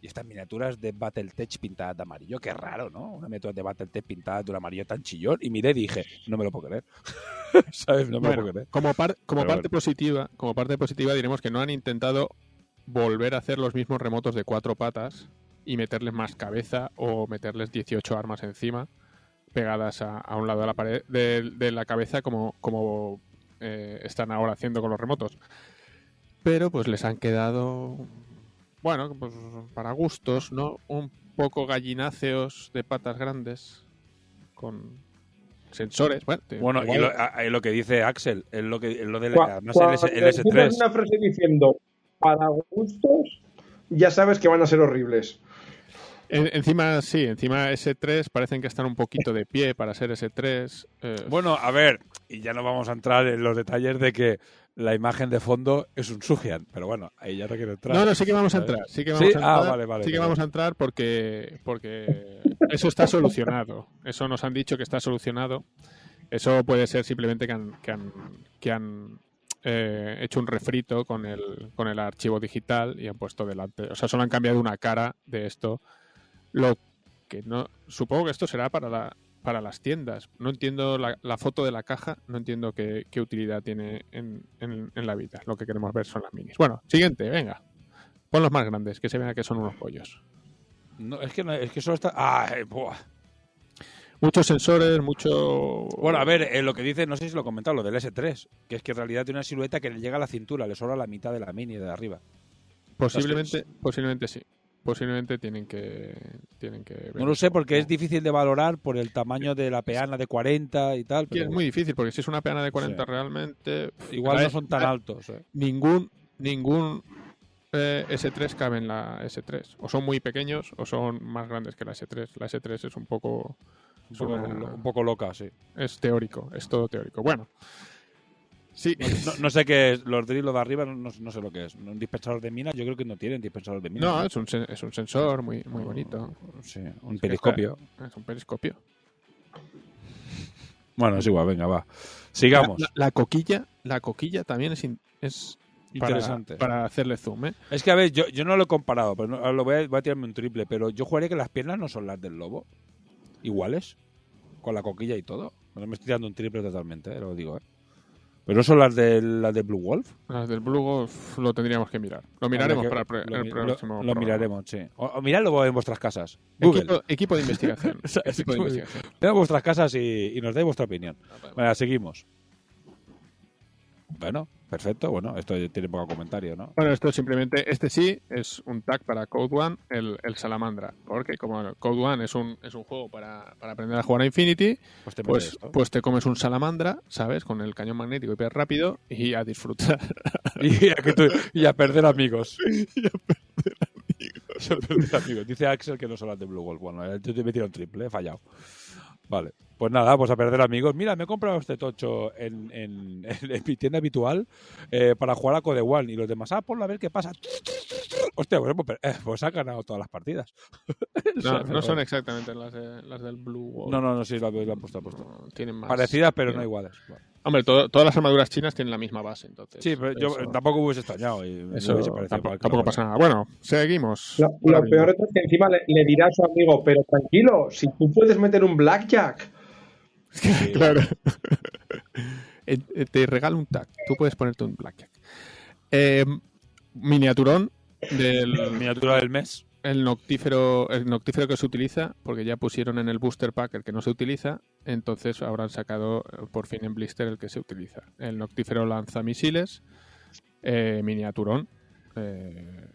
¿y estas miniaturas de Battletech pintadas de amarillo? Qué raro, ¿no? Una miniatura de Battletech pintada de un amarillo tan chillón. Y miré y dije, no me lo puedo creer. ¿Sabes? No me Bueno, lo puedo creer. como, par- como Pero parte bueno. positiva, como parte positiva diremos que no han intentado volver a hacer los mismos remotos de cuatro patas y meterles más cabeza o meterles 18 armas encima pegadas a, a un lado de la pared de, de la cabeza como, como eh, están ahora haciendo con los remotos. Pero pues les han quedado, bueno, pues para gustos, ¿no? Un poco gallináceos de patas grandes con sensores. Bueno, te- Bueno, y lo, a- a- lo que dice Axel, es lo, que, es lo del además el, S- el escuchas S3. una frase diciendo para gustos, ya sabes que van a ser horribles. En- encima, sí, encima S3 parecen que están un poquito de pie para ser S3. eh, Bueno, a ver, y ya no vamos a entrar en los detalles de que la imagen de fondo es un Sugian, pero bueno, ahí ya no quiero entrar. No, no, sí que vamos a entrar. Sí que vamos Sí, a ah, entrar. vale, vale, sí que vale. vamos a entrar porque, porque eso está solucionado. Eso nos han dicho que está solucionado. Eso puede ser simplemente que han, que han, que han eh, hecho un refrito con el, con el archivo digital y han puesto delante. O sea, solo han cambiado una cara de esto. Lo que no. Supongo que esto será para la, para las tiendas. No entiendo la, la foto de la caja, no entiendo qué, qué utilidad tiene en, en- en la vida. Lo que queremos ver son las minis. Bueno, siguiente, venga. Pon los más grandes, que se vea que son unos pollos. No, es que no, es que solo está. Ah, eh, buah. Muchos sensores, mucho. Bueno, a ver, eh, lo que dice, no sé si lo he comentado, lo del S3, que es que en realidad tiene una silueta que le llega a la cintura, le sobra la mitad de la mini de arriba. Posiblemente, posiblemente sí. Posiblemente tienen que. Tienen que ver No lo sé porque cómo- es difícil de valorar por el tamaño de la peana de 40 y tal. Y es muy difícil, porque si es una peana de 40 Sí. realmente. igual no son tan altos. eh. Ningún. Ningún eh, S3 cabe en la S3. O son muy pequeños o son más grandes que la S3. La S3 es un poco. Un poco, una- un poco loca, sí. Es teórico, es todo teórico. Bueno. Sí, No, no sé qué es, los drills de arriba no, no- sé lo que es. Un dispensador de minas, yo creo que no tienen dispensador de minas. no, es un, es un sensor muy, muy bonito. Sí, un periscopio. Es un periscopio. Bueno, es igual, venga, va. Sigamos. La, la coquilla, la coquilla también es, in- es Interesante. Para, hacerle zoom, ¿eh? Es que, a ver, yo, yo no lo he comparado, pero no- lo voy a, voy a tirarme un triple, pero yo jugaría que las piernas no son las del lobo. Iguales. Con la coquilla y todo. No me estoy tirando un triple totalmente, eh, lo digo, ¿eh? Pero son las de, las de Blue Wolf. Las del Blue Wolf lo tendríamos que mirar. Lo miraremos Habrá para que- el, lo, el próximo. lo- lo miraremos, sí. O, o miradlo en vuestras casas. Google. Equipo, equipo de investigación. Equipo de investigación. Mirad vuestras casas y, y nos dais vuestra opinión. Venga, seguimos. Bueno, perfecto. Bueno, esto tiene poco comentario, ¿no? Bueno, esto simplemente, este sí es un tag para Code One, el, el Salamandra. Porque como Code One es un, es un juego para, para aprender a jugar a Infinity, Pues te pues, pues te comes un Salamandra, ¿sabes? Con el cañón magnético hiper rápido y a disfrutar. y, a que tú- y a perder amigos. y a perder amigos. Y a perder amigos. Dice Axel que no son las de Blue Wolf. Bueno, yo te he metido un triple, he fallado. Vale. Pues nada, pues a perder amigos. Mira, me he comprado este tocho en, en- en- mi tienda habitual eh, para jugar a Code One. Y los demás, ah, ponlo a ver qué pasa. Hostia, pues, pues, eh, pues ha ganado todas las partidas. No, no son exactamente las, de- las del Blue Wolf. No, no, no, sí, lo, lo han puesto, lo han puesto. No, Tienen más. Parecidas, pero no iguales. Vale. Hombre, todo- todas las armaduras chinas tienen la misma base, entonces. Sí, pero yo tampoco hubiese extrañado. Y Eso hubiese parecido tampoco, tampoco pasa nada. Bueno, seguimos. Lo, peor es que encima le, le dirá a su amigo, pero tranquilo, si tú puedes meter un blackjack. claro. Eh, eh, Te regalo un tag. Tú puedes ponerte un blackjack. Eh, miniaturón del Miniatura del mes. el noctífero, el noctífero que se utiliza, porque ya pusieron en el booster pack el que no se utiliza, entonces habrán sacado eh, por fin en blister el que se utiliza. El noctífero lanza misiles, eh, miniaturón, eh,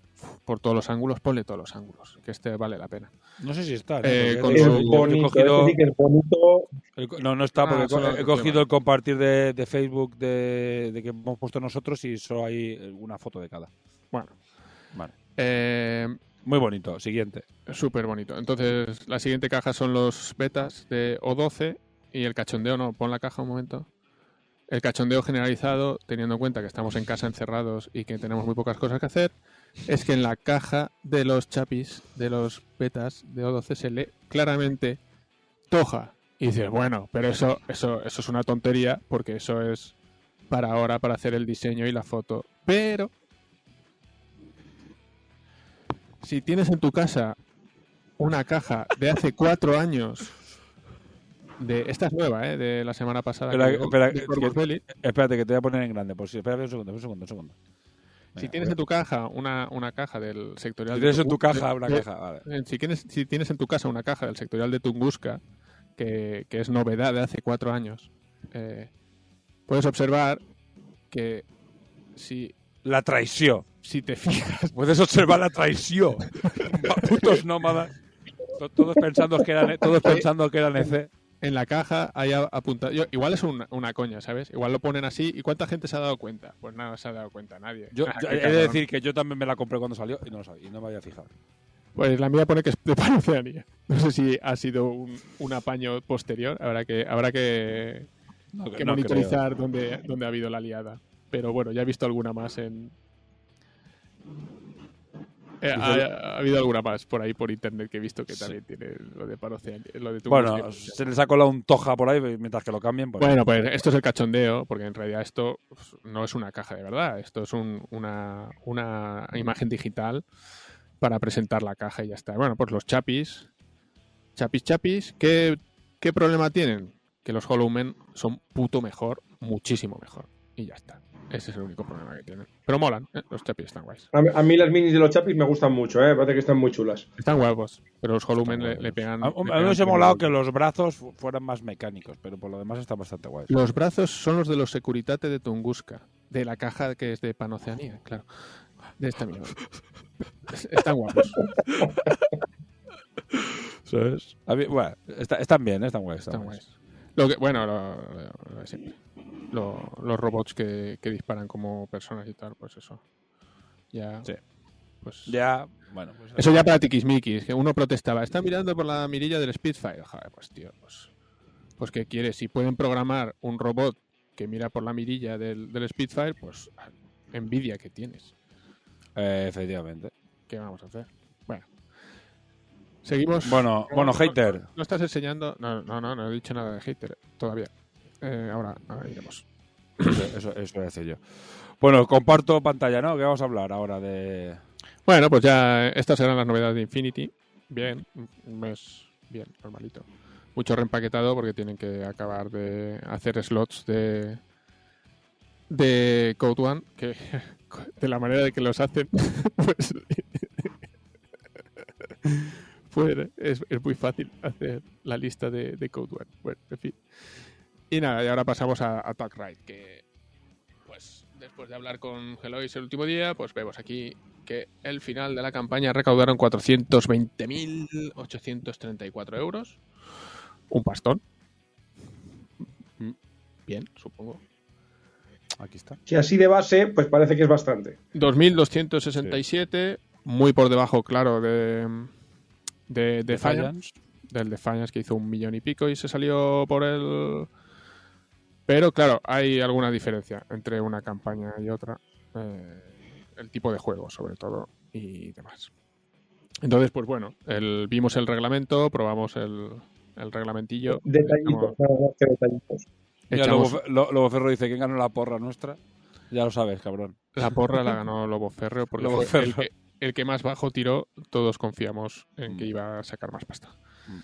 por todos los ángulos, ponle todos los ángulos, que este vale la pena. No sé si está. Eh, ¿no? con Porque Es su- yo- yo he bonito, cogido- sí que es bonito. el co- no, no está, Ah, porque he cogido tema. el compartir de, de Facebook de, de que hemos puesto nosotros y solo hay una foto de cada. Bueno, Vale. eh, Muy bonito. Siguiente. Súper bonito. Entonces, la siguiente caja son los betas de O12 y el cachondeo, no, pon la caja un momento. El cachondeo generalizado, teniendo en cuenta que estamos en casa encerrados y que tenemos muy pocas cosas que hacer, es que en la caja de los chapis, de los betas de O12 se lee claramente Toja. Y dices, bueno, pero eso, eso, eso es una tontería porque eso es para ahora, para hacer el diseño y la foto. Pero si tienes en tu casa una caja de hace cuatro años, de esta es nueva, ¿eh? de la semana pasada, Espera, que espera, de que-. Espérate, que te voy a poner en grande. Por si, espérate un segundo, un segundo, un segundo. Si Venga, tienes voy a- en tu caja una, una caja del sectorial Si de tienes en tu caja de- una de- caja, vale. eh, Si tienes, si tienes en tu casa una caja del sectorial de Tunguska, que, que es novedad de hace cuatro años, eh, puedes observar que si, La traición. Si te fijas, Puedes observar la traición. Putos nómadas. To- Todos pensando que eran, todos pensando que eran EC. en la caja hay apuntado. yo- igual es una, una coña, ¿sabes? Igual lo ponen así. ¿Y cuánta gente se ha dado cuenta? Pues nada, se ha dado cuenta nadie. Yo, Ah, he de decir que yo también me la compré cuando salió y no y no me había fijado. Pues la mía pone que es de Panoceanía. No sé si ha sido un, un apaño posterior. Habrá que, habrá que, No, que no monitorizar dónde, dónde ha habido la liada. Pero bueno, ya he visto alguna más en. Eh, ha, ha habido alguna más por ahí por internet que he visto que también tiene lo de Panoceanía. Lo de. Bueno, se les ha colado un toja por ahí mientras que lo cambien. Pues, Bueno, pues esto es el cachondeo, porque en realidad esto pues, no es una caja de verdad, esto es un- una, una imagen digital para presentar la caja y ya está. Bueno, pues los chapis, chapis, chapis, ¿qué, qué problema tienen? Que los Hollow Men son puto mejor, muchísimo mejor. Y ya está. Ese es el único problema que tienen. Pero molan, ¿eh? los chapis están guays. A, mí- a mí las minis de los chapis me gustan mucho, ¿eh? Parece que están muy chulas. Están guapos, pero los Hollow Men Están le, pegan... a, a mí me hubiese molado que los brazos fu- fueran más mecánicos, pero por lo demás están bastante guays. Los brazos son los de los Securitate de Tunguska, de la caja que es de Panoceanía, claro. De esta mierda. Es- Están guapos. ¿Sabes? A mí- bueno, está- están bien, ¿eh? están guays. Están Están guays. guays. Lo que, bueno, lo, lo- lo de siempre. Lo- los robots que, que disparan como personas y tal, pues eso. Ya. Sí. Pues, Ya, bueno, pues Eso ya para tiquismiquis, que uno protestaba. Está mirando por la mirilla del Spitfire. Joder, pues tío, pues, pues ¿qué quieres? Si pueden programar un robot que mira por la mirilla del, del Spitfire, pues envidia que tienes. Eh, efectivamente. ¿Qué vamos a hacer? Bueno. Seguimos. Bueno, No, bueno, no, hater. No, no estás enseñando. No, no, no, no he dicho nada de hater todavía. Eh, ahora, ahora iremos. Eso, eso, eso voy a decir yo. Bueno, comparto pantalla, ¿no? ¿Qué vamos a hablar ahora de...? Bueno, pues ya estas eran las novedades de Infinity. Bien, un mes bien, normalito. Mucho reempaquetado porque tienen que acabar de hacer slots de de Code One que de la manera de que los hacen pues es, es muy fácil hacer la lista de, de Code One. Bueno, en fin. Y nada, y ahora pasamos a Attack Ride, que pues después de hablar con Helois el último día, pues vemos aquí que el final de la campaña recaudaron 420.834 euros. Un pastón. Mm, Bien, supongo. Aquí está. Si así de base, pues parece que es bastante. 2.267, muy por debajo, claro, de, de, de Defiance, del Defiance que hizo un millón y pico y se salió por el... Pero claro, hay alguna diferencia entre una campaña y otra. eh, el tipo de juego, sobre todo, y demás. Entonces, pues bueno, el- vimos el reglamento, probamos el, el reglamentillo. Detallitos, echamos- detallitos. Lobo, Lobo Ferro dice, ¿quién ganó la porra nuestra? Ya lo sabes, cabrón. La porra la ganó Lobo Ferreo porque Lobo fue el que, el que más bajo tiró. Todos confiamos en que Mm. iba a sacar más pasta. Mm.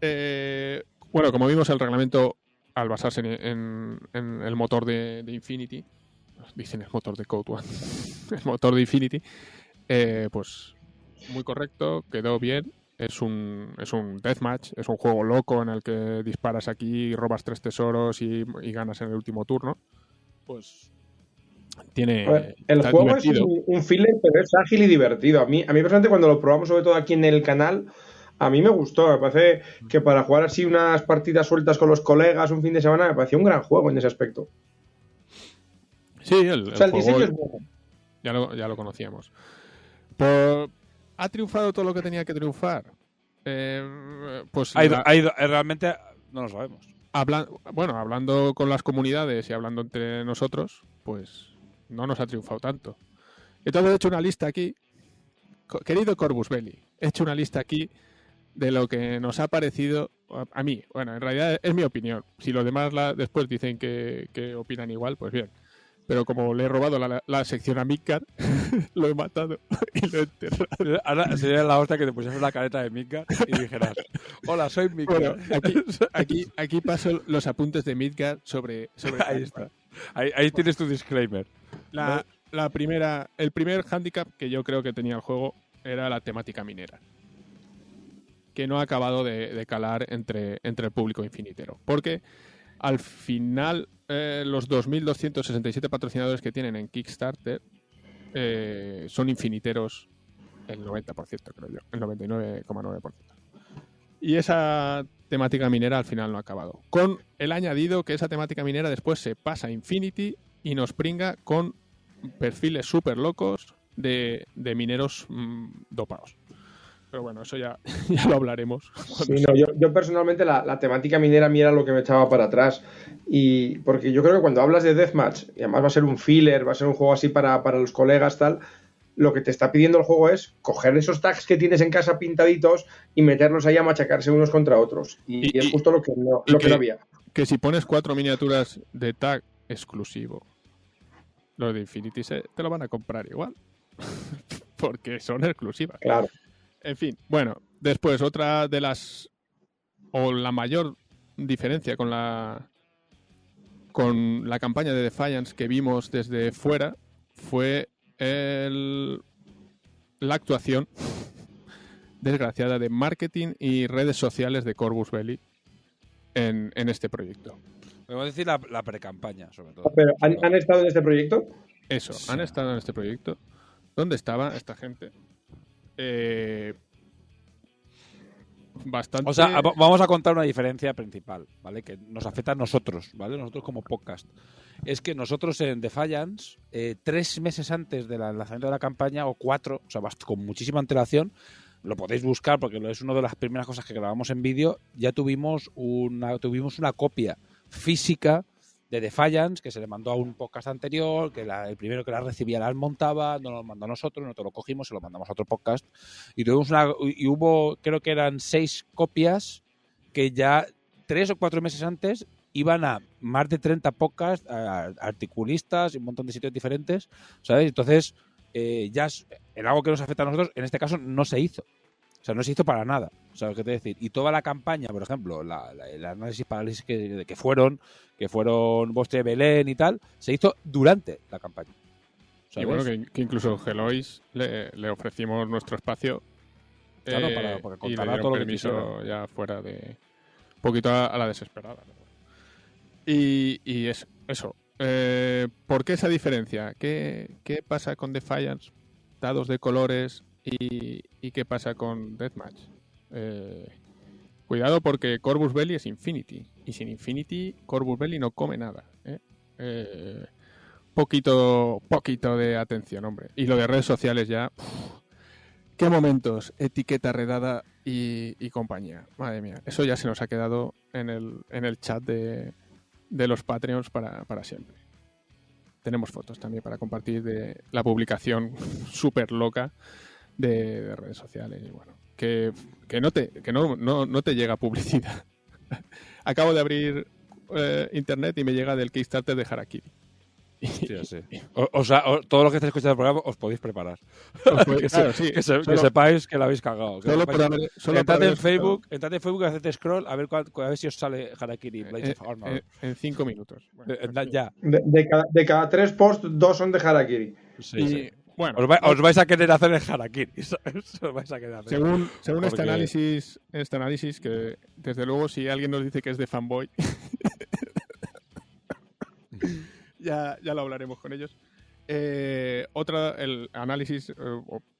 Eh, bueno, como vimos, el reglamento, al basarse en, en- en el motor de, de Infinity, dicen el motor de Code One, el motor de Infinity, eh, pues muy correcto, quedó bien. Es un, es un deathmatch, es un juego loco en el que disparas aquí, robas tres tesoros y, y ganas en el último turno. Pues tiene. Ver, el juego es un, un filler, pero es ágil y divertido. A mí, a mí personalmente, cuando lo probamos, sobre todo aquí en el canal, a mí me gustó. Me parece que para jugar así unas partidas sueltas con los colegas un fin de semana, me pareció un gran juego en ese aspecto. Sí, el, O sea, el el diseño juego es bueno. ya, lo, ya lo conocíamos. ¿Ha triunfado todo lo que tenía que triunfar? Eh, pues Ha ido- la- ha ido- eh, realmente no lo sabemos. habla- bueno, hablando con las comunidades y hablando entre nosotros, pues no nos ha triunfado tanto. Entonces he hecho una lista aquí. Querido Corvus Belli, he hecho una lista aquí de lo que nos ha parecido a, mí. Bueno, en realidad es mi opinión. Si los demás la- después dicen que, que opinan igual, pues bien. Pero como le he robado la, la sección a Midgar, lo he matado y lo he enterrado. Ahora sería la hostia que te pusieras la careta de Midgar y dijeras, hola, soy Midgar. Bueno, aquí, aquí, aquí paso los apuntes de Midgar sobre, sobre Ahí está. Ahí, ahí tienes tu disclaimer. La, la primera, el primer handicap que yo creo que tenía el juego era la temática minera. Que no ha acabado de, de calar entre, entre el público infinitero. Porque al final, eh, los 2.267 patrocinadores que tienen en Kickstarter eh, son infiniteros el 90%, creo yo, el 99,9%. Y esa temática minera al final no ha acabado. Con el añadido que esa temática minera después se pasa a Infinity y nos pringa con perfiles súper locos de, de mineros mm, dopados. Pero bueno, eso ya, ya lo hablaremos. Sí, no, yo, yo personalmente la, la temática minera a mí era lo que me echaba para atrás. Y porque yo creo que cuando hablas de Deathmatch, y además va a ser un filler, va a ser un juego así para, para los colegas, tal, lo que te está pidiendo el juego es coger esos tags que tienes en casa pintaditos y meterlos ahí a machacarse unos contra otros. Y, Y- es justo lo que no, lo que que- no había. que si pones cuatro miniaturas de tag exclusivo, los de Infinity se- te lo van a comprar igual. Porque son exclusivas. Claro. En fin, bueno, después otra de las o la mayor diferencia con la con la campaña de Defiance que vimos desde fuera fue el, la actuación desgraciada de marketing y redes sociales de Corvus Belli en, en este proyecto. Podemos decir la, la pre-campaña, sobre todo. Pero, ¿han, han estado en este proyecto? Eso, Sí. han estado en este proyecto. ¿Dónde estaba esta gente? Eh, bastante. O sea, va- vamos a contar una diferencia principal, ¿vale? Que nos afecta a nosotros, ¿vale? Nosotros como podcast. Es que nosotros en Defiance, eh, tres meses antes del lanzamiento de la campaña, o cuatro, o sea, con muchísima antelación, lo podéis buscar porque es una de las primeras cosas que grabamos en vídeo, ya tuvimos una, tuvimos una copia física de Defiance que se le mandó a un podcast anterior, que la- el primero que la recibía la montaba, nos lo mandó a nosotros, nosotros lo cogimos y lo mandamos a otro podcast y tuvimos una y hubo creo que eran seis copias que ya tres o cuatro meses antes iban a más de 30 podcasts, a- a articulistas un montón de sitios diferentes, ¿sabes? Entonces, eh, ya es, en algo que nos afecta a nosotros, en este caso no se hizo. O sea, no se hizo para nada. ¿Sabes qué te decir? Y toda la campaña, por ejemplo, la- la- el análisis parálisis que, que fueron, que fueron Vostre Belén y tal, se hizo durante la campaña. Y bueno, que, que incluso Gelois le, le ofrecimos nuestro espacio. eh, Claro, para- para y contar le dieron todo lo que ya fuera de. Un poquito a, a la desesperada. Y, y es, eso. Eh, ¿Por qué esa diferencia? ¿Qué, qué pasa con Defiance? Dados de colores y, y qué pasa con Deathmatch. Eh, cuidado porque Corvus Belli es Infinity. Y sin Infinity, Corvus Belli no come nada. ¿eh? Eh, poquito, poquito de atención, hombre. Y lo de redes sociales ya. qué momentos, etiqueta redada y, compañía. Madre mía, eso ya se nos ha quedado en el, en el chat de, de los Patreons para, para siempre. Tenemos fotos también para compartir de la publicación súper loca de redes sociales. Y bueno, que, que, no, te, que no, no, no te llega publicidad. Acabo de abrir eh, internet y me llega del Kickstarter de Harakiri. Sí, sí. O, o sea, o- todo lo que estáis escuchando el programa os podéis preparar. Os podéis- que, se- claro, sí, que se- que solo- sepáis que la habéis cagado. que Solo sepáis- por haber, solo por entrad en Facebook, entrad en Facebook, haced scroll a ver, cuál- a ver si os sale Harakiri Blades Eh, of Armor. eh, en cinco minutos. Bueno, Eh, pues sí. ya. De, de cada, de cada tres posts, dos son de Harakiri. Sí, Y, sí. Bueno, Os, vai- os vais a querer hacer el Harakiri. ¿sabes? Os vais a querer hacer. según, según este análisis, este análisis que desde luego si alguien nos dice que es de fanboy, ya, ya lo hablaremos con ellos. Eh, otra, el análisis, eh,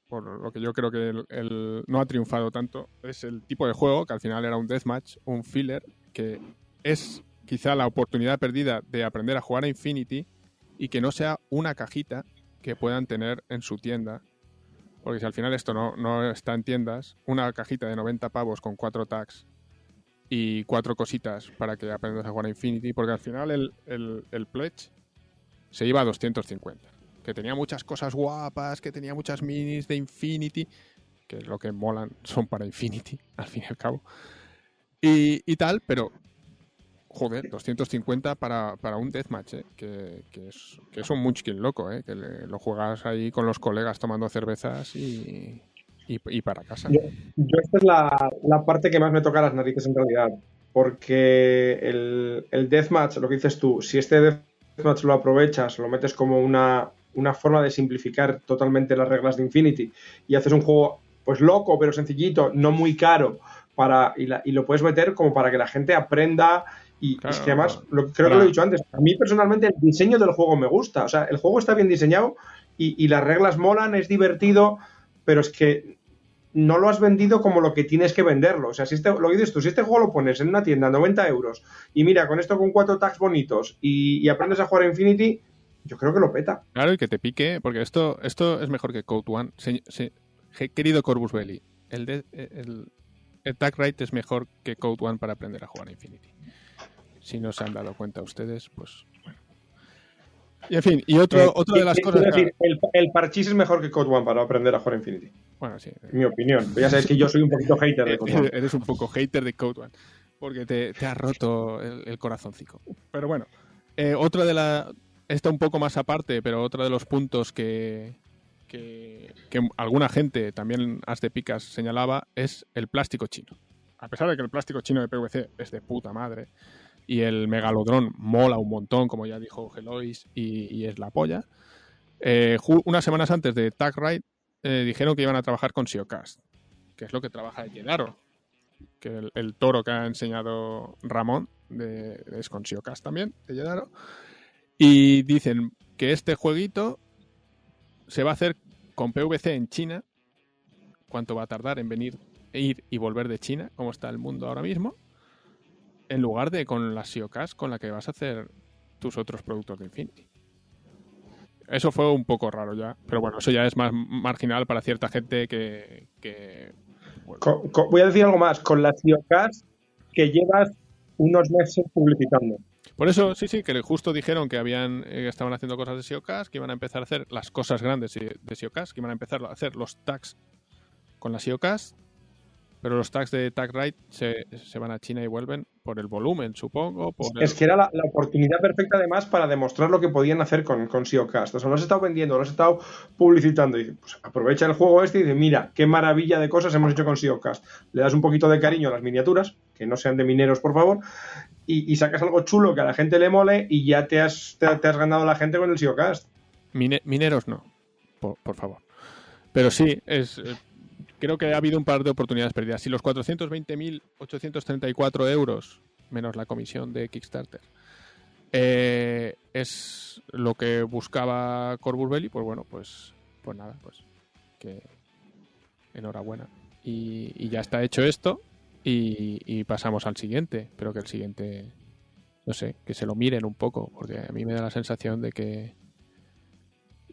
por lo que yo creo que el, el- no ha triunfado tanto, es el tipo de juego, que al final era un deathmatch, un filler, que es quizá la oportunidad perdida de aprender a jugar a Infinity y que no sea una cajita que puedan tener en su tienda. Porque si al final esto no, no está en tiendas, una cajita de 90 pavos con cuatro tags y cuatro cositas para que aprendas a jugar a Infinity, porque al final el, el, el pledge se iba a 250. Que tenía muchas cosas guapas, que tenía muchas minis de Infinity, que es lo que molan, son para Infinity, al fin y al cabo. Y, y tal, pero joder, 250 para, para un deathmatch, ¿eh? que, que, es, que es un munchkin loco, ¿eh? que le- lo juegas ahí con los colegas tomando cervezas y, y, para casa. Yo, esta es la, la parte que más me toca las narices en realidad. Porque el, el deathmatch, lo que dices tú, si este deathmatch lo aprovechas, lo metes como una una forma de simplificar totalmente las reglas de Infinity y haces un juego pues loco pero sencillito, no muy caro para y lo puedes meter como para que la gente aprenda y Claro, es que además, lo- creo que lo he dicho antes, a mí personalmente el diseño del juego me gusta, o sea, el juego está bien diseñado y, y las reglas molan, es divertido, pero es que no lo has vendido como lo que tienes que venderlo. O sea, si este, lo que dices tú, si este juego lo pones en una tienda a 90 euros y mira, con esto con cuatro tags bonitos y, y aprendes a jugar a Infinity, yo creo que lo peta. Claro, y que te pique, porque esto, esto es mejor que Code One. Se- querido Corvus Belli, el, de, el, el Tag Right es mejor que Code One para aprender a jugar a Infinity. Si no se han dado cuenta ustedes, pues bueno. Y en fin, y otro, Eh, otra de las quiero cosas. decir, el, el parchís es mejor que Code One para aprender a jugar Infinity. Bueno, sí. Mi opinión. Ya sabes que yo soy un poquito hater de Code One. Eres un poco hater de Code One. Porque te, te ha roto el, el corazoncico. Pero bueno, eh, otra de la. Está un poco más aparte, pero otro de los puntos que, que, que alguna gente, también as de picas, señalaba, es el plástico chino. A pesar de que el plástico chino de PVC es de puta madre y el megalodrón mola un montón, como ya dijo Gelois, y, y es la polla. eh, unas semanas antes de Tag Ride eh, dijeron que iban a trabajar con Siocast, que es lo que trabaja Yedaro, que el, toro que ha enseñado Ramón es con Siocast también, de Yedaro. Y dicen que este jueguito se va a hacer con PVC en China. ¿Cuánto va a tardar en venir, ir y volver de China? ¿Cómo está el mundo ahora mismo? En lugar de con la Siocast con la que vas a hacer tus otros productos de Infinity. Eso fue un poco raro ya, pero bueno, eso ya es más marginal para cierta gente que, bueno, voy a decir algo más. Con la Ciocast que llevas unos meses publicitando. Por eso, sí, sí, que justo dijeron que habían eh, estaban haciendo cosas de SEOcast, que iban a empezar a hacer las cosas grandes de SEOcast, que iban a empezar a hacer los tags con la SEOcast, pero los tags de TagRight se, se van a China y vuelven por el volumen, supongo. Por el- Es que era la, la oportunidad perfecta además para demostrar lo que podían hacer con, con SEOcast. O sea, lo has estado vendiendo, lo has estado publicitando. Y pues aprovecha el juego este y dice, mira, qué maravilla de cosas hemos hecho con SEOcast. Le das un poquito de cariño a las miniaturas, que no sean de mineros, por favor, y, y sacas algo chulo que a la gente le mole y ya te has, te, te has ganado a la gente con el SEOcast. Mine- mineros no, por, por favor. Pero sí, es eh, creo que ha habido un par de oportunidades perdidas. Si los 420.834 euros, menos la comisión de Kickstarter, eh, es lo que buscaba Corvus Belli, pues bueno, pues, pues nada, pues que enhorabuena. Y, y ya está hecho esto y, y pasamos al siguiente. Pero que el siguiente, no sé, que se lo miren un poco, porque a mí me da la sensación de que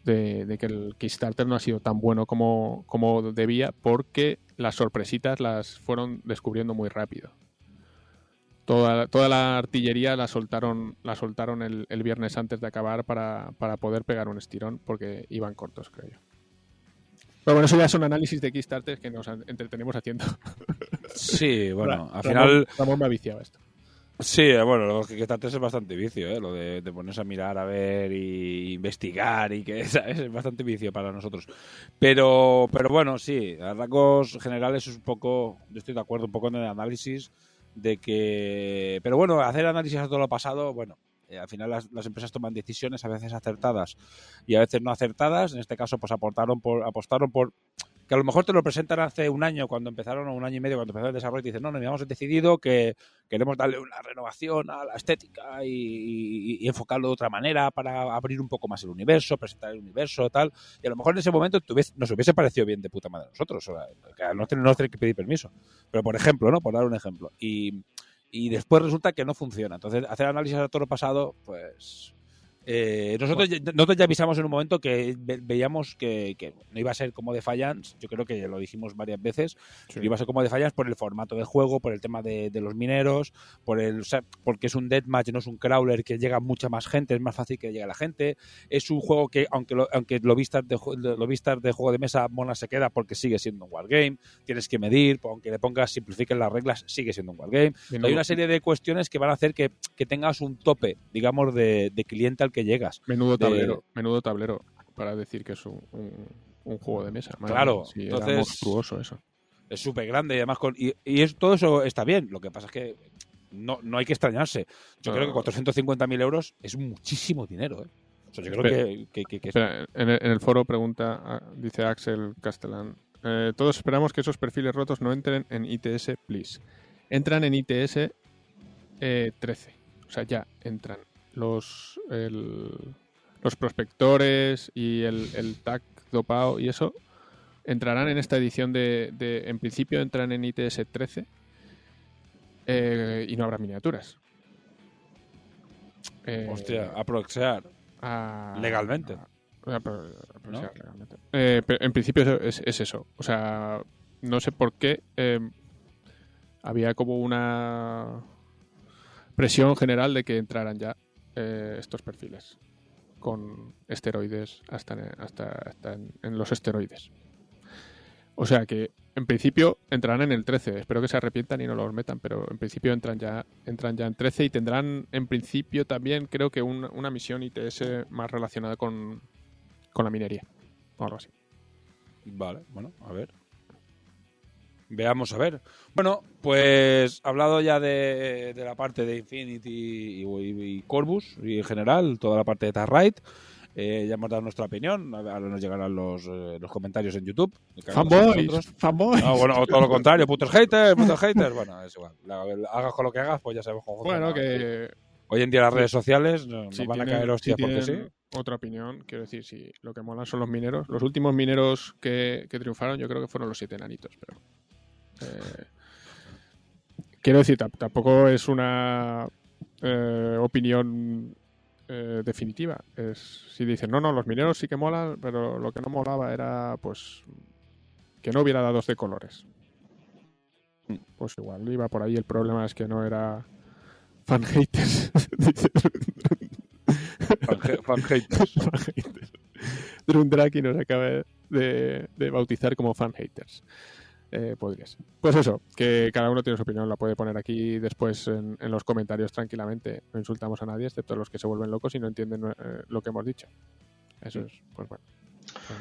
de, de que el Kickstarter no ha sido tan bueno como, como debía porque las sorpresitas las fueron descubriendo muy rápido. Toda, toda la artillería la soltaron, la soltaron el, el viernes antes de acabar para, para poder pegar un estirón porque iban cortos, creo yo. Pero bueno, eso ya son análisis de Kickstarter que nos entretenemos haciendo. Sí, bueno, al Ramón- final Ramón me ha viciado esto. Sí, eh, bueno, lo que Kickstarter es bastante vicio, ¿eh? Lo de, de ponerse a mirar, a ver y investigar y que ¿sabes? es bastante vicio para nosotros. Pero, pero bueno, sí, a rasgos generales es un poco, yo estoy de acuerdo un poco en el análisis de que, pero bueno, hacer análisis a todo lo pasado, bueno, eh, al final las, las empresas toman decisiones a veces acertadas y a veces no acertadas. En este caso, pues aportaron por, apostaron por que a lo mejor te lo presentan hace un año cuando empezaron o un año y medio cuando empezaron el desarrollo y dicen no, no, hemos decidido que queremos darle una renovación a la estética y, enfocarlo de otra manera para abrir un poco más el universo, presentar el universo, tal. Y a lo mejor en ese momento nos hubiese parecido bien de puta madre a nosotros, o no que pedir permiso. Pero por ejemplo, ¿no? Por dar un ejemplo. Y, y después resulta que no funciona. Entonces, hacer análisis a todo lo pasado, pues... eh, nosotros, ya- nosotros ya avisamos en un momento que ve- veíamos que, que no iba a ser como Defiance, yo creo que lo dijimos varias veces, que iba a ser como Defiance por el formato del juego, por el tema de, de los mineros, por el, o sea, porque es un deathmatch, no es un crawler que llega mucha más gente, es más fácil que llegue a la gente. Es un juego que, aunque lo, aunque lo vistas de, lo vistas de juego de mesa, mona se queda porque sigue siendo un wargame. Tienes que medir, aunque le pongas, simplifiquen las reglas, sigue siendo un wargame. Hay una serie de cuestiones que van a hacer que, que tengas un tope, digamos, de, de cliente al que llegas. Menudo de- tablero, menudo tablero para decir que es un, un- un juego de mesa. Madre Claro, sí, era entonces- monstruoso eso. es súper grande y además con, y, y es, todo eso está bien lo que pasa es que no, no hay que extrañarse yo No. creo que 450.000 euros es muchísimo dinero ¿eh? o sea, yo creo Espera. que, que, que- que- Espera, en, el, en el foro pregunta, dice Axel Castellán, eh, todos esperamos que esos perfiles rotos no entren en ITS, please. Entran en ITS eh, 13. O sea, ya entran los, el- los prospectores y el, el tag dopado y eso entrarán en esta edición de, de- en principio entran en ITS 13 eh, y no habrá miniaturas. Eh, hostia, a proxear. a- Legalmente. a- a- pro- a pronunciar ¿No? legalmente. Eh, pero en principio es, es- es eso. O sea, no sé por qué eh, había como una presión general de que entraran ya eh, estos perfiles con esteroides hasta, hasta, hasta en, los esteroides. O sea que en principio entrarán en el 13. Espero que se arrepientan y no los metan, pero en principio entran ya, entran ya en 13 y tendrán en principio también creo que un- una misión ITS más relacionada con, con la minería. O algo así. Vale, bueno, a ver. Veamos a ver. Bueno, pues hablado ya de, de la parte de Infinity y, y- y Corvus y en general, toda la parte de Tarrite, eh, ya hemos dado nuestra opinión. Ahora nos llegarán los, eh, los comentarios en YouTube. Fanboys, fanboys. No, bueno, o todo lo contrario, putos haters, putos haters. Bueno, es igual. La- la- hagas con lo que hagas, pues ya sabemos cómo funciona. Bueno, que Hoy en día las redes sociales no- nos van a caer hostias si porque sí. Otra opinión, quiero decir, si lo que molan son los mineros. Los últimos mineros que, que triunfaron, yo creo que fueron los siete enanitos, pero. Eh, quiero decir, tam- tampoco es una eh, opinión eh, definitiva. Es si dicen, no, no, los mineros sí que molan, pero lo que no molaba era, pues, que no hubiera dados de colores. Pues igual iba por ahí. El problema es que no era fan haters. Fan, fan haters. fan haters. Drundraki nos acaba de, de bautizar como fan haters. Eh, podría ser. Pues eso, que cada uno tiene su opinión, la puede poner aquí después en, en los comentarios tranquilamente. No insultamos a nadie, excepto a los que se vuelven locos y no entienden eh, lo que hemos dicho. Eso es, pues bueno.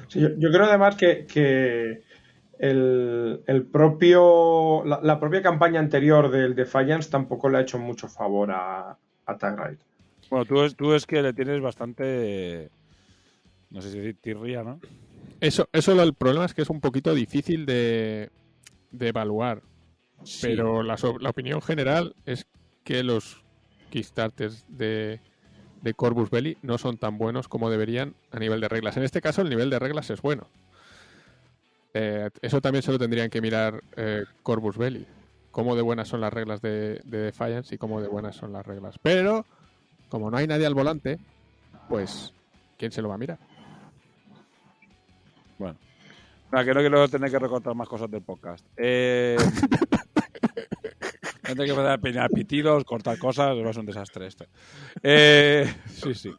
Sí, yo, yo creo además que, que el, el propio la, la propia campaña anterior del Defiance tampoco le ha hecho mucho favor a, a Tag Ride. Bueno, tú es, tú es que le tienes bastante. No sé si decir tirria, ¿no? Eso, eso lo- el problema es que es un poquito difícil de, de evaluar. Pero la, la opinión general es que los Kickstarters de, de Corvus Belli no son tan buenos como deberían a nivel de reglas. En este caso, el nivel de reglas es bueno. Eh, eso también se lo tendrían que mirar eh, Corvus Belli. Cómo de buenas son las reglas de, de Defiance y cómo de buenas son las reglas. Pero, como no hay nadie al volante, pues, ¿quién se lo va a mirar? Bueno. Nada, que no quiero tener que recortar más cosas del podcast. Eh... Gente que empezar a peinar pitidos, cortar cosas, va a ser un desastre esto. Eh, sí, sí.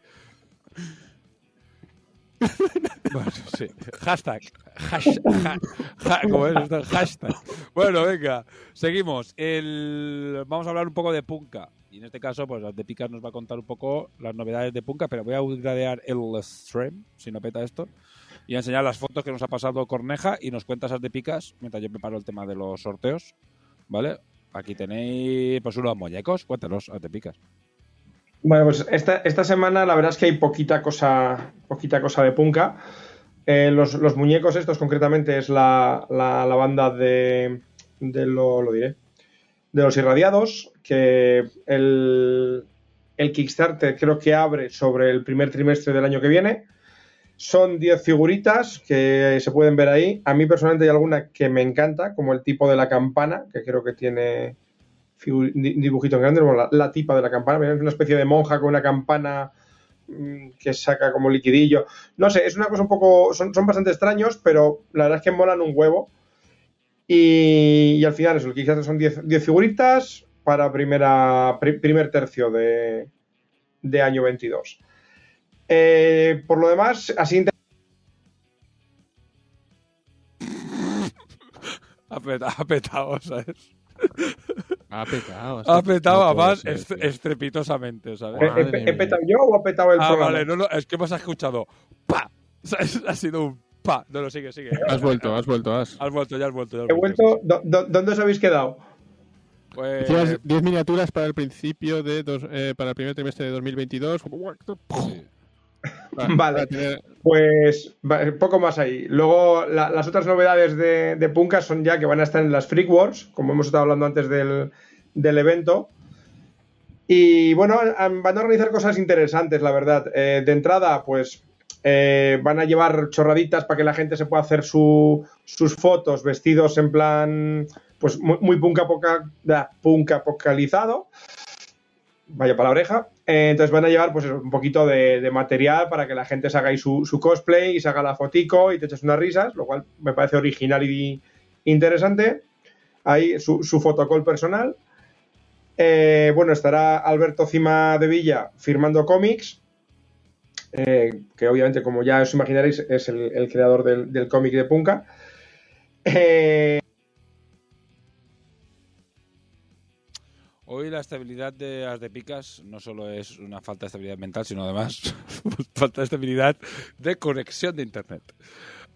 Bueno, sí. Hashtag. Hash- ja- ¿Cómo es esto? Hashtag. Bueno, venga. Seguimos. El... Vamos a hablar un poco de Punka. Y en este caso, pues de Picas nos va a contar un poco las novedades de Punka, pero voy a gradear el stream, si no peta esto, y a enseñar las fotos que nos ha pasado Corneja y nos cuentas las de Picas mientras yo preparo el tema de los sorteos. ¿Vale? Aquí tenéis pues unos muñecos, cuéntanos, las de Picas. Bueno, pues esta, esta semana la verdad es que hay poquita cosa, poquita cosa de punka. Eh, los, los muñecos estos concretamente es la, la, la banda de, de lo, lo diré, de los irradiados, que el, el Kickstarter creo que abre sobre el primer trimestre del año que viene. Son 10 figuritas que se pueden ver ahí. A mí personalmente hay alguna que me encanta, como el tipo de la campana, que creo que tiene figu- di- dibujito en grande, bueno, la, tipa de la campana, es una especie de monja con una campana mm, que saca como liquidillo. No sé, es una cosa un poco. Son, bastante extraños, pero la verdad es que molan un huevo. Y, al final, eso, el Kickstarter son 10 10 figuritas para primera, pri- primer tercio de, de año 22. Eh, por lo demás, así Ha petado, ha petado, ¿sabes? Ha petado. Ha petado, No además, ser, est- tío. estrepitosamente, ¿sabes? ¿he, he- he petado yo o ha petado el Ah, programa? vale, no, no, es que me has escuchado. ¡Pa! ¿Sabes? Ha sido un pa. No, no, sigue, sigue. Has vuelto, has vuelto, has. Has vuelto, ya has vuelto. Ya has He vuelto. ¿dó- dó- ¿Dónde os habéis quedado? Pues, Decías 10 miniaturas para el principio de dos, eh, para el primer trimestre de 2022. sí. Vale. Pues poco más ahí. Luego la- las otras novedades de, de Punka son ya que van a estar en las Freak Wars, como hemos estado hablando antes del, del evento. Y bueno, van a organizar cosas interesantes, la verdad. Eh, de entrada, pues eh, van a llevar chorraditas para que la gente se pueda hacer su- sus fotos vestidos en plan, pues muy, muy da, apocalizado. Vaya para la oreja. Eh, entonces van a llevar pues un poquito de, material para que la gente se haga ahí su, cosplay y se haga la fotico y te eches unas risas, lo cual me parece original y interesante. Ahí su, su fotocall personal. Eh, bueno, estará Alberto Cima de Villa firmando cómics, eh, que obviamente, como ya os imaginaréis, es el, creador del, cómic de Punka. Hoy la estabilidad de las de picas no solo es una falta de estabilidad mental, sino además falta de estabilidad de conexión de internet.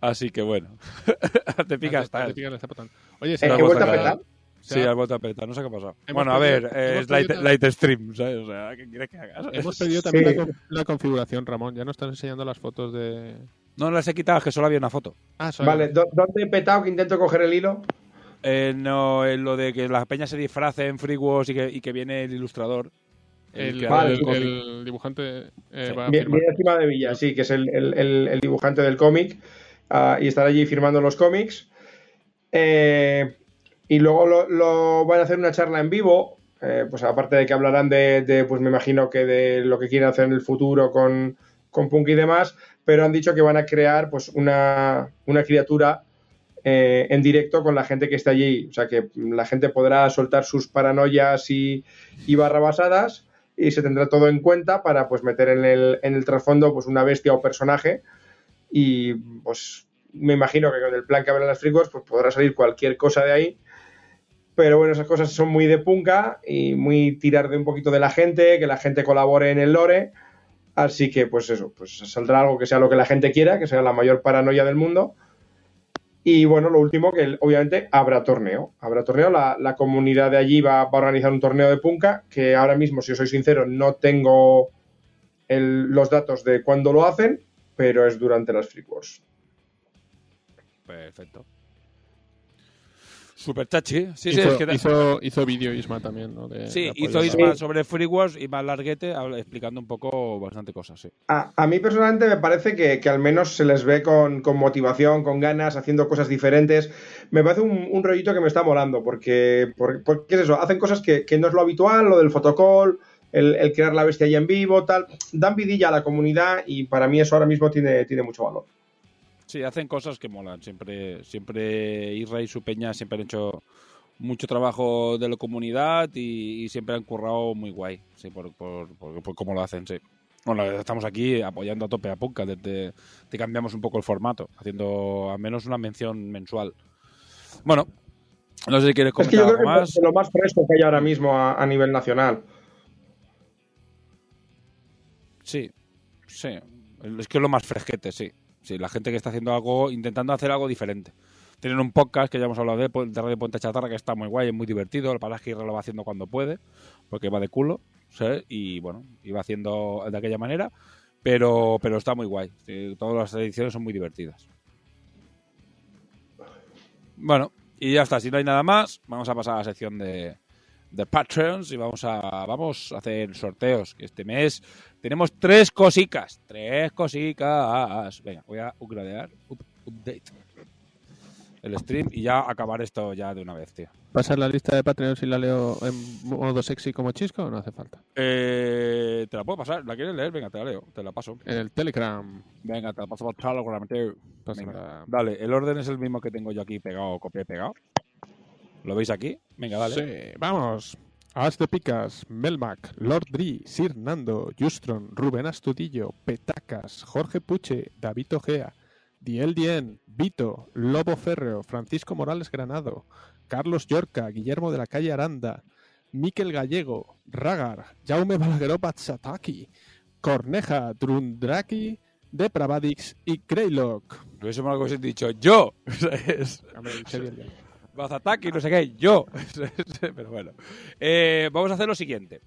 Así que bueno, las de picas está. Oye, se ¿he ha vuelto a petar? se Sí, ha- has vuelto a petar, no sé qué ha pasado. Bueno, a ver, eh, es light, perdido- light stream, ¿sabes? O sea, ¿qué quieres que hagas? Hemos perdido también Sí. la, con- la configuración, Ramón. Ya no están enseñando las fotos de. No las he quitado, es que solo había una foto. Ah, son- Vale, ¿dó- ¿dónde he petado que intento coger el hilo? Eh, no, en lo de que la peña se disfrace en Free Wars y que, y que viene el ilustrador. El, Vale, dibujante eh, Sí. va a bien encima de Villa, sí, que es el, el- el- el dibujante del cómic. ah, y estará allí firmando los cómics. Eh, y luego lo, lo- van a hacer una charla en vivo. eh, pues aparte de que hablarán de, de, pues me imagino que de lo que quieren hacer en el futuro con, con Punk y demás. Pero han dicho que van a crear pues una, una criatura eh, en directo con la gente que está allí. O sea que la gente podrá soltar sus paranoias y, barrabasadas y se tendrá todo en cuenta para pues meter en el, en el trasfondo pues una bestia o personaje. Y pues me imagino que con el plan que habrá en las fricos pues podrá salir cualquier cosa de ahí. Pero bueno esas cosas son muy de punca y muy tirar de un poquito de la gente que la gente colabore en el lore. Así que pues eso pues saldrá algo que sea lo que la gente quiera que sea la mayor paranoia del mundo y bueno, lo último, que obviamente habrá torneo. Habrá torneo, la, la comunidad de allí va, a organizar un torneo de punca, que ahora mismo, si os soy sincero, no tengo el- los datos de cuándo lo hacen, pero es durante las Free Wars. Perfecto. Super chachi. Sí, sí, hizo, es que hizo, hizo vídeo Isma también, ¿no? De- Sí, de hizo Isma Sí. sobre Free Wars y más larguete explicando un poco bastante cosas, sí. A, a mí personalmente me parece que, que al menos se les ve con, con motivación, con ganas, haciendo cosas diferentes. Me parece un, un rollito que me está molando, porque, porque, porque es eso, hacen cosas que, que no es lo habitual, lo del fotocall, el, el crear la bestia ahí en vivo, tal. Dan vidilla a la comunidad y para mí eso ahora mismo tiene, tiene mucho valor. Sí, hacen cosas que molan. Siempre, siempre Isra y su peña siempre han hecho mucho trabajo de la comunidad y, y siempre han currado muy guay. Sí, por, por, por- por cómo lo hacen, sí. Bueno, estamos aquí apoyando a tope a Punka desde que cambiamos un poco el formato, haciendo al menos una mención mensual. Bueno, no sé si quieres Es que comentar yo creo algo que más. es lo más fresco que hay ahora mismo a, a nivel nacional. Sí, sí. Es que es lo más fresquete, sí. Sí, la gente que está haciendo algo, intentando hacer algo diferente. Tienen un podcast que ya hemos hablado de, de Radio Puente Chatarra, que está muy guay, es muy divertido. El para es que Irra lo va haciendo cuando puede, porque va de culo. Y bueno, iba haciendo de aquella manera, pero, pero está muy guay. Todas las ediciones son muy divertidas. Bueno, y ya está. Si no hay nada más, vamos a pasar a la sección de, de Patreons y vamos a, vamos a hacer sorteos. Este mes tenemos tres cosicas. Tres cosicas. Venga, voy a upgradear. up- update. El stream y ya acabar esto ya de una vez, tío. ¿Pasar la lista de Patreons y la leo en modo sexy como chisco o no hace falta? Eh, te la puedo pasar. ¿La quieres leer? Venga, te la leo. Te la paso. En el Telegram. Venga, te la paso por Telegram, tío. Venga. Dale, el orden es el mismo que tengo yo aquí pegado, copiado y pegado. ¿Lo veis aquí? Venga, dale. Sí, vamos. As de Picas, Melmac, Lord Dri, Sir Nando, Justron, Rubén Astudillo, Petacas, Jorge Puche, David Ojea, Diel Dien, Vito, Lobo Férreo, Francisco Morales Granado, Carlos Yorca, Guillermo de la Calle Aranda, Miquel Gallego, Ragar, Jaume Balagueró Batsataki, Corneja, Drundraki, Depravadix y me lo he dicho yo. Bazataki, no sé qué, yo. Pero bueno. Eh, vamos a hacer lo siguiente.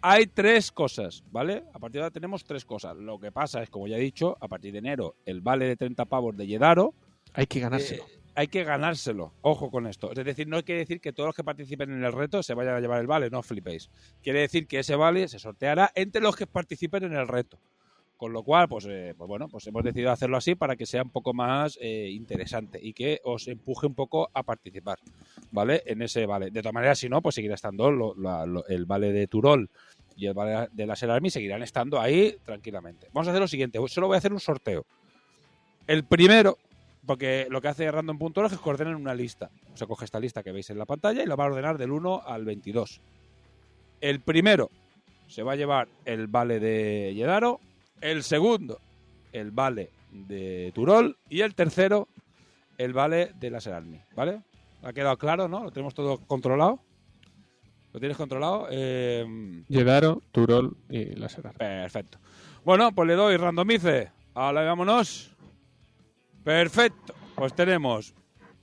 hay tres cosas, ¿vale? A partir de ahora tenemos tres cosas. Lo que pasa es, como ya he dicho, a partir de enero, el vale de 30 pavos de Yedaro Hay que ganárselo. eh, hay que ganárselo. Ojo con esto. Es decir, no quiere decir que todos los que participen en el reto se vayan a llevar el vale, no flipéis. Quiere decir que ese vale se sorteará entre los que participen en el reto. Con lo cual, pues, eh, pues bueno, pues hemos decidido hacerlo así para que sea un poco más eh, interesante y que os empuje un poco a participar, ¿vale? En ese vale. De todas maneras, si no, pues seguirá estando la- el vale de Turol y el vale de la Army seguirán estando ahí tranquilamente. Vamos a hacer lo siguiente. Solo voy a hacer un sorteo. El primero, porque lo que hace Random.org es que ordena una lista. Se coge esta lista que veis en la pantalla y lo va a ordenar del 1 al 22. El primero se va a llevar el vale de Yedaro. El segundo, el vale de Turol. Y el tercero, el vale de la Army. ¿Vale? ¿Ha quedado claro, no? ¿Lo tenemos todo controlado? ¿Lo tienes controlado? Eh, Yedaro, Turol y la Serar. Perfecto. Bueno, pues le doy randomice. Ahora vámonos. Perfecto. Pues tenemos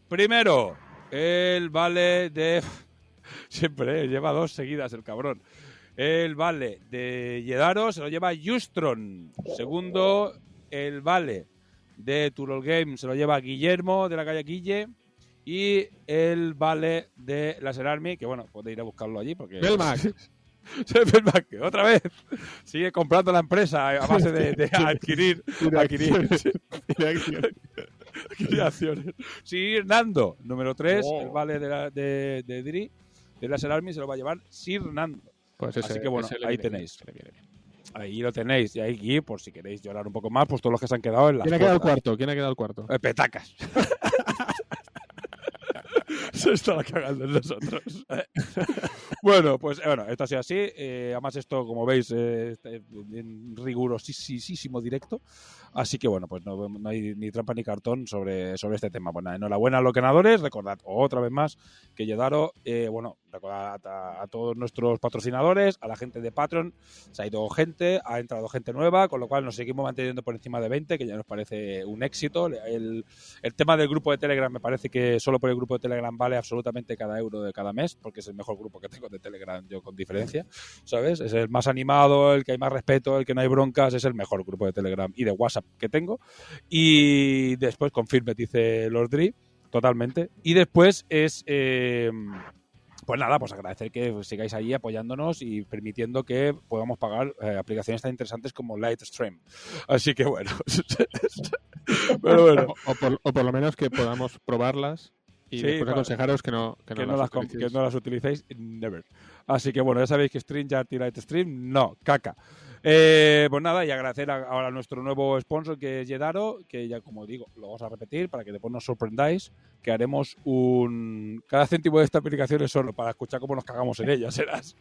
primero el vale de. Siempre, eh, lleva dos seguidas el cabrón. El vale de Yedaro se lo lleva Justron. Segundo, el vale de Turol Game se lo lleva Guillermo de la calle Guille. Y el vale de Laser Army, que bueno, podéis ir a buscarlo allí porque. Belmac. Belmac, otra vez. Sigue comprando la empresa a base de, de adquirir, adquirir, adquirir acciones. Sir Nando, número 3, Oh. el vale de, la, de, de Dri, de Laser Army se lo va a llevar Sir Nando. Pues ese- Así que bueno, ahí viene tenéis. viene. Ahí lo tenéis. Y ahí, por si queréis llorar un poco más, pues todos los que se han quedado en la ¿Quién ha quedado el cuarto? ¿Quién ha quedado el cuarto? Eh, petacas. Se estaba cagando en nosotros. bueno, pues eh, bueno, esto ha sido así. Eh, además, esto, como veis, eh, rigurosísimo directo. Así que bueno, pues no, no hay ni trampa ni cartón sobre, sobre este tema. Bueno, enhorabuena a los ganadores. Recordad otra vez más que Yedaro, eh, bueno, recordad a, a todos nuestros patrocinadores, a la gente de Patreon. Se ha ido gente, ha entrado gente nueva, con lo cual nos seguimos manteniendo por encima de 20, que ya nos parece un éxito. El, el tema del grupo de Telegram me parece que solo por el grupo de Telegram vale absolutamente cada euro de cada mes, porque es el mejor grupo que tengo de Telegram yo con diferencia, ¿sabes? Es el más animado, el que hay más respeto, el que no hay broncas, es el mejor grupo de Telegram y de WhatsApp que tengo. Y después confirme, dice Lord Dri, totalmente. Y después es... eh, pues nada, pues agradecer que sigáis ahí apoyándonos y permitiendo que podamos pagar eh, aplicaciones tan interesantes como Lightstream. Así que bueno. Pero bueno. O, o por, o por lo menos que podamos probarlas y Sí, después para- aconsejaros que no, que no que, no las com- utilicéis. que no las utilicéis, never. Así que bueno, ya sabéis que StreamYard y Lightstream, no, caca. Eh, pues nada, y agradecer a- ahora a nuestro nuevo sponsor que es Yedaro, que ya como digo, lo vamos a repetir para que después nos sorprendáis, que haremos un... Cada céntimo de esta aplicación es solo para escuchar cómo nos cagamos en ella, serás.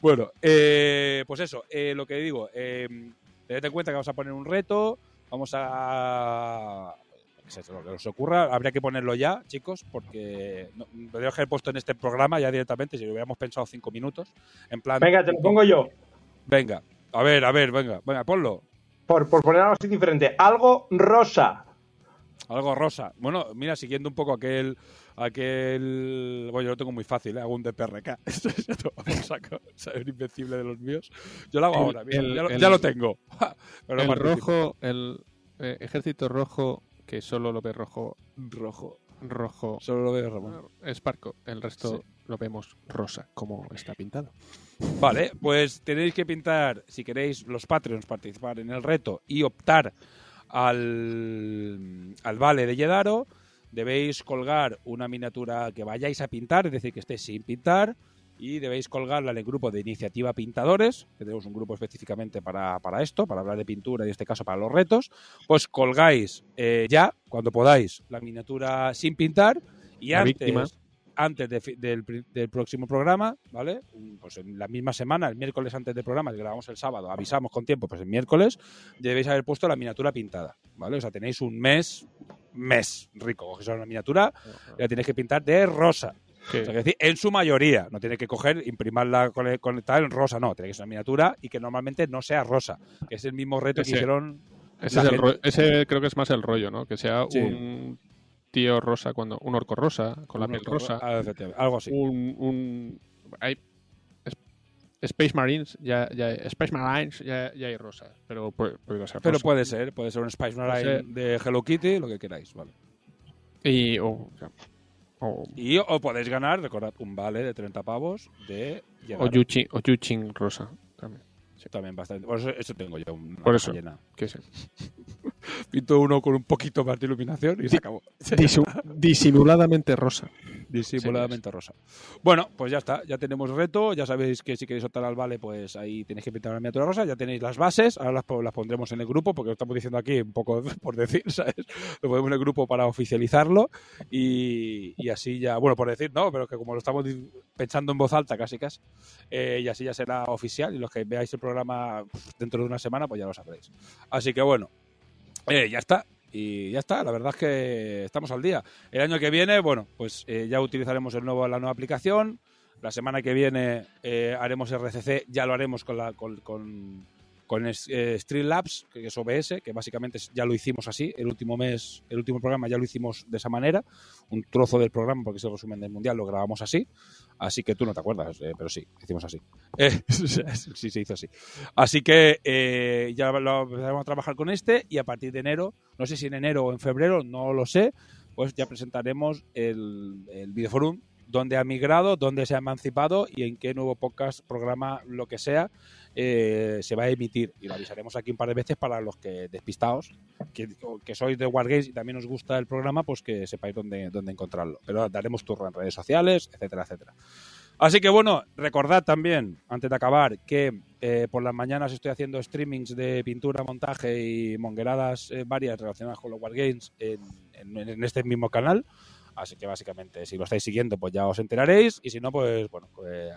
bueno, eh, pues eso, eh, lo que digo, eh, tened en cuenta que vamos a poner un reto, vamos a que sé, lo que os ocurra, habría que ponerlo ya, chicos, porque no, lo que haber puesto en este programa ya directamente, si lo hubiéramos pensado cinco minutos, en plan... Venga, te lo pongo yo. Venga, a ver, a ver, venga, venga, ponlo. Por, por poner algo así diferente. Algo rosa. Algo rosa. Bueno, mira, siguiendo un poco aquel... aquel bueno, yo lo tengo muy fácil, ¿eh? hago un DPRK. Un invencible de los míos. Yo lo hago El- ahora, mira, el- ya, lo, el- ya lo tengo. Pero el rojo, el eh, ejército rojo, que solo lo ve rojo, Rojo. rojo, Solo lo veo Ramón. es Parco. El resto Sí. lo vemos rosa, como está pintado. Vale, pues tenéis que pintar, si queréis, los Patreons participar en el reto y optar al, al vale de Yedaro. Debéis colgar una miniatura que vayáis a pintar, es decir, que esté sin pintar. Y debéis colgarla en el grupo de Iniciativa Pintadores, que tenemos un grupo específicamente para, para esto, para hablar de pintura y en este caso para los retos. Pues colgáis eh, ya, cuando podáis, la miniatura sin pintar. Y La antes, víctima. Antes de del, próximo programa, ¿vale? Pues en la misma semana, el miércoles antes del programa, que grabamos el sábado, avisamos con tiempo, pues el miércoles debéis haber puesto la miniatura pintada, ¿vale? O sea, tenéis un mes, mes rico, cogéis una miniatura y la tenéis que pintar de rosa. O sea, que decir, en su mayoría, no tiene que coger, imprimarla, cole- conectar en rosa, no, tiene que ser una miniatura y que normalmente no sea rosa, que es el mismo reto que hicieron ese, es el ese creo que es más el rollo, ¿no? Que sea Sí. un tío rosa, cuando un orco rosa, con la piel rosa, ah, algo así. un, un- hay- Space Marines ya, ya Space Marines ya, ya hay rosas, pero puede, puede ser Pero rosa. puede ser, puede ser un Spice Marine de Hello Kitty, lo que queráis, ¿vale? Y, o, Y o podéis ganar, recordad, un vale de 30 pavos de o Yuchin rosa también. También bastante. Por eso, eso tengo yo una Por eso. llena. Que. Pinto uno con un poquito más de iluminación y se acabó. Disu- disimuladamente rosa. Disimuladamente rosa. Bueno, pues ya está, ya tenemos reto, ya sabéis que si queréis optar al vale, pues ahí tenéis que pintar una miniatura rosa, ya tenéis las bases, ahora las, las pondremos en el grupo, porque lo estamos diciendo aquí un poco por decir, ¿sabes? Lo ponemos en el grupo para oficializarlo y, y así ya, bueno, por decir, no, pero que como lo estamos pensando en voz alta casi casi, eh, y así ya será oficial y los que veáis el programa pues, dentro de una semana, pues ya lo sabréis. Así que bueno, eh, ya está. Y ya está, la verdad es que estamos al día. El año que viene, bueno, pues eh, ya utilizaremos el nuevo, la nueva aplicación. La semana que viene eh, haremos RCC, ya lo haremos con, la, con, con, con eh, Streamlabs, que es OBS, que básicamente ya lo hicimos así. El último mes, el último programa ya lo hicimos de esa manera. Un trozo del programa, porque es el resumen del mundial, lo grabamos así. Así que tú no te acuerdas, eh, pero sí, hicimos así. Eh, sí, se hizo así. Así que eh, ya lo empezaremos a trabajar con este y a partir de enero, no sé si en enero o en febrero, no lo sé, pues ya presentaremos el, el Videoforum, dónde ha migrado, dónde se ha emancipado y en qué nuevo podcast, programa, lo que sea, eh, se va a emitir. Y lo avisaremos aquí un par de veces para los que despistados, que, que sois de Wargames y también os gusta el programa, pues que sepáis dónde, dónde encontrarlo. Pero daremos turno en redes sociales, etcétera, etcétera. Así que bueno, recordad también, antes de acabar, que eh, por las mañanas estoy haciendo streamings de pintura, montaje y mongueradas eh, varias relacionadas con los Wargames en, en, en este mismo canal. Así que básicamente, si lo estáis siguiendo, pues ya os enteraréis. Y si no, pues bueno, pues,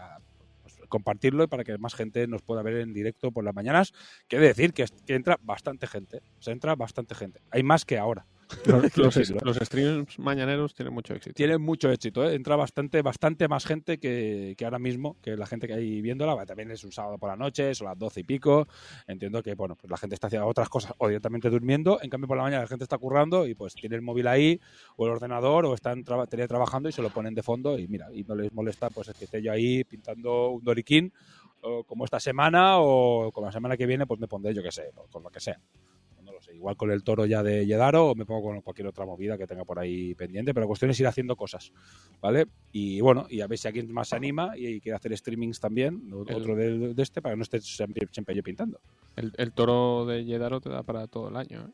compartirlo y para que más gente nos pueda ver en directo por las mañanas. De decir que, que entra bastante gente. Se entra bastante gente. Hay más que ahora. Los, los- los streams mañaneros tienen mucho éxito. Tiene mucho éxito, ¿eh? entra bastante, bastante más gente que, que ahora mismo, que la gente que hay viéndola. También es un sábado por la noche, son las doce y pico. Entiendo que bueno, pues la gente está haciendo otras cosas o directamente durmiendo. En cambio, por la mañana la gente está currando y pues tiene el móvil ahí, o el ordenador, o están traba- teletrabajando y se lo ponen de fondo. Y mira, y no les molesta pues el que esté yo ahí pintando un doriquín, o como esta semana, o como la semana que viene, pues me pondré, yo qué sé, con lo que sea. Sé, igual con el toro ya de Yedaro o me pongo con cualquier otra movida que tenga por ahí pendiente, pero la cuestión es ir haciendo cosas, ¿vale? Y bueno, y a ver si alguien más se anima y quiere hacer streamings también, El- otro de, de este, para que no esté siempre, siempre yo pintando. El, el toro de Yedaro te da para todo el año. ¿eh?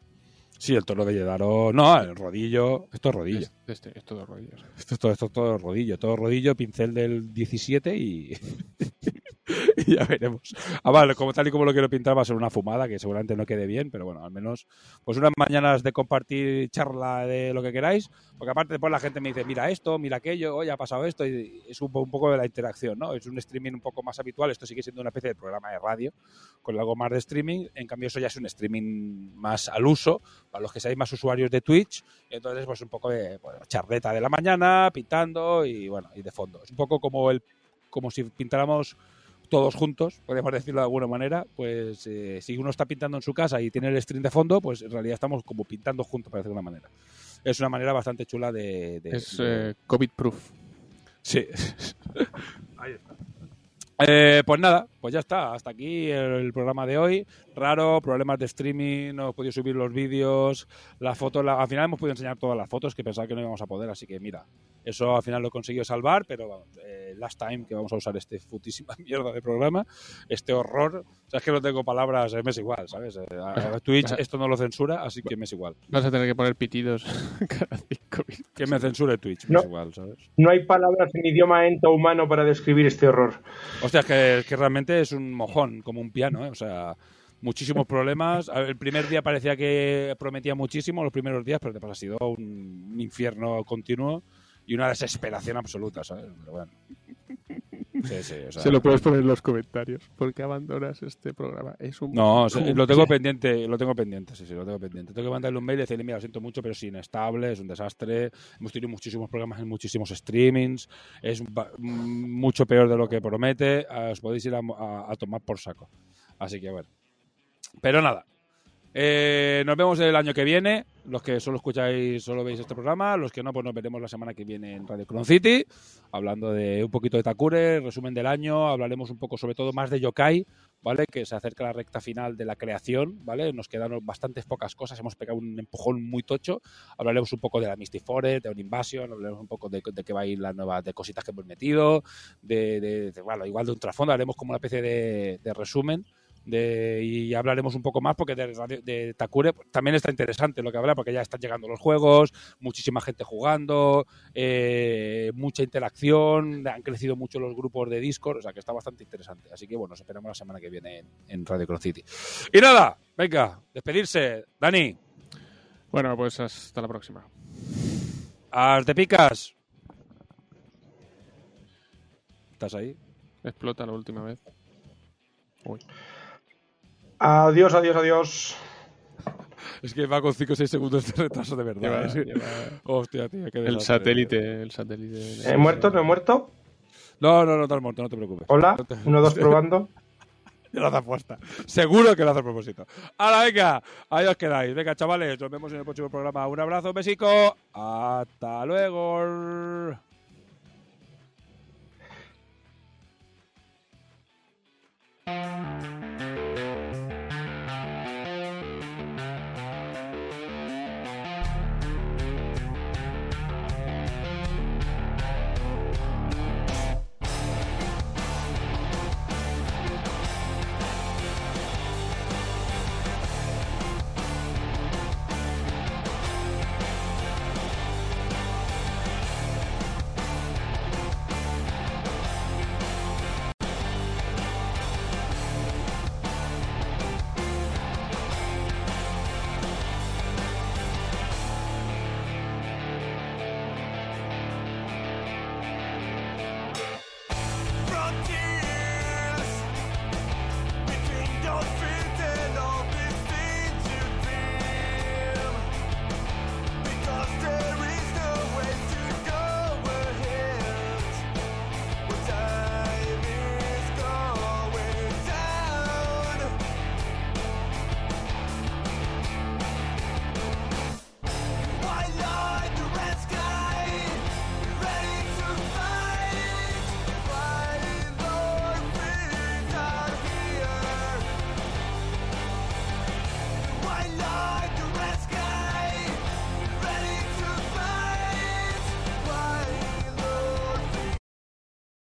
Sí, el toro de Yedaro, no, el rodillo, esto es rodillo. Es, este, es todo rodillas. Esto es todo, esto es todo rodillo, todo rodillo, pincel del 17 y, y ya veremos. Ah, vale, como tal y como lo quiero pintar va a ser una fumada que seguramente no quede bien, pero bueno, al menos pues unas mañanas de compartir charla de lo que queráis, porque aparte después la gente me dice, mira esto, mira aquello, hoy ha pasado esto y es un, un poco de la interacción, ¿no? Es un streaming un poco más habitual, esto sigue siendo una especie de programa de radio con algo más de streaming, en cambio eso ya es un streaming más al uso, para los que seáis más usuarios de Twitch, entonces, pues un poco de bueno, charleta de la mañana, pintando y bueno, y de fondo. Es un poco como el como si pintáramos todos juntos, podríamos decirlo de alguna manera, pues eh, si uno está pintando en su casa y tiene el stream de fondo, pues en realidad estamos como pintando juntos, para decirlo de alguna manera. Es una manera bastante chula de... de- Es de- eh, COVID-proof. Sí. Ahí está. Eh, pues nada, pues ya está. Hasta aquí el programa de hoy. Raro, problemas de streaming, no hemos podido subir los vídeos, las fotos. la- Al final hemos podido enseñar todas las fotos que pensaba que no íbamos a poder, así que mira, eso al final lo he conseguido salvar, pero vamos, eh, last time que vamos a usar este putísima mierda de programa, este horror. O sea, es que no tengo palabras, eh, me es igual, ¿sabes? Eh, a- a Twitch esto no lo censura, así que me es igual. Vas a tener que poner pitidos cada cinco minutos. Que me censure Twitch, me No. es igual, ¿sabes? No hay palabras en idioma ento humano para describir este horror. Hostia, es que, es que realmente es un mojón, como un piano, ¿eh? O sea, muchísimos problemas. El primer día parecía que prometía muchísimo, los primeros días, pero después ha sido un infierno continuo y una desesperación absoluta, ¿sabes? Pero bueno. Sí, sí, o sea, Se lo puedes poner en los comentarios. ¿Por qué abandonas este programa? Es un No, o sea, como- lo tengo pendiente, lo tengo pendiente, sí, sí, lo tengo pendiente. Tengo que mandarle un mail y decirle, mira, lo siento mucho, pero es inestable, es un desastre. Hemos tenido muchísimos programas en muchísimos streamings, es mucho peor de lo que promete. Os podéis ir a, a- a tomar por saco. Así que bueno. Pero nada, Eh, nos vemos el año que viene. Los que solo escucháis, solo veis este programa. Los que no, pues nos veremos la semana que viene en Radio Cron City. Hablando de un poquito de Takure, resumen del año. Hablaremos un poco sobre todo más de Yokai, ¿vale? Que se acerca la recta final de la creación, ¿vale? Nos quedan bastantes pocas cosas. Hemos pegado un empujón muy tocho. Hablaremos un poco de la Mystic Forest, de un Invasion. Hablaremos un poco de, de qué va a ir la nueva, de cositas que hemos metido. De, de- de- bueno, igual de un trasfondo. Haremos como una especie de resumen de, y hablaremos un poco más porque de, de Takure también está interesante lo que habla porque ya están llegando los juegos, muchísima gente jugando, eh, mucha interacción, han crecido mucho los grupos de Discord, o sea que está bastante interesante. Así que bueno, nos esperamos la semana que viene en, en Radio Cross City. Y nada, venga, despedirse. Dani, Bueno, pues hasta la próxima. ¿as te picas? ¿Estás ahí? Explota la última vez. Uy. Adiós, adiós, adiós. Es que va con 5 o 6 segundos de retraso, de verdad. Lleva, eh. lleva... Hostia, tío, qué El satélite, eh. el satélite. ¿He muerto? ¿No he muerto? No, no, no te has muerto, no te preocupes. Hola, 1, 2, probando. Ya lo hace apuesta. Seguro que lo hace a propósito. Ahora, venga, ahí os quedáis. Venga, chavales, nos vemos en el próximo programa. Un abrazo, un besico. Hasta luego.